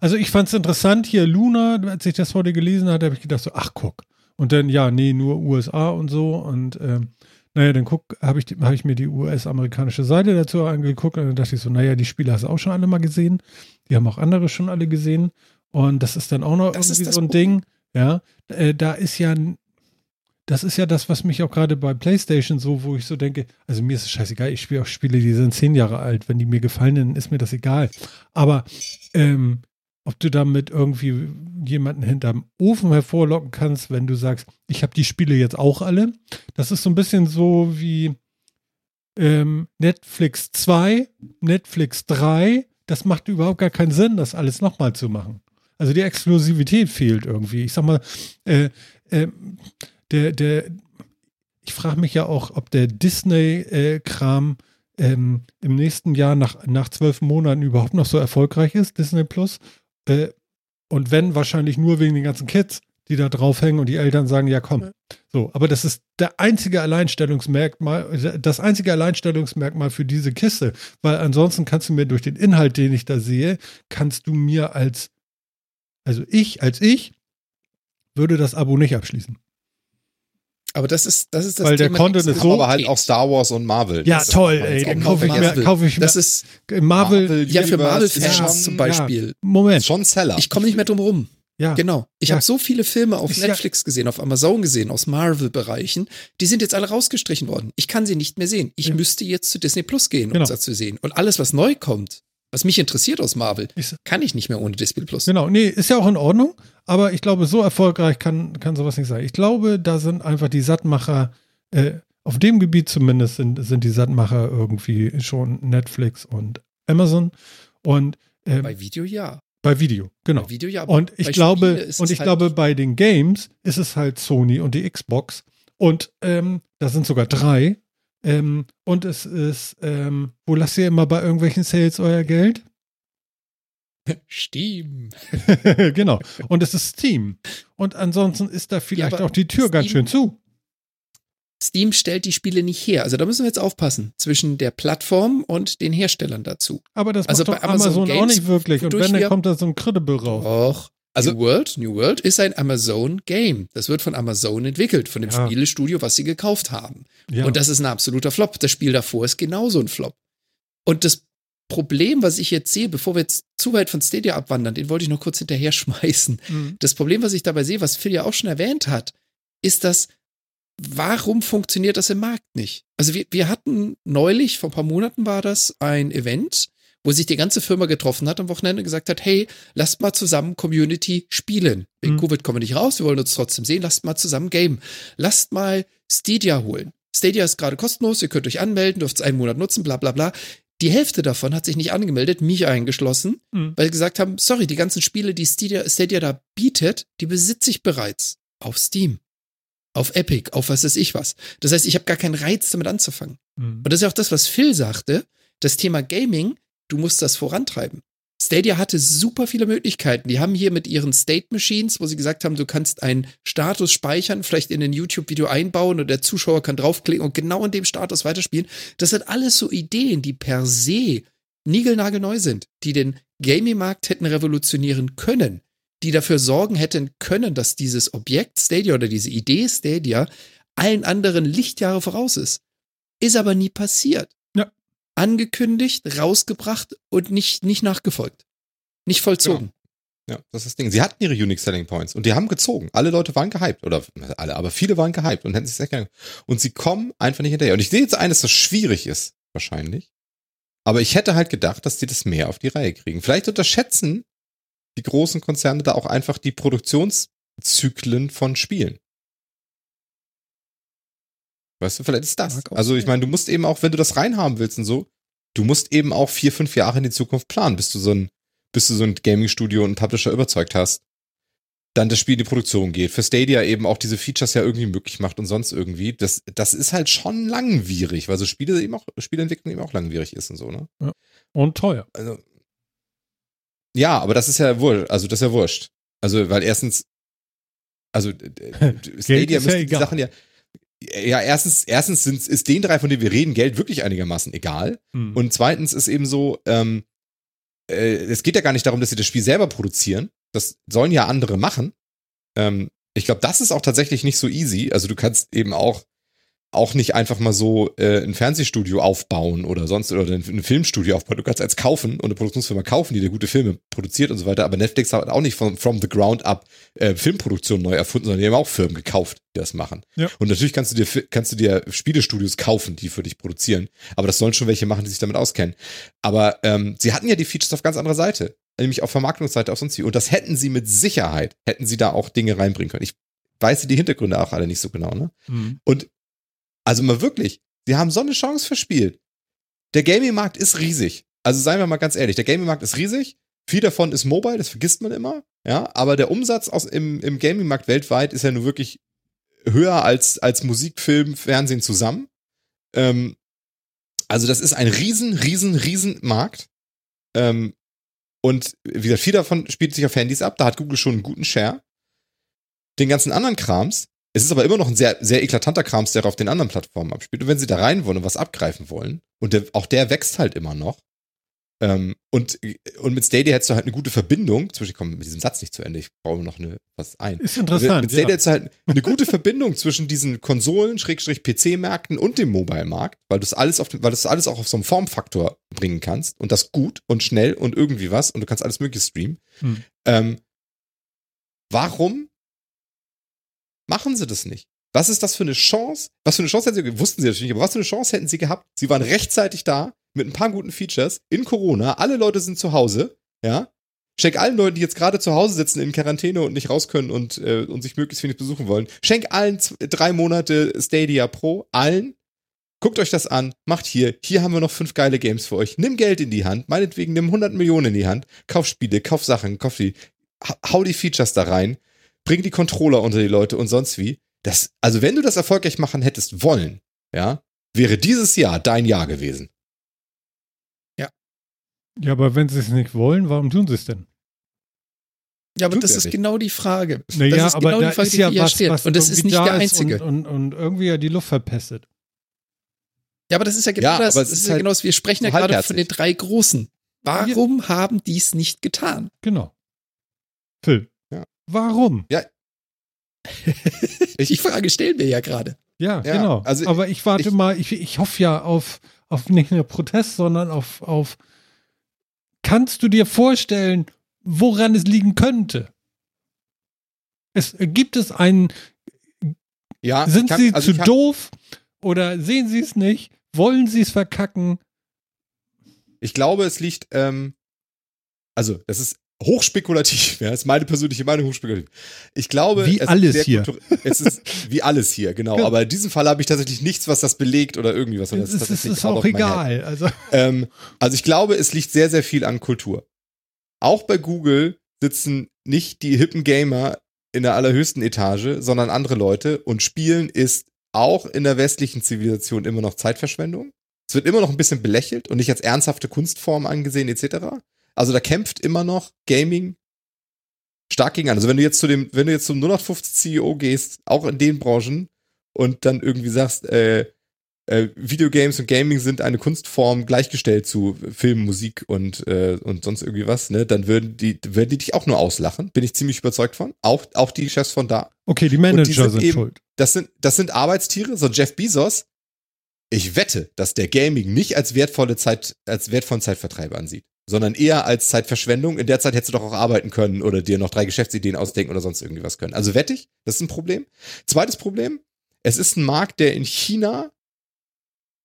Also ich fand es interessant, hier Luna, als ich das heute gelesen hatte, habe ich gedacht so, ach guck. Und dann, ja, nee, nur USA und so. Und ähm, naja, dann guck, habe ich, hab ich mir die US-amerikanische Seite dazu angeguckt und dann dachte ich so, naja, die Spiele hast du auch schon alle mal gesehen. Die haben auch andere schon alle gesehen. Und das ist dann auch noch Das irgendwie so ein Ding. Ja, äh, da ist ja, das ist ja das, was mich auch gerade bei PlayStation so, wo ich so denke, also mir ist es scheißegal, ich spiele auch Spiele, die sind zehn Jahre alt. Wenn die mir gefallen, dann ist mir das egal. Aber ähm, ob du damit irgendwie jemanden hinterm Ofen hervorlocken kannst, wenn du sagst, ich habe die Spiele jetzt auch alle. Das ist so ein bisschen so wie ähm, Netflix 2, Netflix 3. Das macht überhaupt gar keinen Sinn, das alles nochmal zu machen. Also die Exklusivität fehlt irgendwie. Ich sag mal, äh, äh, der, der, ich frage mich ja auch, ob der Disney-Kram ähm, im nächsten Jahr nach, nach zwölf Monaten überhaupt noch so erfolgreich ist, Disney Plus. Äh, und wenn, wahrscheinlich nur wegen den ganzen Kids, die da draufhängen und die Eltern sagen, ja komm. So, aber das ist der einzige Alleinstellungsmerkmal, das einzige Alleinstellungsmerkmal für diese Kiste, weil ansonsten kannst du mir durch den Inhalt, den ich da sehe, kannst du mir als, also ich, als ich, würde das Abo nicht abschließen. Aber das ist, das ist das Weil der Thema Content ist so- aber halt auch Star Wars und Marvel. Ja, Das toll, ey, dann nicht kaufe ich mir, kaufe ich mir, Das ist, Marvel, ja, für Marvel-Fans zum ja, Beispiel. Moment, Schon Seller. Ich komme nicht mehr drum rum. Ja. Genau. Ich Ja. habe so viele Filme auf Ist ja- Netflix gesehen, auf Amazon gesehen, aus Marvel-Bereichen. Die sind jetzt alle rausgestrichen worden. Ich kann sie nicht mehr sehen. Ich Ja. müsste jetzt zu Disney Plus gehen, um Genau. das zu sehen. Und alles, was neu kommt, was mich interessiert aus Marvel, Ist- kann ich nicht mehr ohne Disney Plus. Genau, nee, ist ja auch in Ordnung, aber ich glaube, so erfolgreich kann, kann sowas nicht sein. Ich glaube, da sind einfach die Sattmacher, äh, auf dem Gebiet zumindest sind, sind die Sattmacher irgendwie schon Netflix und Amazon und äh, bei, Bei Video ja. Video, genau. Bei Video ja. aber Und ich bei glaube, und ich halt- glaube, bei den Games ist es halt Sony und die Xbox. Und ähm, da sind sogar drei. Ähm, und es ist, ähm, wo lasst ihr immer bei irgendwelchen Sales euer Geld? Steam. genau. Und es ist Steam. Und ansonsten ist da vielleicht aber auch die Tür ganz Steam- schön zu. Steam stellt die Spiele nicht her. Also da müssen wir jetzt aufpassen zwischen der Plattform und den Herstellern dazu. Aber das Also macht doch bei Amazon Amazon, auch nicht wirklich. Und wenn, dann kommt da so ein Credible raus. Och. Also- New World, New World ist ein Amazon Game. Das wird von Amazon entwickelt, von dem Ja. Spielestudio, was sie gekauft haben. Ja. Und das ist ein absoluter Flop. Das Spiel davor ist genauso ein Flop. Und das Problem, was ich jetzt sehe, bevor wir jetzt zu weit von Stadia abwandern, den wollte ich noch kurz hinterher schmeißen. Mhm. Das Problem, was ich dabei sehe, was Phil ja auch schon erwähnt hat, ist das, warum funktioniert das im Markt nicht? Also wir, wir hatten neulich, vor ein paar Monaten war das, ein Event, wo sich die ganze Firma getroffen hat am Wochenende und gesagt hat, hey, lasst mal zusammen Community spielen. Wegen Mhm. Covid kommen wir nicht raus, wir wollen uns trotzdem sehen, lasst mal zusammen game. Lasst mal Stadia holen. Stadia ist gerade kostenlos, ihr könnt euch anmelden, dürft es einen Monat nutzen, bla bla bla. Die Hälfte davon hat sich nicht angemeldet, mich eingeschlossen, Mhm. weil sie gesagt haben, sorry, die ganzen Spiele, die Stadia, Stadia da bietet, die besitze ich bereits auf Steam, auf Epic, auf was weiß ich was. Das heißt, ich habe gar keinen Reiz, damit anzufangen. Mhm. Und das ist ja auch das, was Phil sagte, das Thema Gaming, du musst das vorantreiben. Stadia hatte super viele Möglichkeiten. Die haben hier mit ihren State Machines, wo sie gesagt haben, du kannst einen Status speichern, vielleicht in ein YouTube-Video einbauen und der Zuschauer kann draufklicken und genau in dem Status weiterspielen. Das sind alles so Ideen, die per se niegelnagelneu sind, die den Gaming-Markt hätten revolutionieren können, die dafür sorgen hätten können, dass dieses Objekt Stadia oder diese Idee Stadia allen anderen Lichtjahre voraus ist. Ist aber nie passiert. Angekündigt, rausgebracht und nicht, nicht nachgefolgt. Nicht vollzogen. Ja, das ist das Ding. Sie hatten ihre Unique Selling Points und die haben gezogen. Alle Leute waren gehypt. Oder alle, aber viele waren gehypt und hätten sich sehr gerne. Und sie kommen einfach nicht hinterher. Und ich sehe jetzt eines, das schwierig ist, wahrscheinlich. Aber ich hätte halt gedacht, dass die das mehr auf die Reihe kriegen. Vielleicht unterschätzen die großen Konzerne da auch einfach die Produktionszyklen von Spielen. Weißt du, vielleicht ist das. Also ich meine, du musst eben auch, wenn du das reinhaben willst und so, du musst eben auch vier, fünf Jahre in die Zukunft planen, bis du so ein, bis du so ein Gaming-Studio und einen Publisher überzeugt hast. Dann das Spiel in die Produktion geht. Für Stadia eben auch diese Features ja irgendwie möglich macht und sonst irgendwie. Das, das ist halt schon langwierig, weil so Spiele eben auch, Spielentwicklung eben auch langwierig ist und so, ne? Und teuer. Also, ja, aber das ist ja wurscht. Also, das ist ja wurscht. Also, weil erstens, also, Stadia ist ja müsste die. Sachen ja, ja, erstens, erstens sind, ist den drei, von denen wir reden, Geld wirklich einigermaßen egal. Mhm. Und zweitens ist eben so, ähm, äh, es geht ja gar nicht darum, dass sie das Spiel selber produzieren. Das sollen ja andere machen. Ähm, ich glaube, das ist auch tatsächlich nicht so easy. Also du kannst eben auch auch nicht einfach mal so äh, ein Fernsehstudio aufbauen oder sonst oder ein, ein Filmstudio aufbauen. Du kannst eins kaufen und eine Produktionsfirma kaufen, die dir gute Filme produziert und so weiter. Aber Netflix hat auch nicht von from the ground up äh, Filmproduktion neu erfunden, sondern die haben auch Firmen gekauft, die das machen. Ja. Und natürlich kannst du dir kannst du dir Spielestudios kaufen, die für dich produzieren. Aber das sollen schon welche machen, die sich damit auskennen. Aber ähm, sie hatten ja die Features auf ganz anderer Seite, nämlich auf Vermarktungsseite, auf sonst wie. Und das hätten sie mit Sicherheit, hätten sie da auch Dinge reinbringen können. Ich weiß die Hintergründe auch alle nicht so genau, ne? Mhm. Und also mal wirklich, sie haben so eine Chance verspielt. Der Gaming-Markt ist riesig. Also seien wir mal ganz ehrlich, der Gaming-Markt ist riesig. Viel davon ist mobile, das vergisst man immer. Ja, aber der Umsatz aus, im, im Gaming-Markt weltweit ist ja nur wirklich höher als, als Musik, Film, Fernsehen zusammen. Ähm, also das ist ein riesen, riesen, riesen Markt. Ähm, und wie gesagt, viel davon spielt sich auf Handys ab. Da hat Google schon einen guten Share. Den ganzen anderen Krams, es ist aber immer noch ein sehr, sehr eklatanter Krams, der auf den anderen Plattformen abspielt. Und wenn sie da rein wollen und was abgreifen wollen, und der, auch der wächst halt immer noch, ähm, und, und mit Stadia hättest du halt eine gute Verbindung, zwischen, ich komme mit diesem Satz nicht zu Ende, ich baue noch eine, was ein. Ist interessant. Mit Stadia ja. hättest du halt eine gute Verbindung zwischen diesen Konsolen, Schrägstrich PC-Märkten und dem Mobile-Markt, weil du es alles auf, weil du es alles auch auf so einen Formfaktor bringen kannst und das gut und schnell und irgendwie was und du kannst alles mögliche streamen. Hm. Ähm, Warum machen sie das nicht? Was ist das für eine Chance? Was für eine Chance hätten sie, wussten sie natürlich nicht, aber was für eine Chance hätten sie gehabt? Sie waren rechtzeitig da mit ein paar guten Features in Corona. Alle Leute sind zu Hause, ja. Schenk allen Leuten, die jetzt gerade zu Hause sitzen in Quarantäne und nicht raus können und, äh, und sich möglichst wenig besuchen wollen. Schenk allen drei Monate Stadia Pro, allen. Guckt euch das an, macht hier, hier haben wir noch fünf geile Games für euch. Nimm Geld in die Hand, meinetwegen nimm 100 Millionen in die Hand, kauf Spiele, kauf Sachen, kauf die, hau die Features da rein, bring die Controller unter die Leute und sonst wie. Das, also wenn du das erfolgreich machen hättest wollen, ja, wäre dieses Jahr dein Jahr gewesen. Ja, aber wenn sie es nicht wollen, warum tun sie es denn? Ja, aber Tut das ist nicht. genau die Frage. Naja, das ist aber genau da die Frage, ist ja die hier was, steht. was Und das ist nicht da der einzige. Und, und, und irgendwie ja die Luft verpestet. Ja, aber das ist ja genau Ja, das. Das ist ist ja halt genau das. Wir sprechen ja gerade von den drei Großen. Warum haben die es nicht getan? Genau. Phil. Ja. Warum? Die Frage stellen wir ja gerade. Ja, Ja, genau. also aber ich warte ich- mal, ich, ich hoffe ja auf, auf nicht nur Protest, sondern auf, auf kannst du dir vorstellen, woran es liegen könnte? Es gibt es einen, Ja, sind kann- sie also zu kann- doof oder sehen sie es nicht? Wollen sie es verkacken? Ich glaube, es liegt, ähm, also das ist hochspekulativ, ja, das ist meine persönliche Meinung hochspekulativ. Ich glaube, Wie es ist alles sehr hier. Es ist wie alles hier, genau. Ja. Aber in diesem Fall habe ich tatsächlich nichts, was das belegt oder irgendwie was. sondern Es ist, ist out auch egal. Also, Ähm, also ich glaube, es liegt sehr, sehr viel an Kultur. Auch bei Google sitzen nicht die hippen Gamer in der allerhöchsten Etage, sondern andere Leute und Spielen ist auch in der westlichen Zivilisation immer noch Zeitverschwendung. Es wird immer noch ein bisschen belächelt und nicht als ernsthafte Kunstform angesehen etc. Also da kämpft immer noch Gaming stark gegen an. Also wenn du jetzt zu dem, wenn du jetzt zum 0850 CEO gehst, auch in den Branchen und dann irgendwie sagst, äh, äh, Videogames und Gaming sind eine Kunstform gleichgestellt zu Film, Musik und, äh, und sonst irgendwie was, ne, dann würden die, würden die dich auch nur auslachen. Bin ich ziemlich überzeugt von. Auch, auch die Chefs von da. okay, die Und die Manager sind sind eben- schuld. Das sind, das sind Arbeitstiere, so Jeff Bezos. Ich wette, dass der Gaming nicht als wertvolle Zeit, als wertvollen Zeitvertreib ansieht, sondern eher als Zeitverschwendung. In der Zeit hättest du doch auch arbeiten können oder dir noch drei Geschäftsideen ausdenken oder sonst irgendwie was können. Also wette ich, das ist ein Problem. Zweites Problem, es ist ein Markt, der in China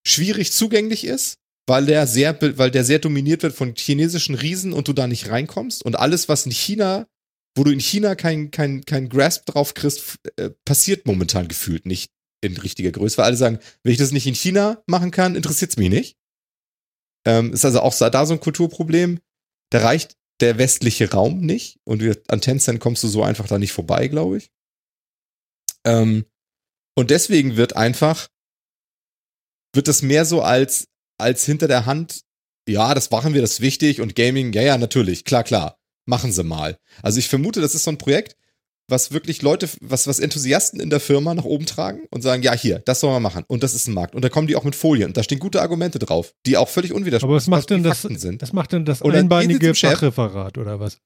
schwierig zugänglich ist, weil der sehr, weil der sehr dominiert wird von chinesischen Riesen und du da nicht reinkommst. Und alles, was in China, wo du in China kein, kein, kein Grasp drauf kriegst, äh, passiert momentan gefühlt nicht in richtiger Größe, weil alle sagen, wenn ich das nicht in China machen kann, interessiert es mich nicht. Ähm, ist also auch da so ein Kulturproblem. Da reicht der westliche Raum nicht und an Tencent kommst du so einfach da nicht vorbei, glaube ich. Ähm, und deswegen wird einfach, wird das mehr so als, als hinter der Hand, ja, das machen wir, das ist wichtig und Gaming, ja, ja, natürlich, klar, klar, machen sie mal. Also ich vermute, das ist so ein Projekt, was wirklich Leute, was, was Enthusiasten in der Firma nach oben tragen und sagen, ja, hier, das sollen wir machen. Und das ist ein Markt. Und da kommen die auch mit Folien. Und da stehen gute Argumente drauf, die auch völlig unwidersprüchlich Aber was macht denn das, sind. das macht denn das sie einbeinige. Fachreferat oder was?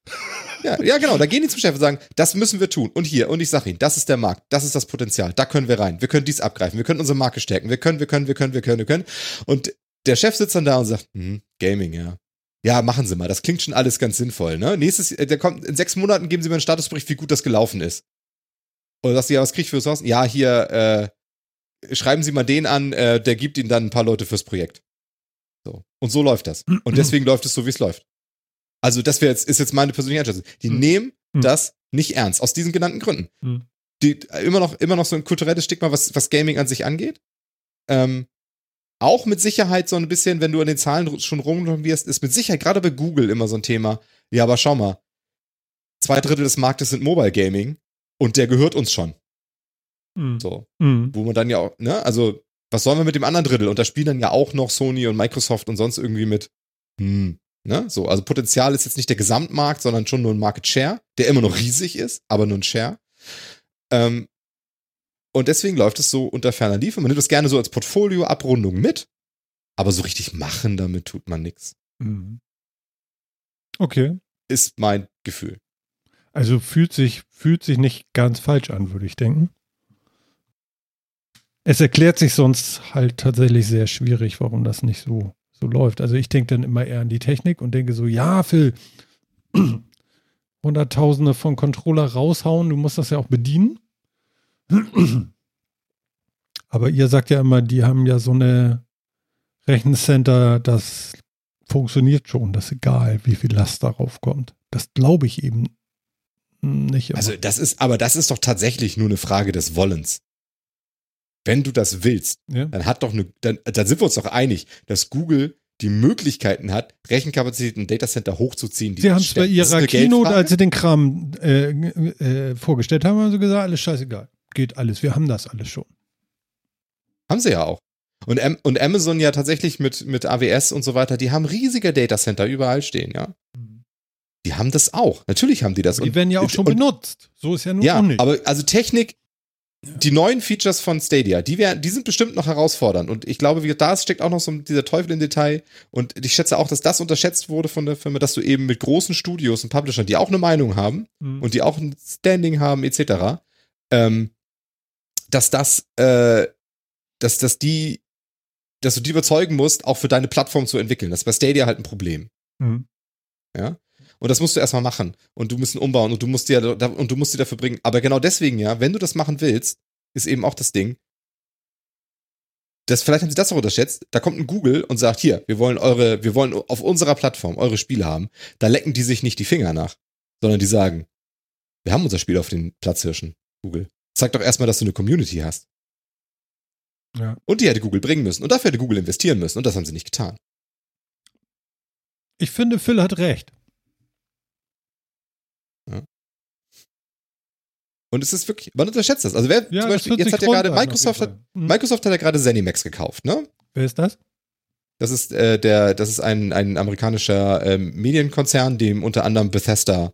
Ja, ja, genau. Da gehen die zum Chef und sagen, das müssen wir tun. Und hier, und ich sage ihnen, das ist der Markt, das ist das Potenzial, da können wir rein. Wir können dies abgreifen, wir können unsere Marke stärken, wir können, wir können, wir können, wir können, wir können. Und der Chef sitzt dann da und sagt, hm, Gaming, ja. Ja, machen Sie mal. Das klingt schon alles ganz sinnvoll, ne? Nächstes, äh, der kommt, in sechs Monaten geben Sie mir einen Statusbericht, wie gut das gelaufen ist. Oder sagst du, ja, was krieg ich für Ressourcen? Ja, hier, äh, schreiben Sie mal den an, äh, der gibt Ihnen dann ein paar Leute fürs Projekt. So. Und so läuft das. Und deswegen läuft es so, wie es läuft. Also, das wäre jetzt, ist jetzt meine persönliche Einschätzung. Die Hm. nehmen Hm. das nicht ernst, aus diesen genannten Gründen. Hm. Die, immer noch, immer noch so ein kulturelles Stigma, was, was Gaming an sich angeht. Ähm, auch mit Sicherheit so ein bisschen, wenn du an den Zahlen schon rumwirst, ist mit Sicherheit gerade bei Google immer so ein Thema. Ja, aber schau mal. Zwei Drittel des Marktes sind Mobile Gaming und der gehört uns schon. Hm. So. Hm. Wo man dann ja auch, ne, also, was sollen wir mit dem anderen Drittel? Und da spielen dann ja auch noch Sony und Microsoft und sonst irgendwie mit. Hm. Ne? So, also Potenzial ist jetzt nicht der Gesamtmarkt, sondern schon nur ein Market Share, der immer noch riesig ist, aber nur ein Share. Ähm, und deswegen läuft es so unter ferner Liefen. Man nimmt das gerne so als Portfolio-Abrundung mit, aber so richtig machen damit tut man nichts. Hm. Okay. Ist mein Gefühl. Also fühlt sich, fühlt sich nicht ganz falsch an, würde ich denken. Es erklärt sich sonst halt tatsächlich sehr schwierig, warum das nicht so, so läuft. Also ich denke dann immer eher an die Technik und denke so, ja, Phil, Hunderttausende von Controller raushauen. Du musst das ja auch bedienen. Aber ihr sagt ja immer, die haben ja so eine Rechencenter, das funktioniert schon. Das ist egal, wie viel Last darauf kommt. Das glaube ich eben nicht. Immer. Also das ist, aber das ist doch tatsächlich nur eine Frage des Wollens. Wenn du das willst, ja. dann hat doch eine, dann, dann sind wir uns doch einig, dass Google die Möglichkeiten hat, Rechenkapazität im Datacenter hochzuziehen. Die Sie haben es bei ihrer Keynote, als sie den Kram äh, äh, vorgestellt haben, haben sie gesagt, alles scheißegal. Geht alles, wir haben das alles schon. Haben sie ja auch. Und, und Amazon ja tatsächlich mit, mit AWS und so weiter, die haben riesige Datacenter überall stehen, ja. Die haben das auch. Natürlich haben die das. Die werden ja auch schon und, benutzt. So ist ja nun Ja, auch nicht. aber also Technik, die neuen Features von Stadia, die, wär, die sind bestimmt noch herausfordernd. Und ich glaube, wie, da steckt auch noch so dieser Teufel im Detail. Und ich schätze auch, dass das unterschätzt wurde von der Firma, dass du eben mit großen Studios und Publishern, die auch eine Meinung haben Mhm. und die auch ein Standing haben, etc., ähm, dass das, äh, dass, dass die, dass du die überzeugen musst, auch für deine Plattform zu entwickeln. Das ist bei Stadia halt ein Problem. Mhm. Ja. Und das musst du erstmal machen. Und du musst ihn umbauen und du musst dir da, und du musst dir dafür bringen. Aber genau deswegen, ja, wenn du das machen willst, ist eben auch das Ding. Das, vielleicht haben sie das auch unterschätzt. Da kommt ein Google und sagt, hier, wir wollen eure, wir wollen auf unserer Plattform eure Spiele haben. Da lecken die sich nicht die Finger nach, sondern die sagen, wir haben unser Spiel auf den Platzhirschen, Google. Zeig doch erstmal, dass du eine Community hast. Ja. Und die hätte Google bringen müssen. Und dafür hätte Google investieren müssen. Und das haben sie nicht getan. Ich finde, Phil hat recht. Und es ist wirklich, man unterschätzt das. Also wer Ja, zum Beispiel, jetzt hat ja gerade Microsoft hat. Mhm. Microsoft hat ja gerade ZeniMax gekauft, ne? Wer ist das? Das ist äh, der, das ist ein, ein amerikanischer ähm, Medienkonzern, dem unter anderem Bethesda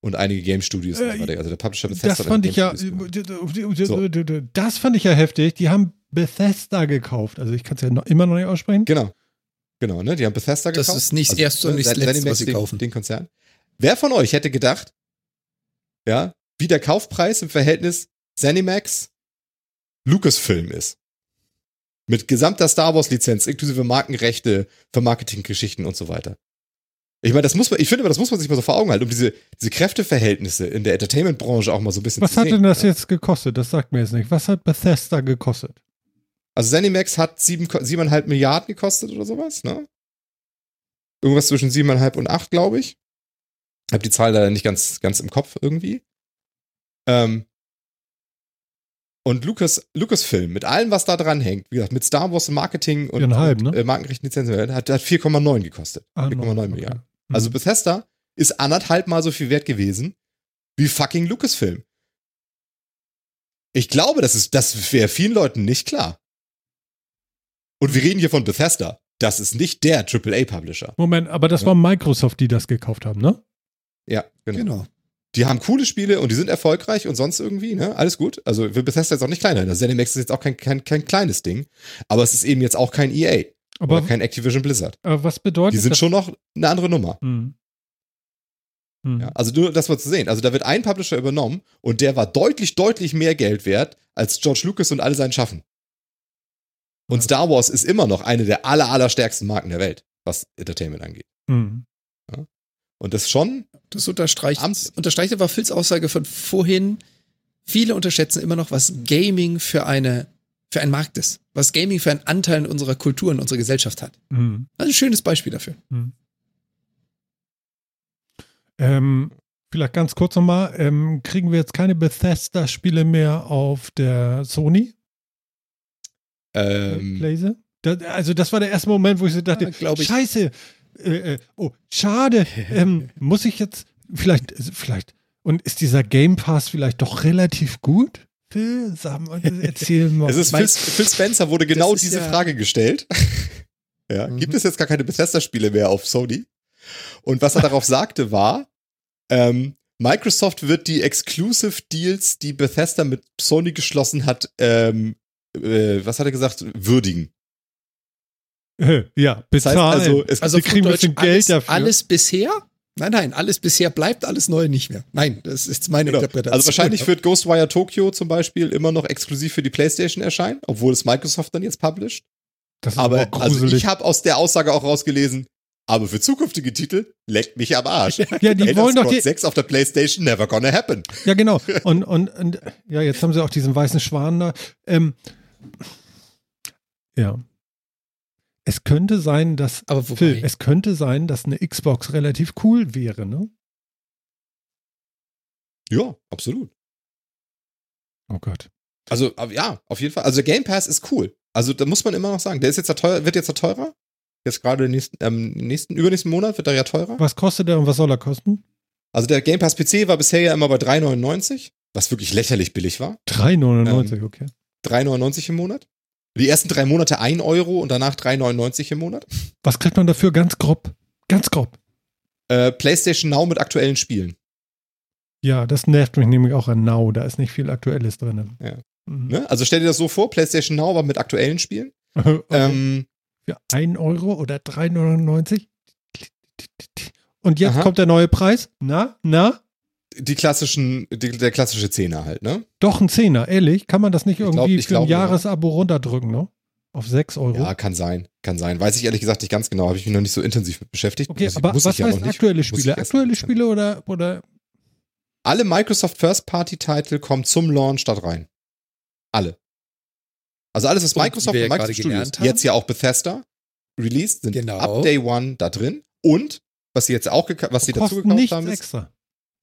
und einige Game Studios, Äh, also der Publisher Bethesda. Das fand ich ja, gehört. So. das fand ich ja heftig. Die haben Bethesda gekauft. Also ich kann es ja noch, immer noch nicht aussprechen. Genau. Genau, ne? Die haben Bethesda Das gekauft. ist nicht erst und ne, nicht zuletzt, ZeniMax, was sie den, kaufen. Den Konzern. Wer von euch hätte gedacht, ja, wie der Kaufpreis im Verhältnis ZeniMax Lucasfilm ist? Mit gesamter Star Wars Lizenz, inklusive Markenrechte für Marketinggeschichten und so weiter. Ich meine, das muss man, ich finde, das muss man sich mal so vor Augen halten, um diese, diese Kräfteverhältnisse in der Entertainment-Branche auch mal so ein bisschen Was zu hat sehen. denn das ja. jetzt gekostet? Das sagt mir jetzt nicht. Was hat Bethesda gekostet? Also ZeniMax hat sieben, siebeneinhalb Milliarden gekostet oder sowas, ne? Irgendwas zwischen siebeneinhalb und acht, glaube ich. Hab die Zahl leider nicht ganz, ganz im Kopf irgendwie. Ähm, und Lucas, Lucasfilm, mit allem, was da dran hängt, wie gesagt, mit Star Wars Marketing und, und ne? äh, Markenrechten Lizenzen, hat, hat 4,9 gekostet. Ah, 4,9 noch, okay. Milliarden. Mhm. Also Bethesda ist anderthalb Mal so viel wert gewesen wie fucking Lucasfilm. Ich glaube, das ist, das wäre vielen Leuten nicht klar. Und wir reden hier von Bethesda. Das ist nicht der AAA-Publisher. Moment, aber das Ja. war Microsoft, die das gekauft haben, ne? Ja, genau. Genau. Die haben coole Spiele und die sind erfolgreich und sonst irgendwie, ne? Alles gut. Also für Bethesda ist auch nicht kleiner. Das ZeniMax ist jetzt auch kein, kein, kein kleines Ding. Aber es ist eben jetzt auch kein EA Aber oder kein Activision Blizzard. äh, was bedeutet Die sind das? schon noch eine andere Nummer. Hm. Hm. Ja, also nur das mal zu sehen. Also da wird ein Publisher übernommen und der war deutlich, deutlich mehr Geld wert als George Lucas und alle sein Schaffen. Und Ja. Star Wars ist immer noch eine der aller, allerstärksten Marken der Welt, was Entertainment angeht. Hm. Und das schon, Das unterstreicht, Amts- unterstreicht aber Phils Aussage von vorhin. Viele unterschätzen immer noch, was Gaming für eine, für ein Markt ist. Was Gaming für einen Anteil in unserer Kultur und unserer Gesellschaft hat. Hm. Also ein schönes Beispiel dafür. Ähm, vielleicht ganz kurz nochmal, ähm, kriegen wir jetzt keine Bethesda-Spiele mehr auf der Sony? ähm, Blaze? Da, also das war der erste Moment, wo ich so dachte, Ja, ich. scheiße, äh, äh, oh, schade, ähm, muss ich jetzt, vielleicht, vielleicht, und ist dieser Game Pass vielleicht doch relativ gut? Phil, sag mal, erzähl mal. es ist Phil, Phil Spencer wurde genau diese ja- Frage gestellt. ja, Mhm. gibt es jetzt gar keine Bethesda-Spiele mehr auf Sony? Und was er darauf sagte war, ähm, Microsoft wird die Exclusive Deals, die Bethesda mit Sony geschlossen hat, ähm, äh, was hat er gesagt, würdigen. Ja, Das heißt bezahlen. also, es Also Wir kriegen ein bisschen Geld alles, dafür. Alles bisher? Nein, nein, alles bisher bleibt, alles Neue nicht mehr. Nein, das ist meine Genau. Interpretation. Also wahrscheinlich wird Ghostwire Tokyo zum Beispiel immer noch exklusiv für die PlayStation erscheinen, obwohl es Microsoft dann jetzt published. das ist Aber also ich habe aus der Aussage auch rausgelesen, aber für zukünftige Titel leckt mich am Arsch. Ja, die Elder wollen doch Scrolls die, 6 auf der Playstation never gonna happen. Ja, genau. Und, und, und ja, jetzt haben sie auch diesen weißen Schwan da. Ähm, ja. Es könnte sein, dass Aber Phil, es könnte sein, dass eine Xbox relativ cool wäre, ne? Ja, absolut. Oh Gott. Also, ja, auf jeden Fall. Also, der Game Pass ist cool. Also, da muss man immer noch sagen, der ist jetzt ja teuer, wird jetzt ja teurer. Jetzt gerade nächsten, ähm, nächsten, übernächsten Monat wird er ja teurer. Was kostet der und was soll er kosten? Also, der Game Pass PC war bisher ja immer bei 3,99, was wirklich lächerlich billig war. 3,99, Ähm, okay. 3,99 im Monat. Die ersten drei Monate 1 Euro und danach 3,99 im Monat. Was kriegt man dafür ganz grob? Ganz grob. Äh, PlayStation Now mit aktuellen Spielen. Ja, das nervt mich nämlich auch an Now. Da ist nicht viel Aktuelles drin. Ja. Mhm. Ne? Also stell dir das so vor, PlayStation Now war mit aktuellen Spielen. Okay. Ähm, Für 1 Euro oder 3,99? Und jetzt Aha. kommt der neue Preis? Na, na? Die klassischen, die, der klassische Zehner halt, ne? Doch ein Zehner, ehrlich? Kann man das nicht Ich glaub- irgendwie ich für ein glaube, ja. Jahresabo runterdrücken, ne? Auf 6 Euro? Ja, kann sein, kann sein. Weiß ich ehrlich gesagt nicht ganz genau, habe ich mich noch nicht so intensiv mit beschäftigt. okay, Muss ich- aber muss was ich ja heißt noch nicht. aktuelle ich Spiele? Aktuelle Spiele oder, oder Alle Microsoft First Party Titel kommen zum Launch da rein. Alle. Also alles, was Und Microsoft und Microsoft Studios, jetzt ja auch Bethesda released, sind Genau. ab Day One da drin. Und was sie jetzt auch, was sie dazu gekauft nichts haben, ist, extra?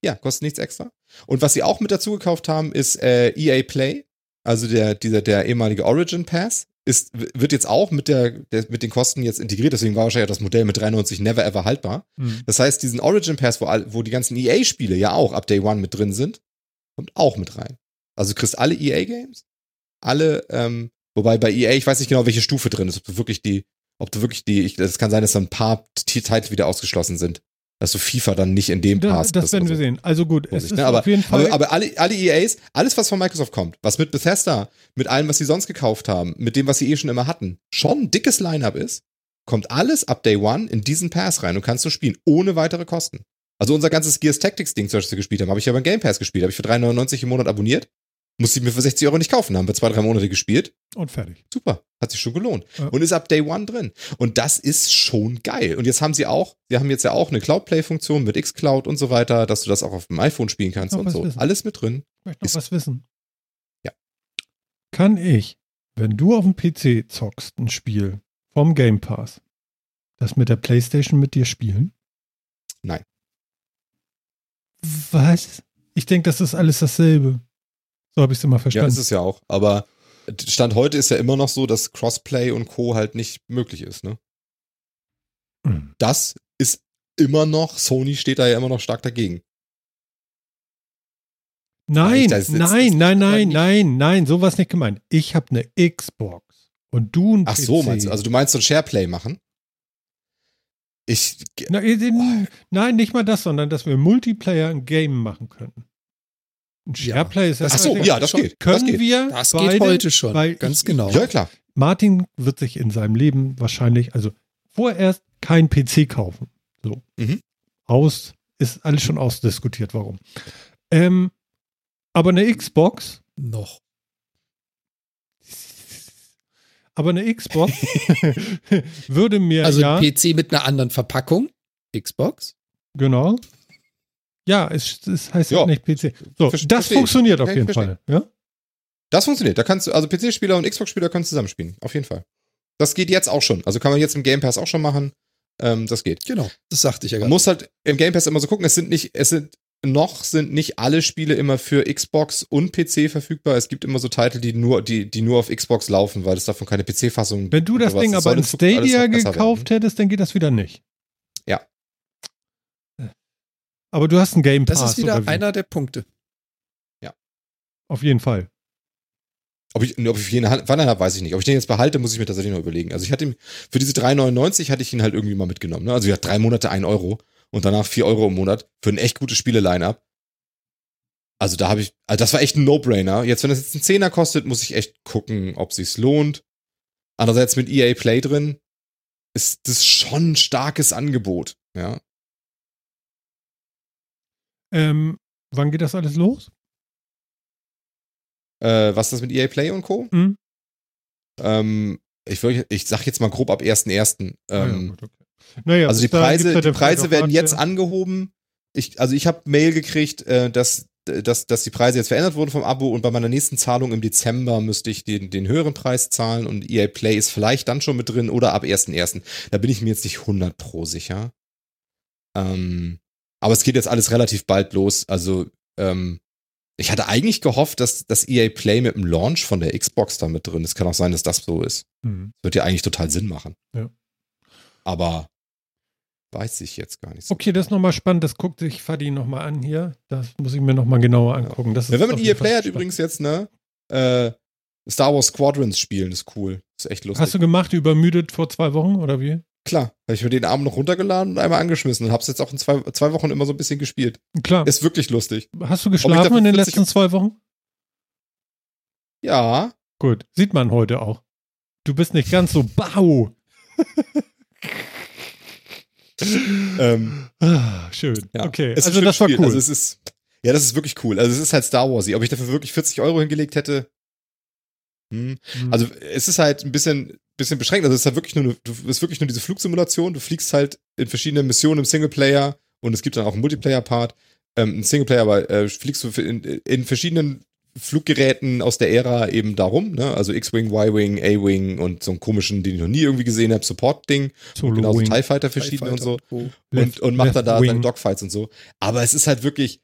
Ja, kostet nichts extra. Und was sie auch mit dazu gekauft haben, ist äh, EA Play, also der, dieser, der ehemalige Origin Pass, ist, wird jetzt auch mit, der, der, mit den Kosten jetzt integriert, deswegen war wahrscheinlich auch das Modell mit 93 never ever haltbar. Hm. Das heißt, diesen Origin Pass, wo, wo die ganzen EA-Spiele ja auch ab Day One mit drin sind, kommt auch mit rein. Also du kriegst alle EA-Games, alle, ähm, wobei bei EA, ich weiß nicht genau, welche Stufe drin ist, ob du wirklich die, ob du wirklich die, ich, das kann sein, dass da ein paar Titel wieder ausgeschlossen sind. Dass du FIFA dann nicht in dem Da, Pass das werden wir so. sehen. Also gut, es ist ne? aber, auf jeden Fall. aber, aber alle, alle EAs, alles, was von Microsoft kommt, was mit Bethesda, mit allem, was sie sonst gekauft haben, mit dem, was sie eh schon immer hatten, schon ein dickes Line-Up ist, kommt alles ab Day One in diesen Pass rein und kannst du spielen, ohne weitere Kosten. Also unser ganzes Gears Tactics-Ding, zum Beispiel gespielt haben, habe ich ja beim Game Pass gespielt, habe ich für 3,99 im Monat abonniert, musste ich mir für 60 Euro nicht kaufen, haben wir zwei, drei Monate gespielt, und fertig. super, hat sich schon gelohnt. Ja. Und ist ab Day One drin. Und das ist schon geil. Und jetzt haben sie auch, sie haben jetzt ja auch eine Cloud-Play-Funktion mit xCloud und so weiter, dass du das auch auf dem iPhone spielen kannst und so. wissen. Alles mit drin. Ich möchte noch Ist- was wissen. Ja. Kann ich, wenn du auf dem PC zockst, ein Spiel vom Game Pass, das mit der Playstation mit dir spielen? Nein. Was? Ich denke, das ist alles dasselbe. So habe ich es immer Ja, verstanden. ist es ja auch. Aber Stand heute ist ja immer noch so, dass Crossplay und Co. halt nicht möglich ist, ne? Hm. Das ist immer noch, Sony steht da ja immer noch stark dagegen. Nein, das nein, das- nein, nein, nicht- nein, nein, sowas nicht gemeint. Ich habe eine Xbox und du ein Ach PC. so, meinst du? Also du meinst so ein Shareplay machen? Ich, Na, nein, nicht mal das, sondern dass wir Multiplayer ein Game machen können. Ein Ja, Shareplay ist das ach so, geht ja, das schon. geht. das Können geht. wir Das beide, geht heute schon, weil ganz ich- genau. Ja, klar. Martin wird sich in seinem Leben wahrscheinlich, also vorerst kein PC kaufen. So. Mhm. Aus, ist alles schon ausdiskutiert, warum. Ähm, aber eine Xbox, Noch. aber eine Xbox würde mir Also ja, PC mit einer anderen Verpackung. Xbox. genau. Ja, es, es heißt ja nicht PC. So, Ver- das funktioniert auf jeden Fall. Ja? Das funktioniert. Da kannst du, also PC-Spieler und Xbox-Spieler können zusammenspielen. Auf jeden Fall. Das geht jetzt auch schon. Also kann man jetzt im Game Pass auch schon machen. Ähm, das geht. Genau. Das sagte ich ja Man gerade. muss halt im Game Pass immer so gucken, es sind nicht, es sind noch sind nicht alle Spiele immer für Xbox und PC verfügbar. Es gibt immer so Titel, die nur, die, die nur auf Xbox laufen, weil es davon keine PC-Fassung Wenn du das Ding aber in Stadia gekauft hättest, dann geht das wieder nicht. Ja. Aber du hast einen Game Pass. Das ist wieder einer der Punkte. Auf jeden Fall. Ob ich, ob ich jeden wann habe, weiß ich nicht. Ob ich den jetzt behalte, muss ich mir tatsächlich noch überlegen. Also ich hatte ihn, für diese 3,99 hatte ich ihn halt irgendwie mal mitgenommen. Ne? Also ja, drei Monate ein Euro und danach vier Euro im Monat für ein echt gutes Spiele-Line-Up. Also da habe ich, also das war echt ein No-Brainer. Jetzt, wenn das jetzt einen Zehner kostet, muss ich echt gucken, ob sich's lohnt. Andererseits mit EA Play drin ist das schon ein starkes Angebot. Ja. Ähm, wann geht das alles los? Äh, was ist das mit EA Play und Co? Mhm. Ähm, ich, würd, ich sag jetzt mal grob ab 1.1. Ah ja, Ähm, okay. Naja, Also die Preise, ja die Preise werden jetzt Hardware. angehoben. Ich, also ich habe Mail gekriegt, äh, dass, dass, dass die Preise jetzt verändert wurden vom Abo und bei meiner nächsten Zahlung im Dezember müsste ich den, den höheren Preis zahlen und EA Play ist vielleicht dann schon mit drin oder ab 1.1. Da bin ich mir jetzt nicht 100 pro sicher. Ähm, aber es geht jetzt alles relativ bald los. Also ähm, ich hatte eigentlich gehofft, dass das EA Play mit dem Launch von der Xbox da mit drin ist. Kann auch sein, dass das so ist. Hm. Wird ja eigentlich total Sinn machen. Ja. Aber weiß ich jetzt gar nicht so. Okay, das ist nochmal spannend. Das guckt sich Fadi nochmal an hier. Das muss ich mir nochmal genauer angucken. Ist Ja, wenn man EA Play hat übrigens jetzt, ne? Äh, Star Wars Squadrons spielen, ist cool. Ist echt lustig. Hast du gemacht, übermüdet vor zwei Wochen oder wie? Klar, habe ich mir den Abend noch runtergeladen und einmal angeschmissen und hab's jetzt auch in zwei, zwei Wochen immer so ein bisschen gespielt. Klar. Ist wirklich lustig. Hast du geschlafen in den 40 letzten zwei Wochen? Ja. Gut, sieht man heute auch. Du bist nicht ganz so bau. Ähm, Ah, schön. ja. Okay, Es ist also das war Spiel. cool. Also es ist, ja, das ist wirklich cool. Also es ist halt Star Wars. Ob ich dafür wirklich 40 Euro hingelegt hätte? Hm. Hm. Also es ist halt ein bisschen, bisschen beschränkt. Also es ist halt wirklich nur, eine- du, ist wirklich nur diese Flugsimulation. Du fliegst halt in verschiedenen Missionen im Singleplayer und es gibt dann auch einen Multiplayer-Part. Ähm, ein Singleplayer, aber äh, fliegst du in, in verschiedenen Fluggeräten aus der Ära eben darum, ne? Also X-Wing, Y-Wing, A-Wing und so einen komischen, den ich noch nie irgendwie gesehen habe, Support-Ding. Genauso Wing. TIE Fighter verschiedene und so Oh. Left- und, und macht da Wing. seine Dogfights und so. Aber es ist halt wirklich,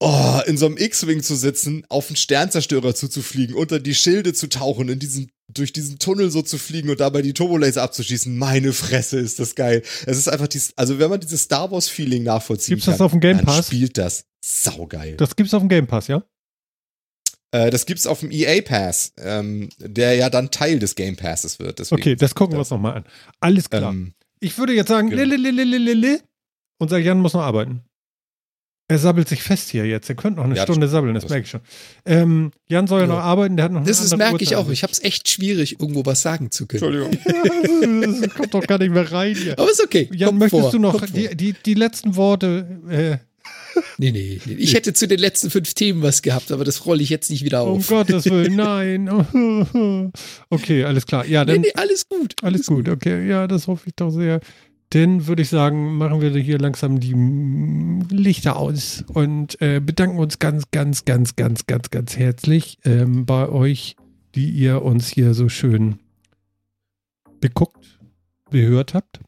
oh, in so einem X-Wing zu sitzen, auf einen Sternzerstörer zuzufliegen, unter die Schilde zu tauchen, in diesen, durch diesen Tunnel so zu fliegen und dabei die Turbolaser abzuschießen. Meine Fresse, ist das geil. Es ist einfach dies, also wenn man dieses Star Wars Feeling nachvollziehen Gibt's das kann, auf dem Game dann Pass? spielt das saugeil. Das gibt's auf dem Game Pass, ja? Äh, das gibt's auf dem EA Pass, ähm, der ja dann Teil des Game Passes wird. Deswegen, Okay, das gucken wir uns nochmal an. Alles klar. ähm, Ich würde jetzt sagen, Genau. Unser Jan muss noch arbeiten. Er sabbelt sich fest hier jetzt. Er könnte noch eine Ja, das Stunde sabbeln, das das- merke ich schon. Ähm, Jan soll ja noch arbeiten, der hat noch eine Das merke ich auch. Ich habe es echt schwierig, irgendwo was sagen zu können. Entschuldigung. das kommt doch gar nicht mehr rein hier. Aber ist okay. Jan, Kommt möchtest vor. du noch die, die, die letzten Worte? Äh, Nee, nee, nee. Ich hätte zu den letzten fünf Themen was gehabt, aber das rolle ich jetzt nicht wieder um auf. Gottes Willen, nein. okay, alles klar. Ja, nee, dann nee, alles gut. alles gut. Okay, ja, das hoffe ich doch sehr. Dann würde ich sagen, machen wir hier langsam die Lichter aus und äh, bedanken uns ganz, ganz, ganz, ganz, ganz, ganz herzlich ähm, bei euch, die ihr uns hier so schön beguckt, gehört habt.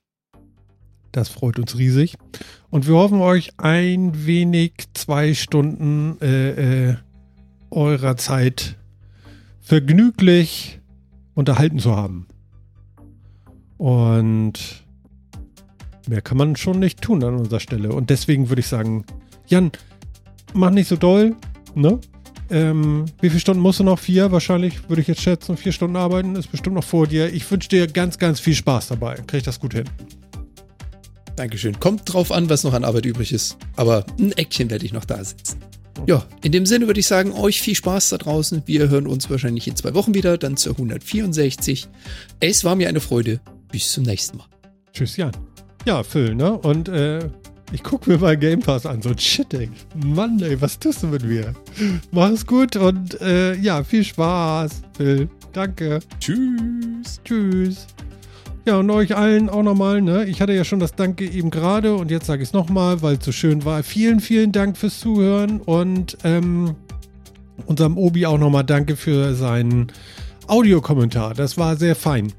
Das freut uns riesig. Und wir hoffen euch ein wenig zwei Stunden äh, äh, eurer Zeit vergnüglich unterhalten zu haben. Und mehr kann man schon nicht tun an unserer Stelle. Und deswegen würde ich sagen, Jan, mach nicht so doll, ne? Ähm, wie viele Stunden musst du noch? Vier wahrscheinlich, würde ich jetzt schätzen. Vier Stunden arbeiten ist bestimmt noch vor dir. Ich wünsche dir ganz, ganz viel Spaß dabei. Krieg ich das gut hin. Dankeschön. Kommt drauf an, was noch an Arbeit übrig ist. Aber ein Eckchen werde ich noch da sitzen. Ja, in dem Sinne würde ich sagen, euch viel Spaß da draußen. Wir hören uns wahrscheinlich in zwei Wochen wieder, dann zur 164. Es war mir eine Freude. Bis zum nächsten Mal. Tschüss, Jan. Ja, Phil, ne? Und äh, ich gucke mir mal Game Pass an. So, shit, ey. Mann, ey, was tust du mit mir? Mach es gut und äh, ja, viel Spaß, Phil. Danke. Tschüss. Tschüss. Ja, und euch allen auch nochmal, ne? Ich hatte ja schon das Danke eben gerade und jetzt sage ich es nochmal, weil es so schön war. Vielen, vielen Dank fürs Zuhören und ähm, unserem Obi auch nochmal Danke für seinen Audiokommentar. Das war sehr fein.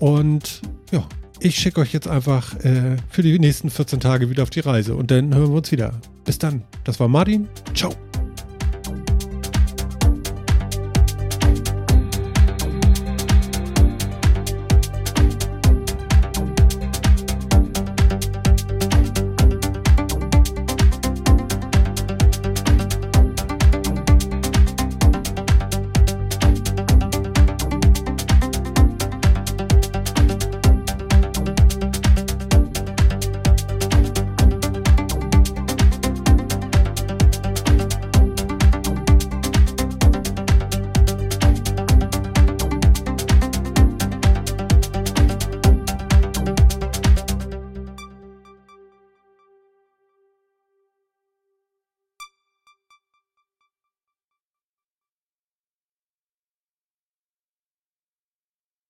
Und ja, ich schicke euch jetzt einfach äh, für die nächsten 14 Tage wieder auf die Reise und dann hören wir uns wieder. Bis dann. Das war Martin. Ciao.